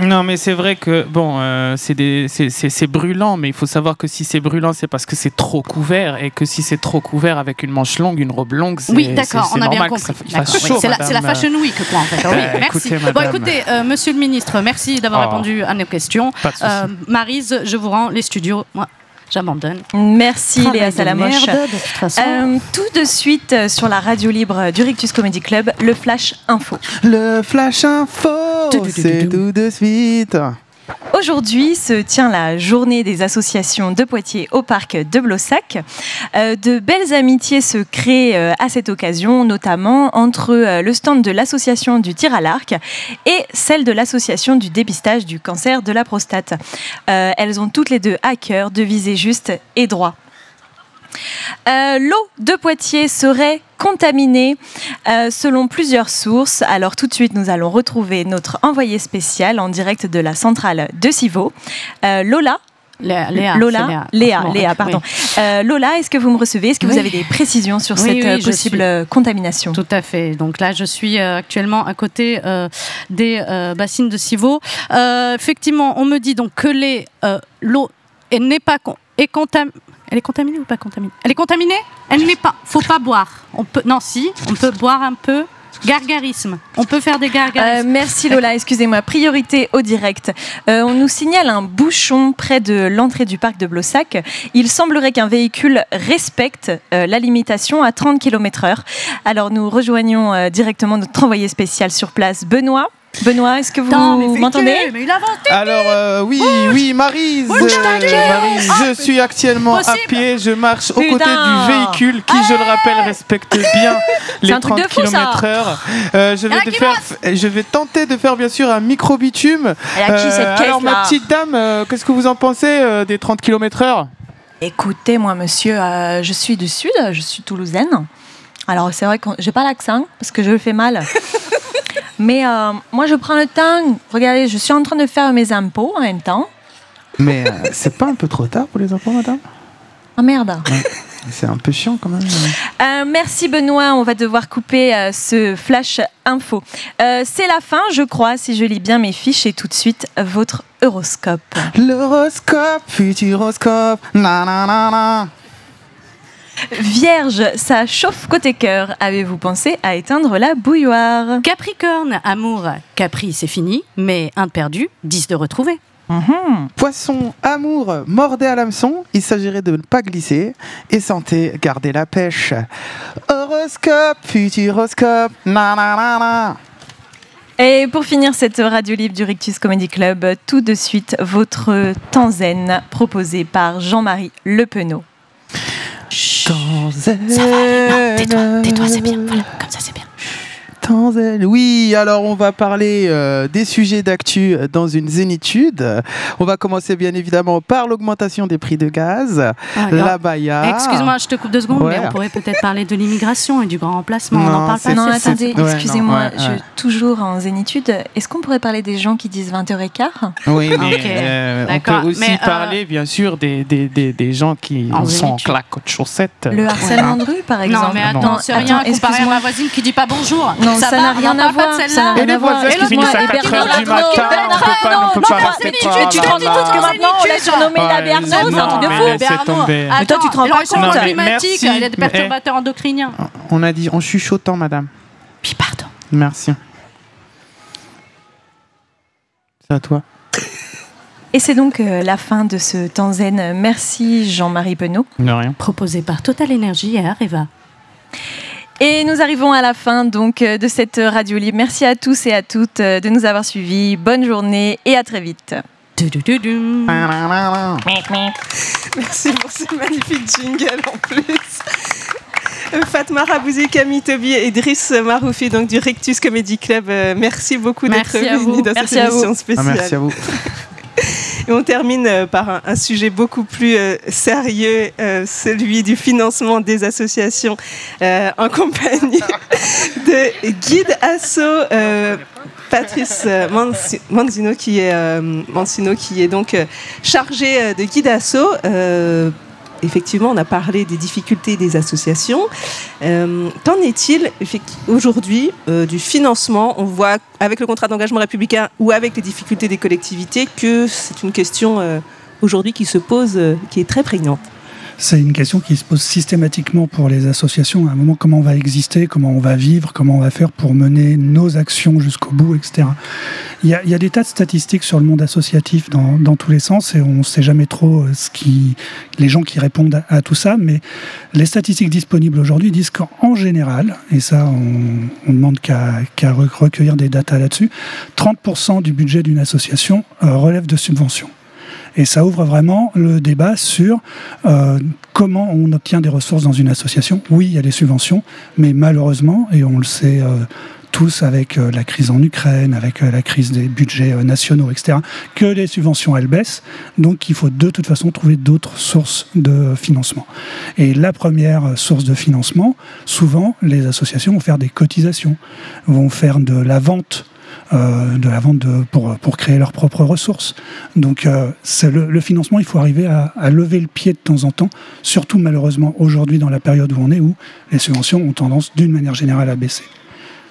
Non, mais c'est vrai que bon, euh, c'est des- c'est- c'est c'est brûlant, mais il faut savoir que si c'est brûlant, c'est parce que c'est trop couvert, et que si c'est trop couvert avec une manche longue, une robe longue, c'est Oui, d'accord, on a bien compris. oui, c'est la, la. Fashion Week, quoi, en fait. Oui, Euh, merci. écoutez, bon, écoutez, euh, monsieur le ministre, merci d'avoir Oh. répondu à nos questions. Pas de souci. Euh, Maryse, je vous rends les studios. Moi, j'abandonne. Merci Travail Léa de Salamoche. merde, de toute façon. Euh, tout de suite euh, sur la radio libre du Rictus Comedy Club, le Flash Info. Le Flash Info, c'est tout de suite. Aujourd'hui se tient la journée des associations de Poitiers au parc de Blossac. Euh, de belles amitiés se créent euh, à cette occasion, notamment entre euh, le stand de l'association du tir à l'arc et celle de l'association du dépistage du cancer de la prostate. Elles ont toutes les deux à cœur de viser juste et droit. Euh, L'eau de Poitiers serait contaminée euh, selon plusieurs sources. Alors tout de suite, nous allons retrouver notre envoyé spécial en direct de la centrale de Civaux, Euh, Lola. Léa, Léa, Lola, Léa. Léa, Bon, Léa, oui. pardon. Euh, Lola, est-ce que vous me recevez? Est-ce que vous avez des précisions sur Oui, cette possible suis. contamination? Tout à fait. Donc là, je suis actuellement à côté euh, des euh, bassines de Civaux. Effectivement, on me dit donc que l'eau n'est pas con- est Elle est contaminée ou pas contaminée? Elle est contaminée? Elle n'est pas. Faut pas boire. On peut. Non, si. On peut boire un peu. Gargarisme. On peut faire des gargarismes. Euh, merci Lola, excusez-moi. Priorité au direct. Euh, on nous signale un bouchon près de l'entrée du parc de Blossac. Il semblerait qu'un véhicule respecte euh, la limitation à 30 km/h. Alors nous rejoignons directement notre envoyé spécial sur place, Benoît. Benoît, est-ce que vous m'entendez Alors euh, oui, oui, Maryse, Bouge euh, Maryse, Ah, je suis actuellement à pied, je marche aux Putain. côtés du véhicule qui, je le rappelle, respecte bien les un truc 30 de fou, ça. km/h. Euh, je, vais faire, je tenter de faire bien sûr un micro bitume. Elle a qui, cette caisse, alors ma petite dame, euh, qu'est-ce que vous en pensez euh, des 30 km/h Écoutez, moi, monsieur, euh, je suis du Sud, je suis toulousaine. Alors, c'est vrai que j'ai pas l'accent parce que je le fais mal. Mais euh, moi, je prends le temps. Regardez, je suis en train de faire mes impôts en même temps. Mais euh, c'est pas un peu trop tard pour les enfants, madame? Ah merde. C'est un peu chiant quand même. Euh, merci Benoît, on va devoir couper euh, ce flash info. Euh, c'est la fin, je crois, si je lis bien mes fiches, et tout de suite votre horoscope. L'horoscope, futuroscope, nanana. Vierge, ça chauffe côté cœur. Avez-vous pensé à éteindre la bouilloire Capricorne, amour, Capri, c'est fini, mais un de perdu, 10 de retrouvé. Poisson, amour, mordez à l'hameçon. Il s'agirait de ne pas glisser. Et santé, gardez la pêche. Horoscope, futuroscope, na na na na. Et pour finir cette radio libre du Rictus Comedy Club, tout de suite votre temps zen proposé par Jean-Marie Le Penaud. Temps zen. Tais-toi, tais-toi, c'est bien. Voilà, comme ça c'est bien. Zen. Oui, alors on va parler euh, des sujets d'actu dans une zénitude. On va commencer bien évidemment par l'augmentation des prix de gaz, Ah, la baya. Excuse-moi, je te coupe deux secondes, Ouais. mais on pourrait peut-être parler de l'immigration et du grand remplacement. on Non, en parle pas. Non, attendez, ouais, excusez-moi, ouais, je toujours en zénitude. Est-ce qu'on pourrait parler des gens qui disent 20h15 Oui, mais euh, on peut aussi mais, euh, parler bien sûr des, des, des, des gens qui En sont en claque de chaussettes. Le harcèlement de rue, par exemple Non, mais attends, c'est rien comparé à ma voisine qui dit pas bonjour. Non, ça va, n'a on rien en à voir, ça n'a rien Et les à voir. voisins qui Excuse-moi, finissent à et 4 Bernard heures du Arnault, matin, on peut pas, non, rester tu- te rends compte que maintenant on l'a surnommé la Bernaud, c'est un non, truc de mais fou. Mais toi, tu te rends pas Non, mais climatique, il y a des perturbateurs endocriniens. On a dit en chuchotant, madame. Puis pardon. Merci. C'est à toi. Et c'est donc euh, la fin de ce temps zen. Merci Jean-Marie Penaud. De rien. Proposé par Total Energy et Areva. Et nous arrivons à la fin donc euh, de cette radio libre. Merci à tous et à toutes euh, de nous avoir suivis. Bonne journée et à très vite. Merci pour ce magnifique jingle en plus. Fatma Rabouzi, Camille Tobi et Driss Maroufi donc du Rectus Comedy Club. euh, merci beaucoup d'être venus dans Merci cette émission Ah, spéciale. merci à vous. Et on termine euh, par un, un sujet beaucoup plus euh, sérieux, euh, celui du financement des associations euh, en compagnie de Guide Asso. Patrice Manzino qui est Mancino qui est donc chargé de Guide Asso. Effectivement, on a parlé des difficultés des associations. Euh, Qu'en est-il aujourd'hui euh, du financement? On voit avec le contrat d'engagement républicain ou avec les difficultés des collectivités que c'est une question euh, aujourd'hui qui se pose, qui est très prégnante. C'est une question qui se pose systématiquement pour les associations. À un moment, comment on va exister, comment on va vivre, comment on va faire pour mener nos actions jusqu'au bout, etc. Il y, a, des tas de statistiques sur le monde associatif dans, tous les sens et on ne sait jamais trop euh, ce qui, les gens qui répondent à, tout ça. Mais les statistiques disponibles aujourd'hui disent qu'en général, et ça, on, on demande qu'à qu'à re- recueillir des datas là-dessus, 30% du budget d'une association euh, relève de subventions. Et ça ouvre vraiment le débat sur euh, comment on obtient des ressources dans une association. Oui, il y a des subventions, mais malheureusement, et on le sait euh, tous avec euh, la crise en Ukraine, avec la crise des budgets nationaux, etc., que les subventions, elles baissent. Donc il faut de toute façon trouver d'autres sources de financement. Et la première source de financement, souvent, les associations vont faire des cotisations, vont faire de la vente euh, de la vente pour, créer leurs propres ressources. Donc euh, le, financement, il faut arriver à lever le pied de temps en temps, surtout malheureusement aujourd'hui dans la période où on est, où les subventions ont tendance d'une manière générale à baisser.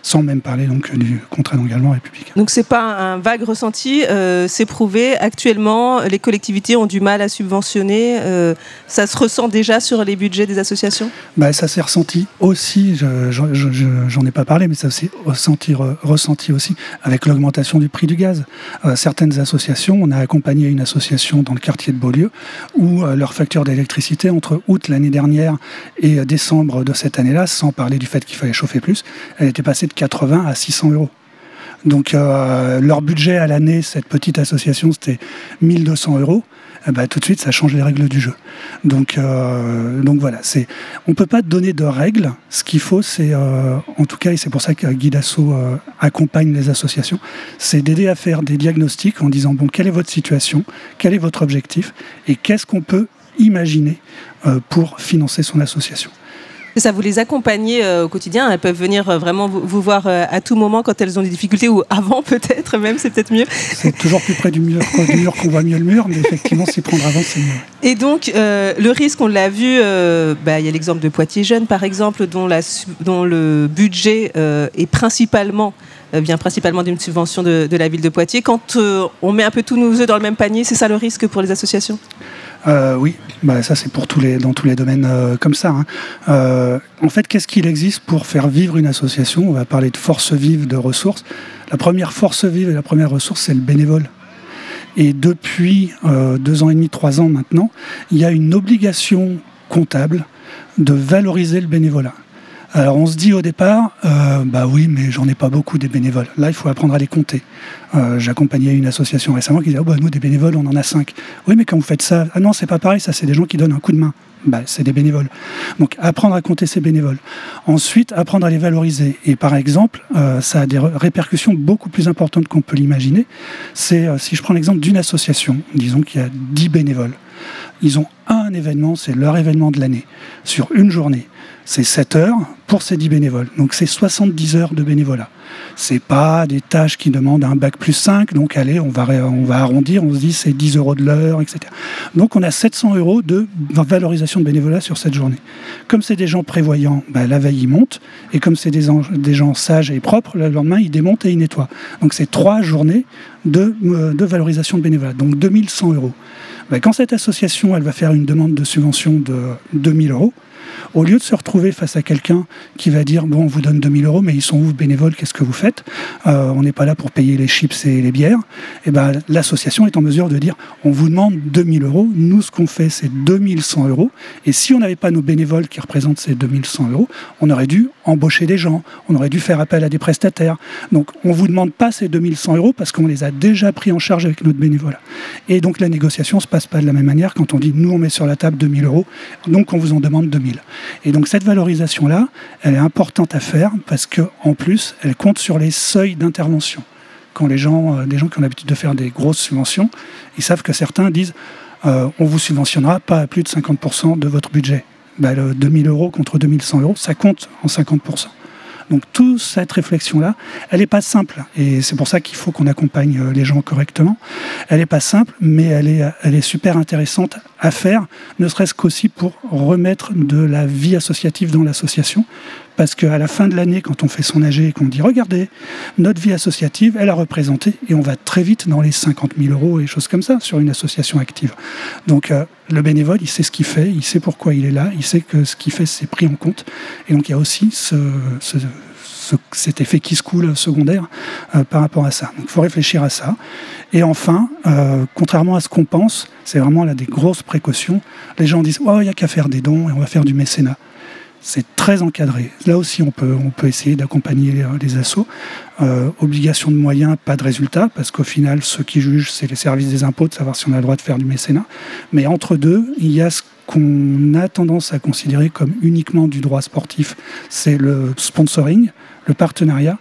Sans même parler donc du contrat d'engagement républicain. Donc c'est pas un vague ressenti, euh, c'est prouvé. Actuellement, les collectivités ont du mal à subventionner. euh, ça se ressent déjà sur les budgets des associations? Bah, ça s'est ressenti aussi, je- je- je- je- j'en ai pas parlé, mais ça s'est ressenti, re- ressenti aussi avec l'augmentation du prix du gaz. Euh, certaines associations, on a accompagné une association dans le quartier de Beaulieu où leur facture d'électricité entre août l'année dernière et décembre de cette année-là, sans parler du fait qu'il fallait chauffer plus, elle était passée de 80 à 600 euros. Donc euh, leur budget à l'année, cette petite association, c'était 1200 euros. Eh ben, tout de suite, ça change les règles du jeu. Donc, euh, donc voilà, c'est, on peut pas donner de règles. Ce qu'il faut, c'est, euh, en tout cas, et c'est pour ça que Guidasso accompagne les associations, c'est d'aider à faire des diagnostics en disant bon, quelle est votre situation, quel est votre objectif, et qu'est-ce qu'on peut imaginer pour financer son association? Ça vous les accompagnez euh, au quotidien Elles peuvent venir euh, vraiment vous, vous voir euh, à tout moment quand elles ont des difficultés ou avant peut-être même, c'est peut-être mieux. C'est toujours plus près du mur, du mur qu'on voit mieux le mur, mais effectivement, s'y prendre avant, c'est mieux. Et donc, le risque, on l'a vu, bah, il y a l'exemple de Poitiers Jeunes, par exemple, dont, la, su- dont le budget est principalement vient principalement d'une subvention de, de la ville de Poitiers. Quand on met un peu tous nos œufs dans le même panier, c'est ça le risque pour les associations? Euh, oui, bah, ça c'est pour tous les, dans tous les domaines euh, comme ça. hein. Euh, en fait, qu'est-ce qu'il existe pour faire vivre une association? On va parler de force vive, de ressources. La première force vive et la première ressource, c'est le bénévole. Et depuis deux ans et demi, trois ans maintenant, il y a une obligation comptable de valoriser le bénévolat. Alors on se dit au départ, euh, bah oui, mais j'en ai pas beaucoup des bénévoles. Là, il faut apprendre à les compter. Euh, J'accompagnais une association récemment qui disait, oh, bah, nous des bénévoles, on en a cinq. Oui, mais quand vous faites ça, ah non, c'est pas pareil, ça c'est des gens qui donnent un coup de main. Bah, c'est des bénévoles. Donc apprendre à compter ces bénévoles. Ensuite, apprendre à les valoriser. Et par exemple, euh, ça a des répercussions beaucoup plus importantes qu'on peut l'imaginer. C'est si je prends l'exemple d'une association, disons qu'il y a 10 bénévoles. Ils ont un événement, c'est leur événement de l'année, sur une journée. C'est 7 heures pour ces 10 bénévoles. Donc c'est 70 heures de bénévolat. C'est pas des tâches qui demandent un bac plus 5, donc allez, on va, arrondir, on se dit c'est 10 euros de l'heure, etc. Donc on a 700 euros de valorisation de bénévolat sur cette journée. Comme c'est des gens prévoyants, bah, la veille ils montent, et comme c'est des, gens sages et propres, le lendemain ils démontent et ils nettoient. Donc c'est trois journées de, euh, valorisation de bénévolat, donc 2100 euros. Bah, quand cette association elle va faire une demande de subvention de 2000 euros, au lieu de se retrouver face à quelqu'un qui va dire bon on vous donne 2000 euros mais ils sont où bénévoles qu'est-ce que vous faites? Euh, on n'est pas là pour payer les chips et les bières. Et ben l'association est en mesure de dire on vous demande 2000 euros nous ce qu'on fait c'est 2100 euros. Et si on n'avait pas nos bénévoles qui représentent ces 2100 euros on aurait dû embaucher des gens on aurait dû faire appel à des prestataires. Donc on vous demande pas ces 2100 euros parce qu'on les a déjà pris en charge avec notre bénévolat. Et donc la négociation se passe pas de la même manière quand on dit nous on met sur la table 2000 euros. Donc on vous en demande 2000 et donc cette valorisation là elle est importante à faire parce que en plus elle compte sur les seuils d'intervention. Quand les gens euh, gens qui ont l'habitude de faire des grosses subventions ils savent que certains disent euh, on vous subventionnera pas à plus de 50% de votre budget. Bah, le 2000 euros contre 2100 euros ça compte en 50% donc toute cette réflexion-là, elle n'est pas simple. Et c'est pour ça qu'il faut qu'on accompagne euh, les gens correctement. Elle n'est pas simple, mais elle est, elle est super intéressante à faire, ne serait-ce qu'aussi pour remettre de la vie associative dans l'association. Parce qu'à la fin de l'année, quand on fait son AG et qu'on dit regardez, notre vie associative, elle a représenté, et on va très vite dans les 50 000 euros et choses comme ça sur une association active. Donc euh, le bénévole, il sait ce qu'il fait, il sait pourquoi il est là, il sait que ce qu'il fait, c'est pris en compte. Et donc il y a aussi ce, ce- ce- cet effet qui se coule secondaire euh, par rapport à ça. Donc il faut réfléchir à ça. Et enfin, euh, contrairement à ce qu'on pense, c'est vraiment là des grosses précautions. Les gens disent oh il n'y a qu'à faire des dons et on va faire du mécénat. C'est très encadré. Là aussi, on peut, on essayer d'accompagner les, les assos. Euh, obligation de moyens, pas de résultat, parce qu'au final, ceux qui jugent, c'est les services des impôts de savoir si on a le droit de faire du mécénat. Mais entre deux, il y a ce qu'on a tendance à considérer comme uniquement du droit sportif, c'est le sponsoring, le partenariat.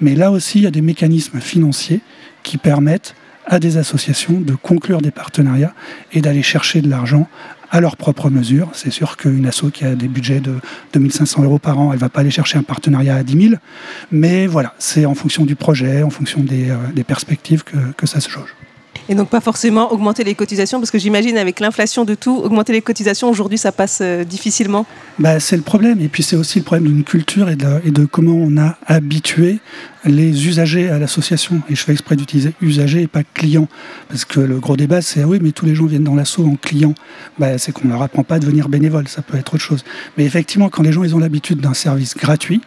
Mais là aussi, il y a des mécanismes financiers qui permettent à des associations de conclure des partenariats et d'aller chercher de l'argent à leur propre mesure. C'est sûr qu'une asso qui a des budgets de 2500 euros par an, elle ne va pas aller chercher un partenariat à 10 000. Mais voilà, c'est en fonction du projet, en fonction des, euh, des perspectives que, que ça se jauge. Et donc pas forcément augmenter les cotisations, parce que j'imagine avec l'inflation de tout, augmenter les cotisations, aujourd'hui, ça passe euh, difficilement. Bah, c'est le problème. Et puis c'est aussi le problème d'une culture et de, et de comment on a habitué les usagers à l'association. Et je fais exprès d'utiliser usagers et pas clients. Parce que le gros débat, c'est ah oui, mais tous les gens viennent dans l'asso en client. Bah, c'est qu'on ne leur apprend pas à devenir bénévole. Ça peut être autre chose. Mais effectivement, quand les gens ils ont l'habitude d'un service gratuit,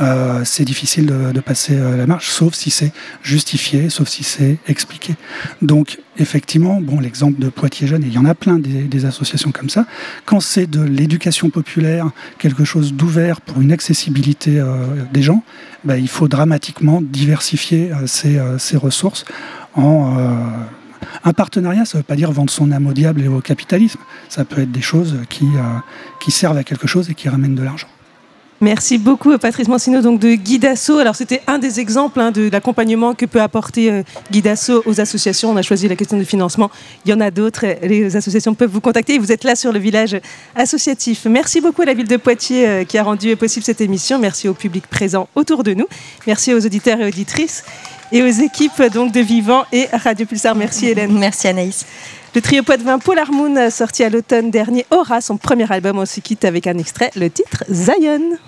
euh, c'est difficile de, de passer euh, la marche, sauf si c'est justifié, sauf si c'est expliqué. Donc, effectivement, bon, l'exemple de Poitiers Jeunes, il y en a plein des, associations comme ça, quand c'est de l'éducation populaire, quelque chose d'ouvert pour une accessibilité euh, des gens, bah, il faut dramatiquement diversifier euh, ces, euh, ces ressources en. un partenariat, ça ne veut pas dire vendre son âme au diable et au capitalisme. Ça peut être des choses qui servent à quelque chose et qui ramènent de l'argent. Merci beaucoup Patrice Mancino donc de Guidasso. Alors c'était un des exemples hein, de l'accompagnement que peut apporter euh, Guidasso aux associations. On a choisi la question du financement. Il y en a d'autres. Les associations peuvent vous contacter. Vous êtes là sur le village associatif. Merci beaucoup à la ville de Poitiers euh, qui a rendu possible cette émission. Merci au public présent autour de nous. Merci aux auditeurs et auditrices et aux équipes donc de Vivant et Radio Pulsar. Merci Hélène. Merci Anaïs. Le trio Poids de vin Paul Harmoun, sorti à l'automne dernier, aura son premier album. On se quitte avec un extrait, le titre Zion.